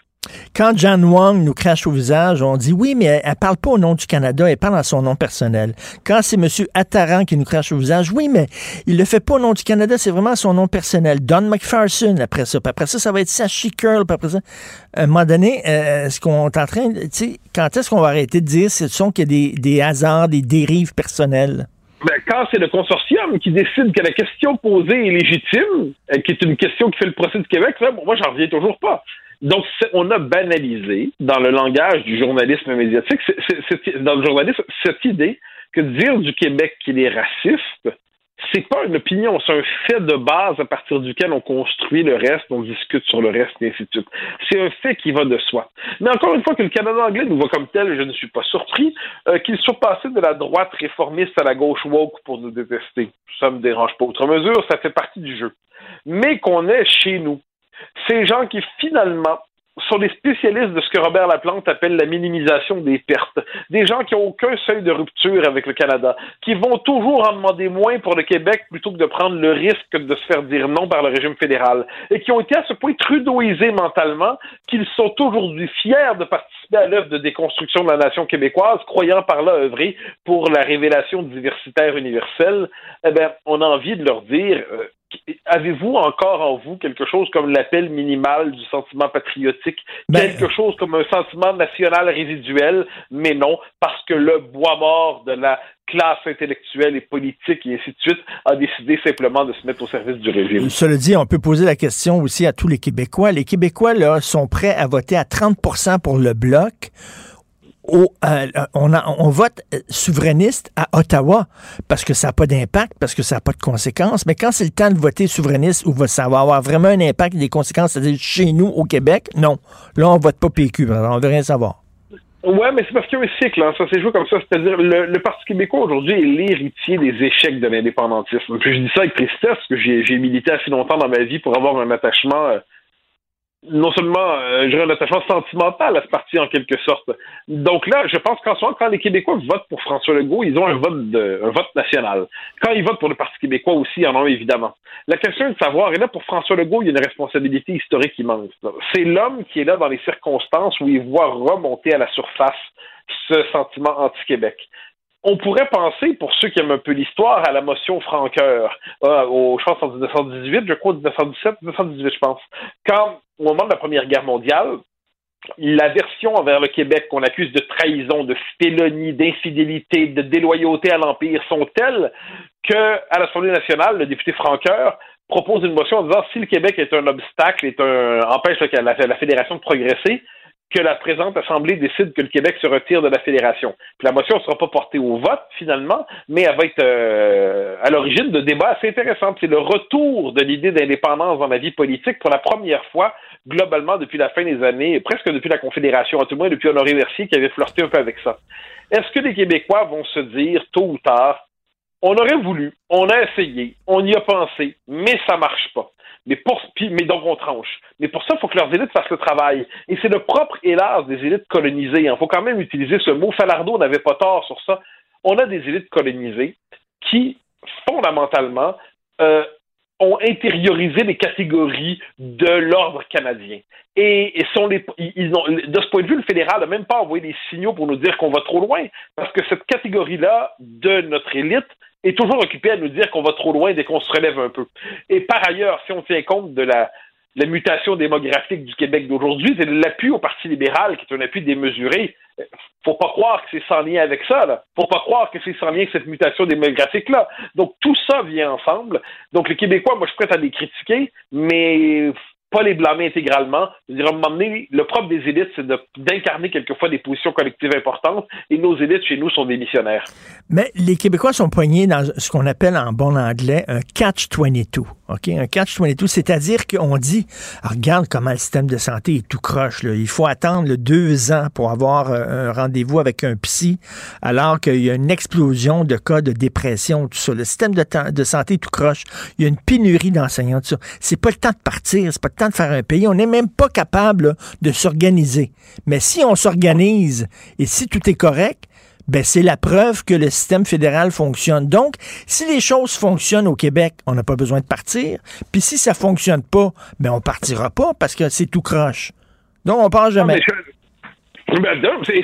Quand Jan Wong nous crache au visage, on dit oui, mais elle, ne parle pas au nom du Canada, elle parle en son nom personnel. Quand c'est M. Attaran qui nous crache au visage, oui, mais il le fait pas au nom du Canada, c'est vraiment son nom personnel. Don McPherson, après ça. Puis après ça, ça va être Sashi Curl. Puis après ça, à un moment donné, euh, est-ce qu'on est en train, quand est-ce qu'on va arrêter de dire ce sont que des, des hasards, des dérives personnelles? Ben, quand c'est le consortium qui décide que la question posée est légitime, euh, qui est une question qui fait le procès du Québec, bon, moi, j'en reviens toujours pas. Donc, on a banalisé dans le langage du journalisme médiatique, dans le journalisme, cette idée que dire du Québec qu'il est raciste, c'est pas une opinion, c'est un fait de base à partir duquel on construit le reste, on discute sur le reste, et ainsi de suite. C'est un fait qui va de soi. Mais encore une fois, que le Canada anglais nous voit comme tel, je ne suis pas surpris euh, qu'il soit passé de la droite réformiste à la gauche woke pour nous détester. Ça me dérange pas. Outre mesure, ça fait partie du jeu. Mais qu'on est chez nous ces gens qui finalement sont des spécialistes de ce que Robert Laplante appelle la minimisation des pertes. Des gens qui n'ont aucun seuil de rupture avec le Canada, qui vont toujours en demander moins pour le Québec plutôt que de prendre le risque de se faire dire non par le régime fédéral, et qui ont été à ce point trudeauisés mentalement qu'ils sont aujourd'hui fiers de participer à l'œuvre de déconstruction de la nation québécoise, croyant par là œuvrer pour la révélation diversitaire universelle. Eh bien, on a envie de leur dire, euh, avez-vous encore en vous quelque chose comme l'appel minimal du sentiment patriotique, ben, quelque chose comme un sentiment national résiduel, mais non, parce que le bois mort de la classe intellectuelle et politique et ainsi de suite a décidé simplement de se mettre au service du régime. Cela dit, on peut poser la question aussi à tous les Québécois. Les Québécois là, sont prêts à voter à 30% pour le bloc euh, on, vote euh, souverainiste à Ottawa parce que ça n'a pas d'impact, parce que ça n'a pas de conséquences. Mais quand c'est le temps de voter souverainiste où ça va avoir vraiment un impact et des conséquences, c'est-à-dire chez nous, au Québec, non. Là, on vote pas PQ, on veut rien savoir. Ouais, mais c'est parce qu'il y a un cycle, hein. ça s'est joué comme ça. C'est-à-dire, le, le, Parti québécois aujourd'hui est l'héritier des échecs de l'indépendantisme. Puis je dis ça avec tristesse, parce que j'ai milité assez longtemps dans ma vie pour avoir un attachement euh, non seulement, euh, un attachement sentimental à ce parti en quelque sorte. Donc là, je pense qu'en soi, quand les Québécois votent pour François Legault, ils ont un vote de, un vote national. Quand ils votent pour le Parti québécois aussi, ils en ont évidemment. La question est de savoir, et là pour François Legault, il y a une responsabilité historique immense. C'est l'homme qui est là dans les circonstances où il voit remonter à la surface ce sentiment anti-Québec on pourrait penser, pour ceux qui aiment un peu l'histoire, à la motion Franqueur, au, je pense en 1918, je crois 1917, 1918, je pense. Quand, au moment de la Première Guerre mondiale, l'aversion envers le Québec qu'on accuse de trahison, de félonie, d'infidélité, de déloyauté à l'Empire sont telles que, à l'Assemblée nationale, le député Franqueur propose une motion en disant si le Québec est un obstacle, est un, empêche la, la Fédération de progresser, que la présente Assemblée décide que le Québec se retire de la Fédération. Puis la motion ne sera pas portée au vote, finalement, mais elle va être euh, à l'origine de débats assez intéressants. C'est le retour de l'idée d'indépendance dans la vie politique pour la première fois, globalement, depuis la fin des années, presque depuis la Confédération, à tout moins depuis Honoré Mercier qui avait flirté un peu avec ça. Est-ce que les Québécois vont se dire, tôt ou tard, on aurait voulu, on a essayé, on y a pensé, mais ça marche pas? Mais, pour, mais donc on tranche. Mais pour ça, il faut que leurs élites fassent le travail. Et c'est le propre hélas des élites colonisées. Il faut quand même utiliser ce mot. Falardeau n'avait pas tort sur ça. On a des élites colonisées qui, fondamentalement, euh, ont intériorisé les catégories de l'ordre canadien. Et, sont les, ils ont, de ce point de vue, le fédéral n'a même pas envoyé des signaux pour nous dire qu'on va trop loin, parce que cette catégorie-là de notre élite est toujours occupée à nous dire qu'on va trop loin dès qu'on se relève un peu. Et par ailleurs, si on tient compte de la, la mutation démographique du Québec d'aujourd'hui, c'est l'appui au Parti libéral qui est un appui démesuré. Faut pas croire que c'est sans lien avec ça. Là. Faut pas croire que c'est sans lien avec cette mutation démographique-là. Donc tout ça vient ensemble. Donc les Québécois, moi je suis prêt à les critiquer, mais pas les blâmer intégralement. Dire, à un moment donné, le propre des élites, c'est d'incarner quelquefois des positions collectives importantes, et nos élites chez nous sont des missionnaires. Mais les Québécois sont poignés dans ce qu'on appelle en bon anglais un catch-22. OK? Un catch-22, c'est-à-dire qu'on dit, ah, regarde comment le système de santé est tout croche. Il faut attendre deux ans pour avoir euh, un rendez-vous avec un psy, alors qu'il y a une explosion de cas de dépression, tout ça. Le système de, de santé est tout croche. Il y a une pénurie d'enseignants, tout ça. C'est pas le temps de partir, c'est pas le temps de faire un pays. On n'est même pas capable de s'organiser. Mais si on s'organise et si tout est correct, ben c'est la preuve que le système fédéral fonctionne. Donc, si les choses fonctionnent au Québec, on n'a pas besoin de partir. Puis si ça fonctionne pas, ben on partira pas parce que c'est tout croche. Donc, on part jamais.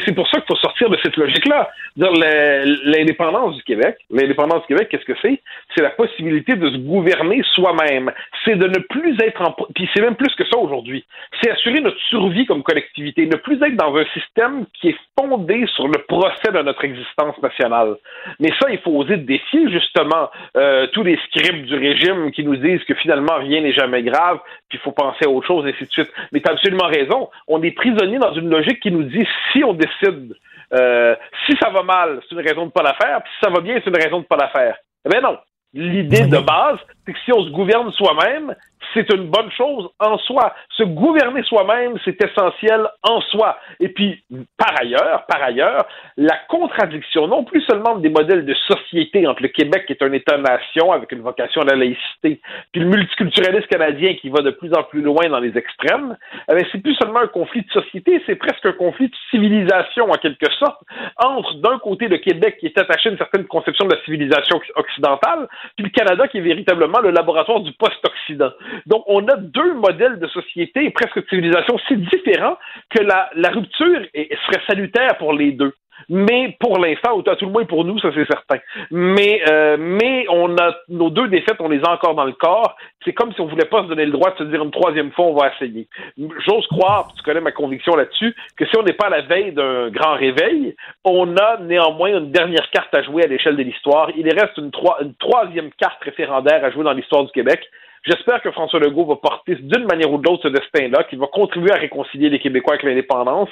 C'est pour ça qu'il faut sortir de cette logique-là. L'indépendance du Québec, l'indépendance du Québec, qu'est-ce que c'est? C'est la possibilité de se gouverner soi-même. C'est de ne plus être en... Puis c'est même plus que ça aujourd'hui. C'est assurer notre survie comme collectivité, ne plus être dans un système qui est fondé sur le procès de notre existence nationale. Mais ça, il faut oser défier justement euh, tous les scripts du régime qui nous disent que finalement rien n'est jamais grave, puis il faut penser à autre chose, et ainsi de suite. Mais tu as absolument raison. On est prisonnier dans une logique qui nous dit si on décide, euh, si ça va mal, c'est une raison de ne pas la faire, puis si ça va bien, c'est une raison de ne pas la faire. Eh bien non. L'idée de base, si on se gouverne soi-même, c'est une bonne chose en soi. Se gouverner soi-même, c'est essentiel en soi. Et puis, par ailleurs, par ailleurs, la contradiction, non plus seulement des modèles de société entre le Québec, qui est un État-nation avec une vocation à la laïcité, puis le multiculturalisme canadien qui va de plus en plus loin dans les extrêmes, eh c'est plus seulement un conflit de société, c'est presque un conflit de civilisation en quelque sorte, entre d'un côté le Québec qui est attaché à une certaine conception de la civilisation occidentale, puis le Canada qui est véritablement le laboratoire du post-Occident. Donc, on a deux modèles de société et presque de civilisation si différents que la, rupture serait salutaire pour les deux. Mais pour l'instant, à tout le moins pour nous, ça c'est certain. Mais, euh, mais on a nos deux défaites, on les a encore dans le corps. C'est comme si on voulait pas se donner le droit de se dire une troisième fois, on va essayer. J'ose croire, tu connais ma conviction là-dessus, que si on n'est pas à la veille d'un grand réveil, on a néanmoins une dernière carte à jouer à l'échelle de l'histoire. Il reste une, une troisième carte référendaire à jouer dans l'histoire du Québec. J'espère que François Legault va porter d'une manière ou de ce destin-là, qu'il va contribuer à réconcilier les Québécois avec l'indépendance.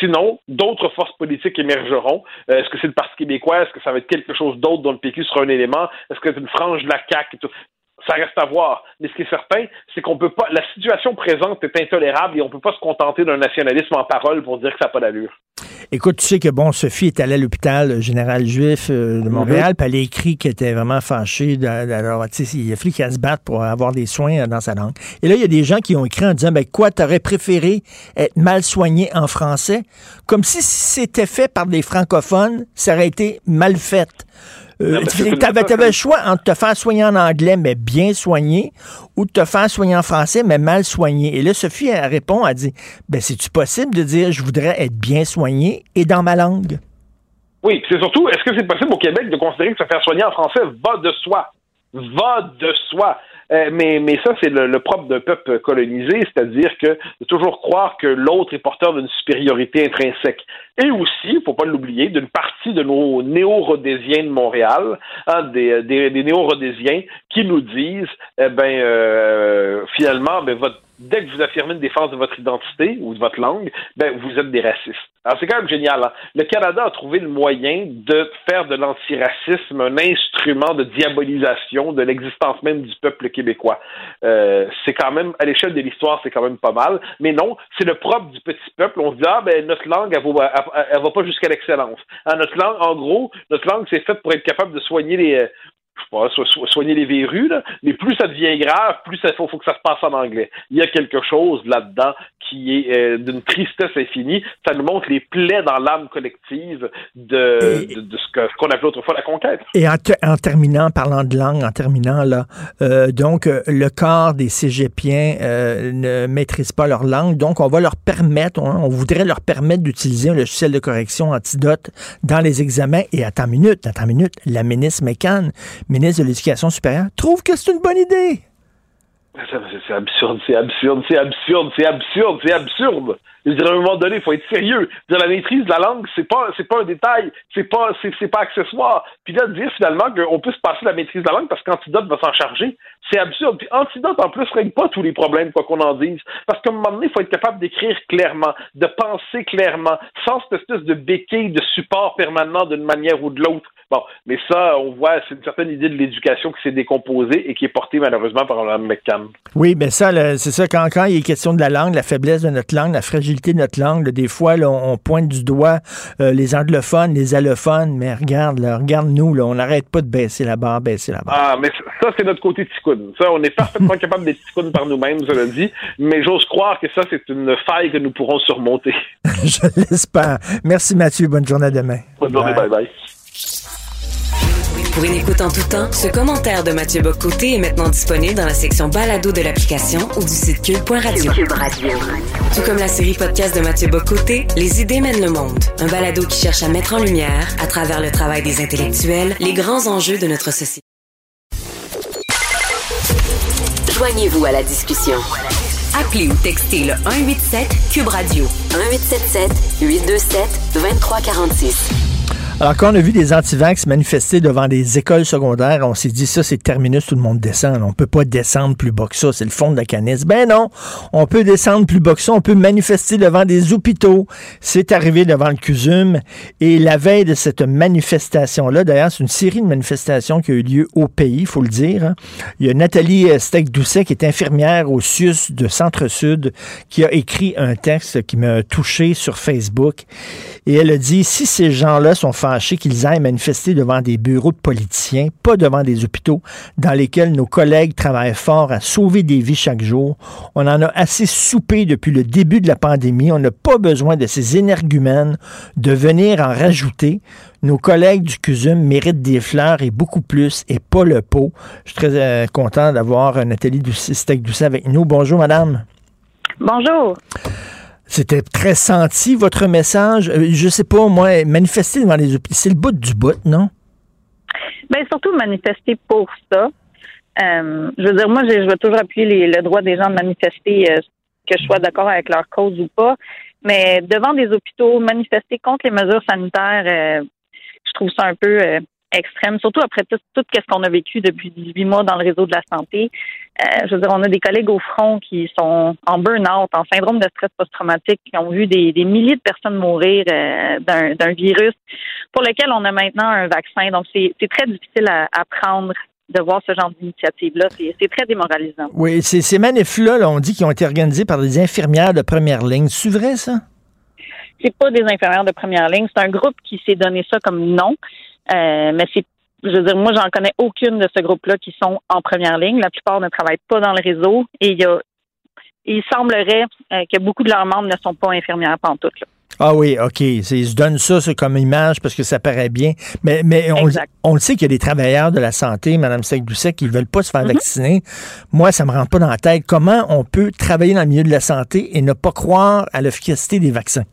Sinon, d'autres forces politiques émergeront. Euh, est-ce que c'est le Parti québécois? Est-ce que ça va être quelque chose d'autre dont le PQ sera un élément? Est-ce que c'est une frange de la CAQ? Ça reste à voir. Mais ce qui est certain, c'est qu'on peut pas. La situation présente est intolérable et on peut pas se contenter d'un nationalisme en parole pour dire que ça n'a pas d'allure. Écoute, tu sais que bon, Sophie est allée à l'hôpital général juif euh, de Montréal, puis elle a écrit qu'elle était vraiment fâchée. Alors, tu sais, il a fallu qu'elle se batte pour avoir des soins dans sa langue. Et là, il y a des gens qui ont écrit en disant, ben quoi, t'aurais préféré être mal soigné en français, comme si c'était fait par des francophones, ça aurait été mal fait. Euh, tu avais, le choix entre te faire soigner en anglais, mais bien soigné, ou te faire soigner en français, mais mal soigné. Et là, Sophie, elle répond, elle dit, ben, c'est-tu possible de dire, je voudrais être bien soigné et dans ma langue? Oui, c'est surtout, est-ce que c'est possible au Québec de considérer que se faire soigner en français va de soi? Va de soi. Euh, mais, mais ça, c'est le, propre d'un peuple colonisé, c'est-à-dire que de toujours croire que l'autre est porteur d'une supériorité intrinsèque. Et aussi, il faut pas l'oublier, d'une partie de nos néo-rhodésiens de Montréal, hein, des, des, des néo-rhodésiens qui nous disent, eh ben, euh, finalement, ben, votre dès que vous affirmez une défense de votre identité ou de votre langue, ben, vous êtes des racistes. Alors, c'est quand même génial. Hein. Le Canada a trouvé le moyen de faire de l'antiracisme un instrument de diabolisation de l'existence même du peuple québécois. Euh, c'est quand même, à l'échelle de l'histoire, c'est quand même pas mal. Mais non, c'est le propre du petit peuple. On se dit, ah, ben, notre langue, elle va, elle, va pas jusqu'à l'excellence. Hein, notre langue, en gros, notre langue, c'est faite pour être capable de soigner les, je sais pas, so soigner les verrues, là, mais plus ça devient grave, plus il faut, faut, que ça se passe en anglais. Il y a quelque chose là-dedans qui est euh, d'une tristesse infinie. Ça nous montre les plaies dans l'âme collective de, de, de, ce qu'on appelait autrefois la conquête. Et en, en, terminant, parlant de langue, en terminant là, euh, donc euh, le corps des cégepiens euh, ne maîtrise pas leur langue, donc on va leur permettre, on, on voudrait leur permettre d'utiliser un logiciel de correction antidote dans les examens. Et attends une minute, attends une minute, la ministre McCann, ministre de l'Éducation supérieure, trouve que c'est une bonne idée. C'est absurde, c'est absurde, c'est absurde, c'est absurde, c'est absurde. Je dirais, à un moment donné, il faut être sérieux. La maîtrise de la langue, c'est pas, c'est pas un détail, c'est pas, c'est, pas accessoire. Puis là, de dire finalement qu'on peut se passer la maîtrise de la langue parce qu'Antidote va s'en charger, c'est absurde. Puis Antidote, en plus, règle pas tous les problèmes, quoi qu'on en dise. Parce qu'à un moment donné, il faut être capable d'écrire clairement, de penser clairement, sans cette espèce de béquille de support permanent d'une manière ou de l'autre. Bon, mais ça, on voit, c'est une certaine idée de l'éducation qui s'est décomposée et qui est portée malheureusement par Mme McCann. Oui, mais ça, c'est ça, quand, quand il est question de la langue, la faiblesse de notre langue, la fragilité de notre langue, là, des fois, là, on, pointe du doigt euh, les anglophones, les allophones, mais regarde, là, regarde-nous, là, on n'arrête pas de baisser la barre, baisser la barre. Ah, mais ça, c'est notre côté ticoune. Ça, on est parfaitement capable d'être ticoune par nous-mêmes, je le dis, mais j'ose croire que ça, c'est une faille que nous pourrons surmonter. je l'espère. Merci Mathieu, bonne journée demain. Bonne journée, bye bye. Pour une écoute en tout temps, ce commentaire de Mathieu Bocoté est maintenant disponible dans la section balado de l'application ou du site cube.radio. Cube Radio. Tout comme la série podcast de Mathieu Bocoté, Les idées mènent le monde. Un balado qui cherche à mettre en lumière, à travers le travail des intellectuels, les grands enjeux de notre société. Joignez-vous à la discussion. Appelez ou textez le 187 Cube Radio. 1877 827 2346. Alors, quand on a vu des antivax manifester devant des écoles secondaires, on s'est dit, ça, c'est terminus, tout le monde descend. On peut pas descendre plus bas que ça. C'est le fond de la canisse. Ben non, on peut descendre plus bas que ça. On peut manifester devant des hôpitaux. C'est arrivé devant le CUSUM. Et la veille de cette manifestation-là, d'ailleurs, c'est une série de manifestations qui a eu lieu au pays, il faut le dire. Hein. Il y a Nathalie Steck-Doucet, qui est infirmière au CIUS de Centre-Sud, qui a écrit un texte qui m'a touché sur Facebook. Et elle a dit, si ces gens-là sont qu'ils aillent manifester devant des bureaux de politiciens, pas devant des hôpitaux dans lesquels nos collègues travaillent fort à sauver des vies chaque jour. On en a assez soupé depuis le début de la pandémie. On n'a pas besoin de ces énergumènes de venir en rajouter. Nos collègues du CUSUM méritent des fleurs et beaucoup plus, et pas le pot. Je suis très euh, content d'avoir Nathalie Steak-Doucet avec nous. Bonjour, madame. Bonjour. C'était très senti, votre message. Euh, je sais pas, moi, manifester devant les hôpitaux, c'est le bout du bout, non? Bien, surtout manifester pour ça. Euh, je veux dire, moi, je, vais toujours appuyer le droit des gens de manifester, euh, que je sois d'accord avec leur cause ou pas. Mais devant des hôpitaux, manifester contre les mesures sanitaires, je trouve ça un peu extrême, surtout après tout, tout ce qu'on a vécu depuis 18 mois dans le réseau de la santé. Euh, je veux dire, on a des collègues au front qui sont en burn-out, en syndrome de stress post-traumatique, qui ont vu des, milliers de personnes mourir euh, d'un virus pour lequel on a maintenant un vaccin. Donc, c'est très difficile à, prendre de voir ce genre d'initiative-là. C'est très démoralisant. Oui, ces manifs-là, on dit qu'ils ont été organisés par des infirmières de première ligne. C'est vrai, ça? C'est pas des infirmières de première ligne. C'est un groupe qui s'est donné ça comme nom. Euh, mais c'est je veux dire, moi, j'en connais aucune de ce groupe-là qui sont en première ligne. La plupart ne travaillent pas dans le réseau et il y a, il semblerait euh, que beaucoup de leurs membres ne sont pas infirmières pantoute. Là. Ah oui, OK. Ils se donnent ça, comme image parce que ça paraît bien. Mais, mais on, on le sait qu'il y a des travailleurs de la santé, Mme Sec-Doucet, qui ne veulent pas se faire mm-hmm. vacciner. Moi, ça me rentre pas dans la tête. Comment on peut travailler dans le milieu de la santé et ne pas croire à l'efficacité des vaccins?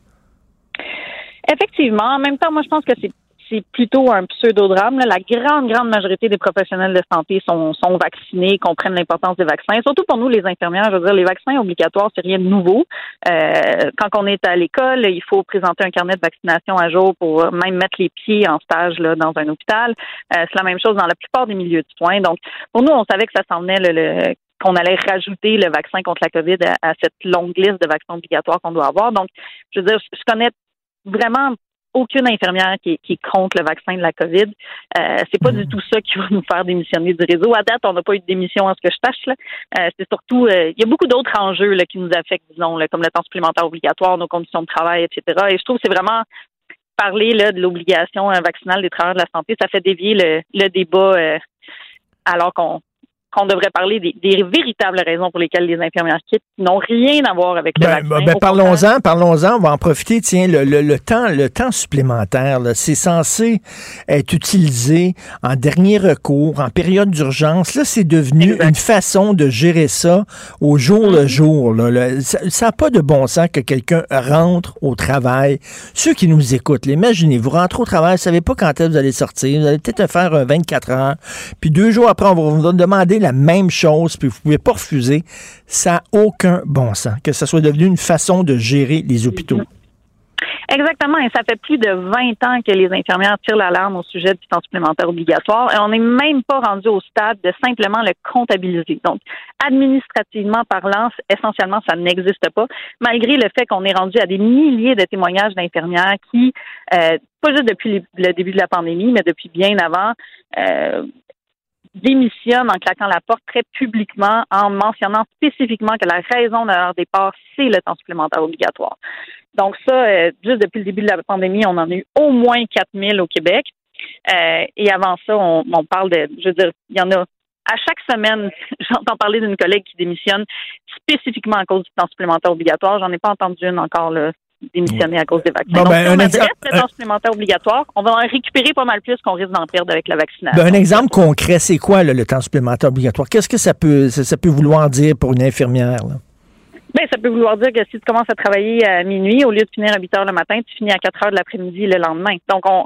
Effectivement. En même temps, moi, je pense que c'est c'est plutôt un pseudodrame. La grande, grande majorité des professionnels de santé sont, sont vaccinés, comprennent l'importance des vaccins. Surtout pour nous, les infirmières, je veux dire, les vaccins obligatoires, c'est rien de nouveau. Euh, quand on est à l'école, il faut présenter un carnet de vaccination à jour pour même mettre les pieds en stage là, dans un hôpital. Euh, c'est la même chose dans la plupart des milieux de soins. Donc, pour nous, on savait que ça s'en venait qu'on allait rajouter le vaccin contre la COVID à, cette longue liste de vaccins obligatoires qu'on doit avoir. Donc, je veux dire, je connais vraiment aucune infirmière qui, qui, contre le vaccin de la COVID. Euh, c'est pas du mm. tout ça qui va nous faire démissionner du réseau. À date, on n'a pas eu de démission à ce que je sache. Là. Euh, c'est surtout, euh, il y a beaucoup d'autres enjeux là, qui nous affectent, disons, comme le temps supplémentaire obligatoire, nos conditions de travail, etc. Et je trouve que c'est vraiment parler là, de l'obligation vaccinale des travailleurs de la santé, ça fait dévier le, le débat alors qu'on qu'on devrait parler des, véritables raisons pour lesquelles les infirmières quittent, qui n'ont rien à voir avec le ben, vaccin. Ben, parlons-en, parlons-en. On va en profiter. Tiens, le, le, temps, le temps supplémentaire, c'est censé être utilisé en dernier recours, en période d'urgence. Là, c'est devenu une façon de gérer ça au jour le mm-hmm. jour. Là. ça n'a pas de bon sens que quelqu'un rentre au travail. Ceux qui nous écoutent, imaginez, vous rentrez au travail, vous savez pas quand est-ce que vous allez sortir, vous allez peut-être faire un 24 heures, puis deux jours après, on va vous demander la même chose, puis vous pouvez pas refuser, ça n'a aucun bon sens, que ce soit devenu une façon de gérer les hôpitaux. Exactement, et ça fait plus de 20 ans que les infirmières tirent l'alarme au sujet du temps supplémentaire obligatoire et on n'est même pas rendu au stade de simplement le comptabiliser. Donc, administrativement parlant, essentiellement, ça n'existe pas, malgré le fait qu'on est rendu à des milliers de témoignages d'infirmières qui, euh, pas juste depuis le début de la pandémie, mais depuis bien avant, euh, démissionnent en claquant la porte très publiquement en mentionnant spécifiquement que la raison de leur départ, c'est le temps supplémentaire obligatoire. Donc ça, euh, juste depuis le début de la pandémie, on en a eu au moins 4000 au Québec. Euh, et avant ça, on, on, parle de, je veux dire, il y en a à chaque semaine, j'entends parler d'une collègue qui démissionne spécifiquement à cause du temps supplémentaire obligatoire. J'en ai pas entendu une encore là, démissionner à cause des vaccins. Ben, on adresse le temps supplémentaire obligatoire, on va en récupérer pas mal plus qu'on risque d'en perdre avec la vaccination. Ben, un exemple concret, c'est quoi le temps supplémentaire obligatoire? Qu'est-ce que ça peut, ça, peut vouloir dire pour une infirmière? Ben, ça peut vouloir dire que si tu commences à travailler à minuit, au lieu de finir à 8 heures le matin, tu finis à 4 heures de l'après-midi le lendemain. Donc, on,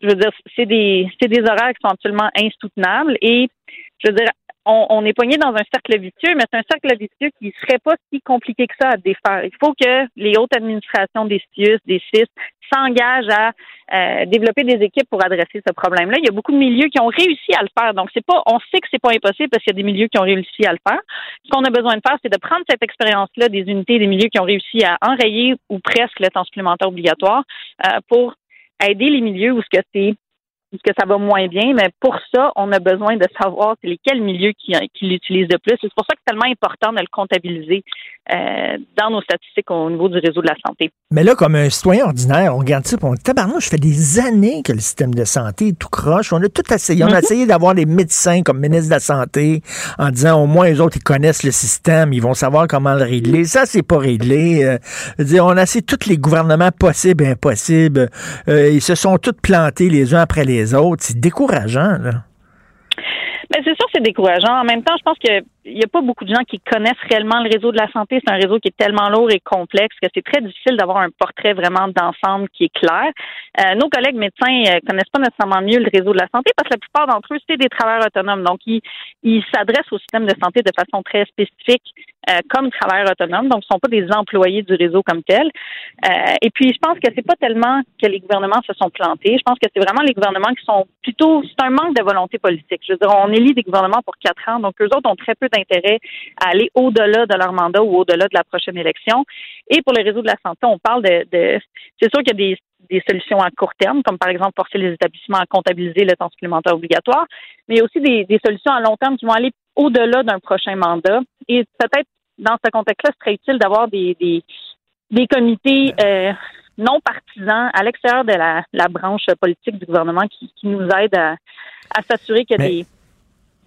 je veux dire, c'est des, c'est des horaires qui sont absolument insoutenables et, je veux dire, on, est poigné dans un cercle vicieux, mais c'est un cercle vicieux qui serait pas si compliqué que ça à défaire. Il faut que les hautes administrations des CIUS, des CIS, s'engagent à euh, développer des équipes pour adresser ce problème-là. Il y a beaucoup de milieux qui ont réussi à le faire. Donc, c'est pas, on sait que c'est pas impossible parce qu'il y a des milieux qui ont réussi à le faire. Ce qu'on a besoin de faire, c'est de prendre cette expérience-là des unités, des milieux qui ont réussi à enrayer ou presque le temps supplémentaire obligatoire euh, pour aider les milieux où ce que c'est que ça va moins bien, mais pour ça, on a besoin de savoir c'est lesquels milieux qui, qui l'utilisent de plus. C'est pour ça que c'est tellement important de le comptabiliser euh, dans nos statistiques au niveau du réseau de la santé. Mais là, comme un citoyen ordinaire, on regarde ça, on tabarnouche, je fais des années que le système de santé est tout croche. On a tout essayé. On a mhm. essayé d'avoir des médecins comme ministre de la Santé en disant au moins les autres, ils connaissent le système, ils vont savoir comment le régler. Ça, c'est pas réglé. Euh, dire, on a essayé tous les gouvernements possibles et impossibles. Euh, ils se sont tous plantés les uns après les autres. C'est décourageant, là. Mais c'est sûr, c'est décourageant. En même temps, je pense que il n'y a pas beaucoup de gens qui connaissent réellement le réseau de la santé. C'est un réseau qui est tellement lourd et complexe que c'est très difficile d'avoir un portrait vraiment d'ensemble qui est clair. Euh, nos collègues médecins euh, connaissent pas nécessairement mieux le réseau de la santé parce que la plupart d'entre eux, c'est des travailleurs autonomes. Donc, ils, ils s'adressent au système de santé de façon très spécifique euh, comme travailleurs autonomes. Donc, ce sont pas des employés du réseau comme tel. Euh, et puis, je pense que c'est pas tellement que les gouvernements se sont plantés. Je pense que c'est vraiment les gouvernements qui sont plutôt... C'est un manque de volonté politique. Je veux dire, on élit des gouvernements pour quatre ans. Donc, eux autres ont très peu intérêt à aller au-delà de leur mandat ou au-delà de la prochaine élection. Et pour le réseau de la santé, on parle de, de c'est sûr qu'il y a des, solutions à court terme, comme par exemple forcer les établissements à comptabiliser le temps supplémentaire obligatoire, mais il y a aussi des, solutions à long terme qui vont aller au-delà d'un prochain mandat. Et peut-être dans ce contexte-là, ce serait utile d'avoir des, des, comités euh, non partisans à l'extérieur de la, branche politique du gouvernement qui, nous aident à, s'assurer qu'il y a des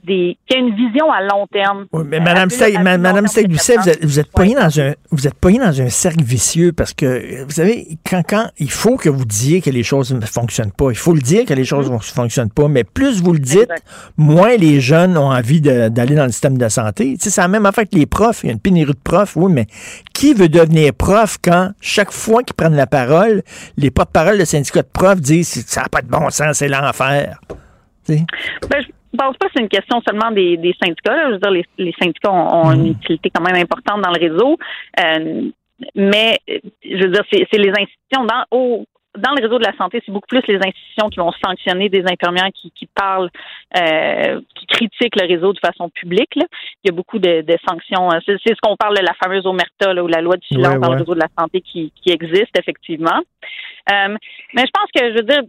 des, qu'il y a une vision à long terme. Oui, mais Madame Steig, Madame vous êtes, vous êtes pogné dans un, vous êtes dans un cercle vicieux parce que, vous savez, quand, quand il faut que vous disiez que les choses ne fonctionnent pas, il faut le dire que les choses ne mm-hmm. fonctionnent pas, mais plus vous le dites, moins les jeunes ont envie d'aller dans le système de santé. Tu sais, c'est la même affaire que les profs. Il y a une pénurie de profs, oui, mais qui veut devenir prof quand chaque fois qu'ils prennent la parole, les porte-parole de syndicats de profs disent ça n'a pas de bon sens, c'est l'enfer. Ben, je pense pas que c'est une question seulement des, syndicats. Je veux dire, les, syndicats ont, une mm. utilité quand même importante dans le réseau. Euh, mais, je veux dire, c'est les institutions dans, au, dans le réseau de la santé, c'est beaucoup plus les institutions qui vont sanctionner des infirmières qui, parlent, euh, qui critiquent le réseau de façon publique. Il y a beaucoup de, sanctions. C'est ce qu'on parle de la fameuse omerta ou la loi du silence dans le réseau de la santé qui, existe effectivement. Euh, mais je pense que, je veux dire,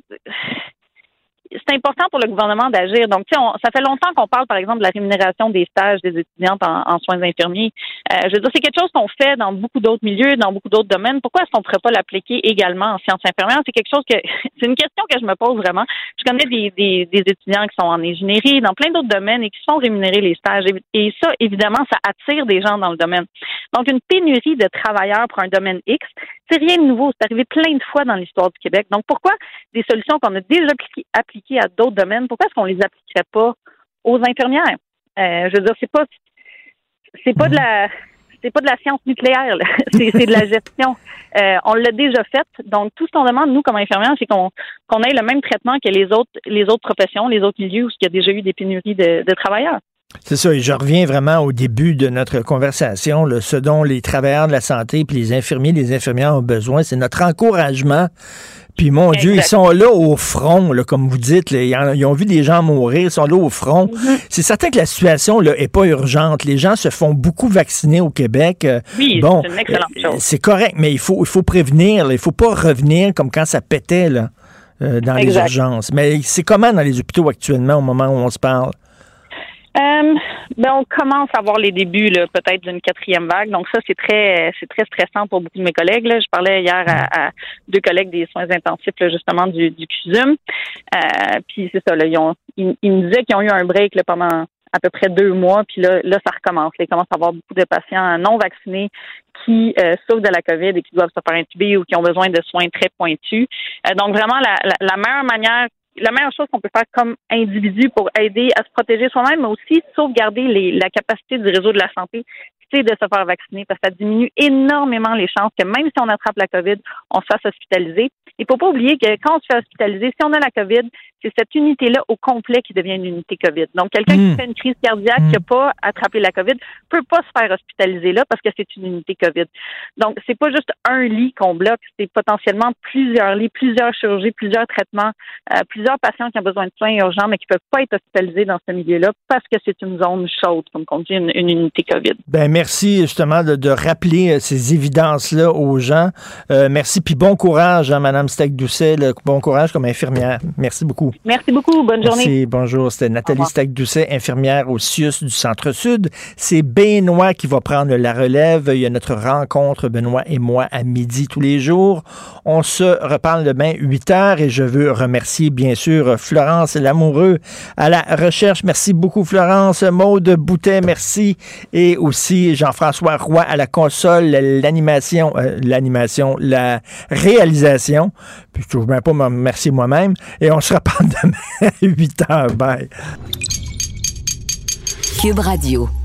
c'est important pour le gouvernement d'agir. Donc, tu sais, ça fait longtemps qu'on parle, par exemple, de la rémunération des stages des étudiantes en, soins infirmiers. Euh, je veux dire, c'est quelque chose qu'on fait dans beaucoup d'autres milieux, dans beaucoup d'autres domaines. Pourquoi est-ce qu'on ne pourrait pas l'appliquer également en sciences infirmières? C'est quelque chose que, c'est une question que je me pose vraiment. Je connais des, des, des étudiants qui sont en ingénierie, dans plein d'autres domaines et qui sont rémunérés les stages. Et, ça, évidemment, ça attire des gens dans le domaine. Donc, une pénurie de travailleurs pour un domaine X, c'est rien de nouveau. C'est arrivé plein de fois dans l'histoire du Québec. Donc, pourquoi des solutions qu'on a déjà appliquées à d'autres domaines, pourquoi est-ce qu'on les appliquerait pas aux infirmières? Euh, je veux dire, c'est pas c'est pas de la c'est pas de la science nucléaire, c'est de la gestion. Euh, on l'a déjà fait. Donc, tout ce qu'on demande, nous, comme infirmières, c'est qu'on qu'on ait le même traitement que les autres les autres professions, les autres milieux où il y a déjà eu des pénuries de, travailleurs. C'est ça, et je reviens vraiment au début de notre conversation. ce dont les travailleurs de la santé puis les infirmiers, les infirmières ont besoin, c'est notre encouragement. Puis mon Dieu, ils sont là au front, là, comme vous dites. ils, ont vu des gens mourir, ils sont là au front. Mm-hmm. C'est certain que la situation là, est pas urgente. Les gens se font beaucoup vacciner au Québec. Euh, oui, bon, c'est une excellente euh, chose. C'est correct, mais il faut, il faut prévenir. Il faut pas revenir comme quand ça pétait là, euh, dans les urgences. Mais c'est comment dans les hôpitaux actuellement au moment où on se parle? Euh, ben on commence à voir les débuts peut-être d'une quatrième vague. Donc ça, c'est très c'est très stressant pour beaucoup de mes collègues. Là. Je parlais hier à, deux collègues des soins intensifs justement du, du CUSUM. Euh, puis c'est ça, là, ils, ont, ils, me disaient qu'ils ont eu un break là, pendant à peu près deux mois, puis là, là, ça recommence. Là, ils commencent à avoir beaucoup de patients non vaccinés qui euh, souffrent de la COVID et qui doivent se faire intuber ou qui ont besoin de soins très pointus. Euh, donc vraiment, la, la, la meilleure manière la meilleure chose qu'on peut faire comme individu pour aider à se protéger soi-même, mais aussi sauvegarder la capacité du réseau de la santé, c'est de se faire vacciner parce que ça diminue énormément les chances que même si on attrape la COVID, on se fasse hospitaliser. Il faut pas oublier que quand on se fait hospitaliser, si on a la COVID, c'est cette unité-là au complet qui devient une unité COVID. Donc, quelqu'un qui hmm. fait une crise cardiaque, qui n'a pas attrapé la COVID, peut pas se faire hospitaliser là parce que c'est une unité COVID. Donc, c'est pas juste un lit qu'on bloque, c'est potentiellement plusieurs lits, plusieurs chirurgies, plusieurs traitements, euh, plusieurs patients qui ont besoin de soins urgents mais qui peuvent pas être hospitalisés dans ce milieu-là parce que c'est une zone chaude, comme on dit, une, unité COVID. Ben merci justement de, rappeler euh, ces évidences-là aux gens. Euh, merci, puis bon courage, hein, Madame Steck-Doucet, bon courage comme infirmière. Merci beaucoup. Merci beaucoup. Bonne journée. Merci. Bonjour. C'était Nathalie Stac-Doucet, infirmière au CIUS du Centre-Sud. C'est Benoît qui va prendre la relève. Il y a notre rencontre, Benoît et moi, à midi tous les jours. On se reparle demain 8 heures et je veux remercier, bien sûr, Florence Lamoureux à la recherche. Merci beaucoup, Florence. Maude Boutet, merci. Et aussi Jean-François Roy à la console, l'animation, euh, l'animation, la réalisation. Puis je ne même pas me remercier moi-même. Et on se reparle demain à 8 h. Bye. Cube Radio.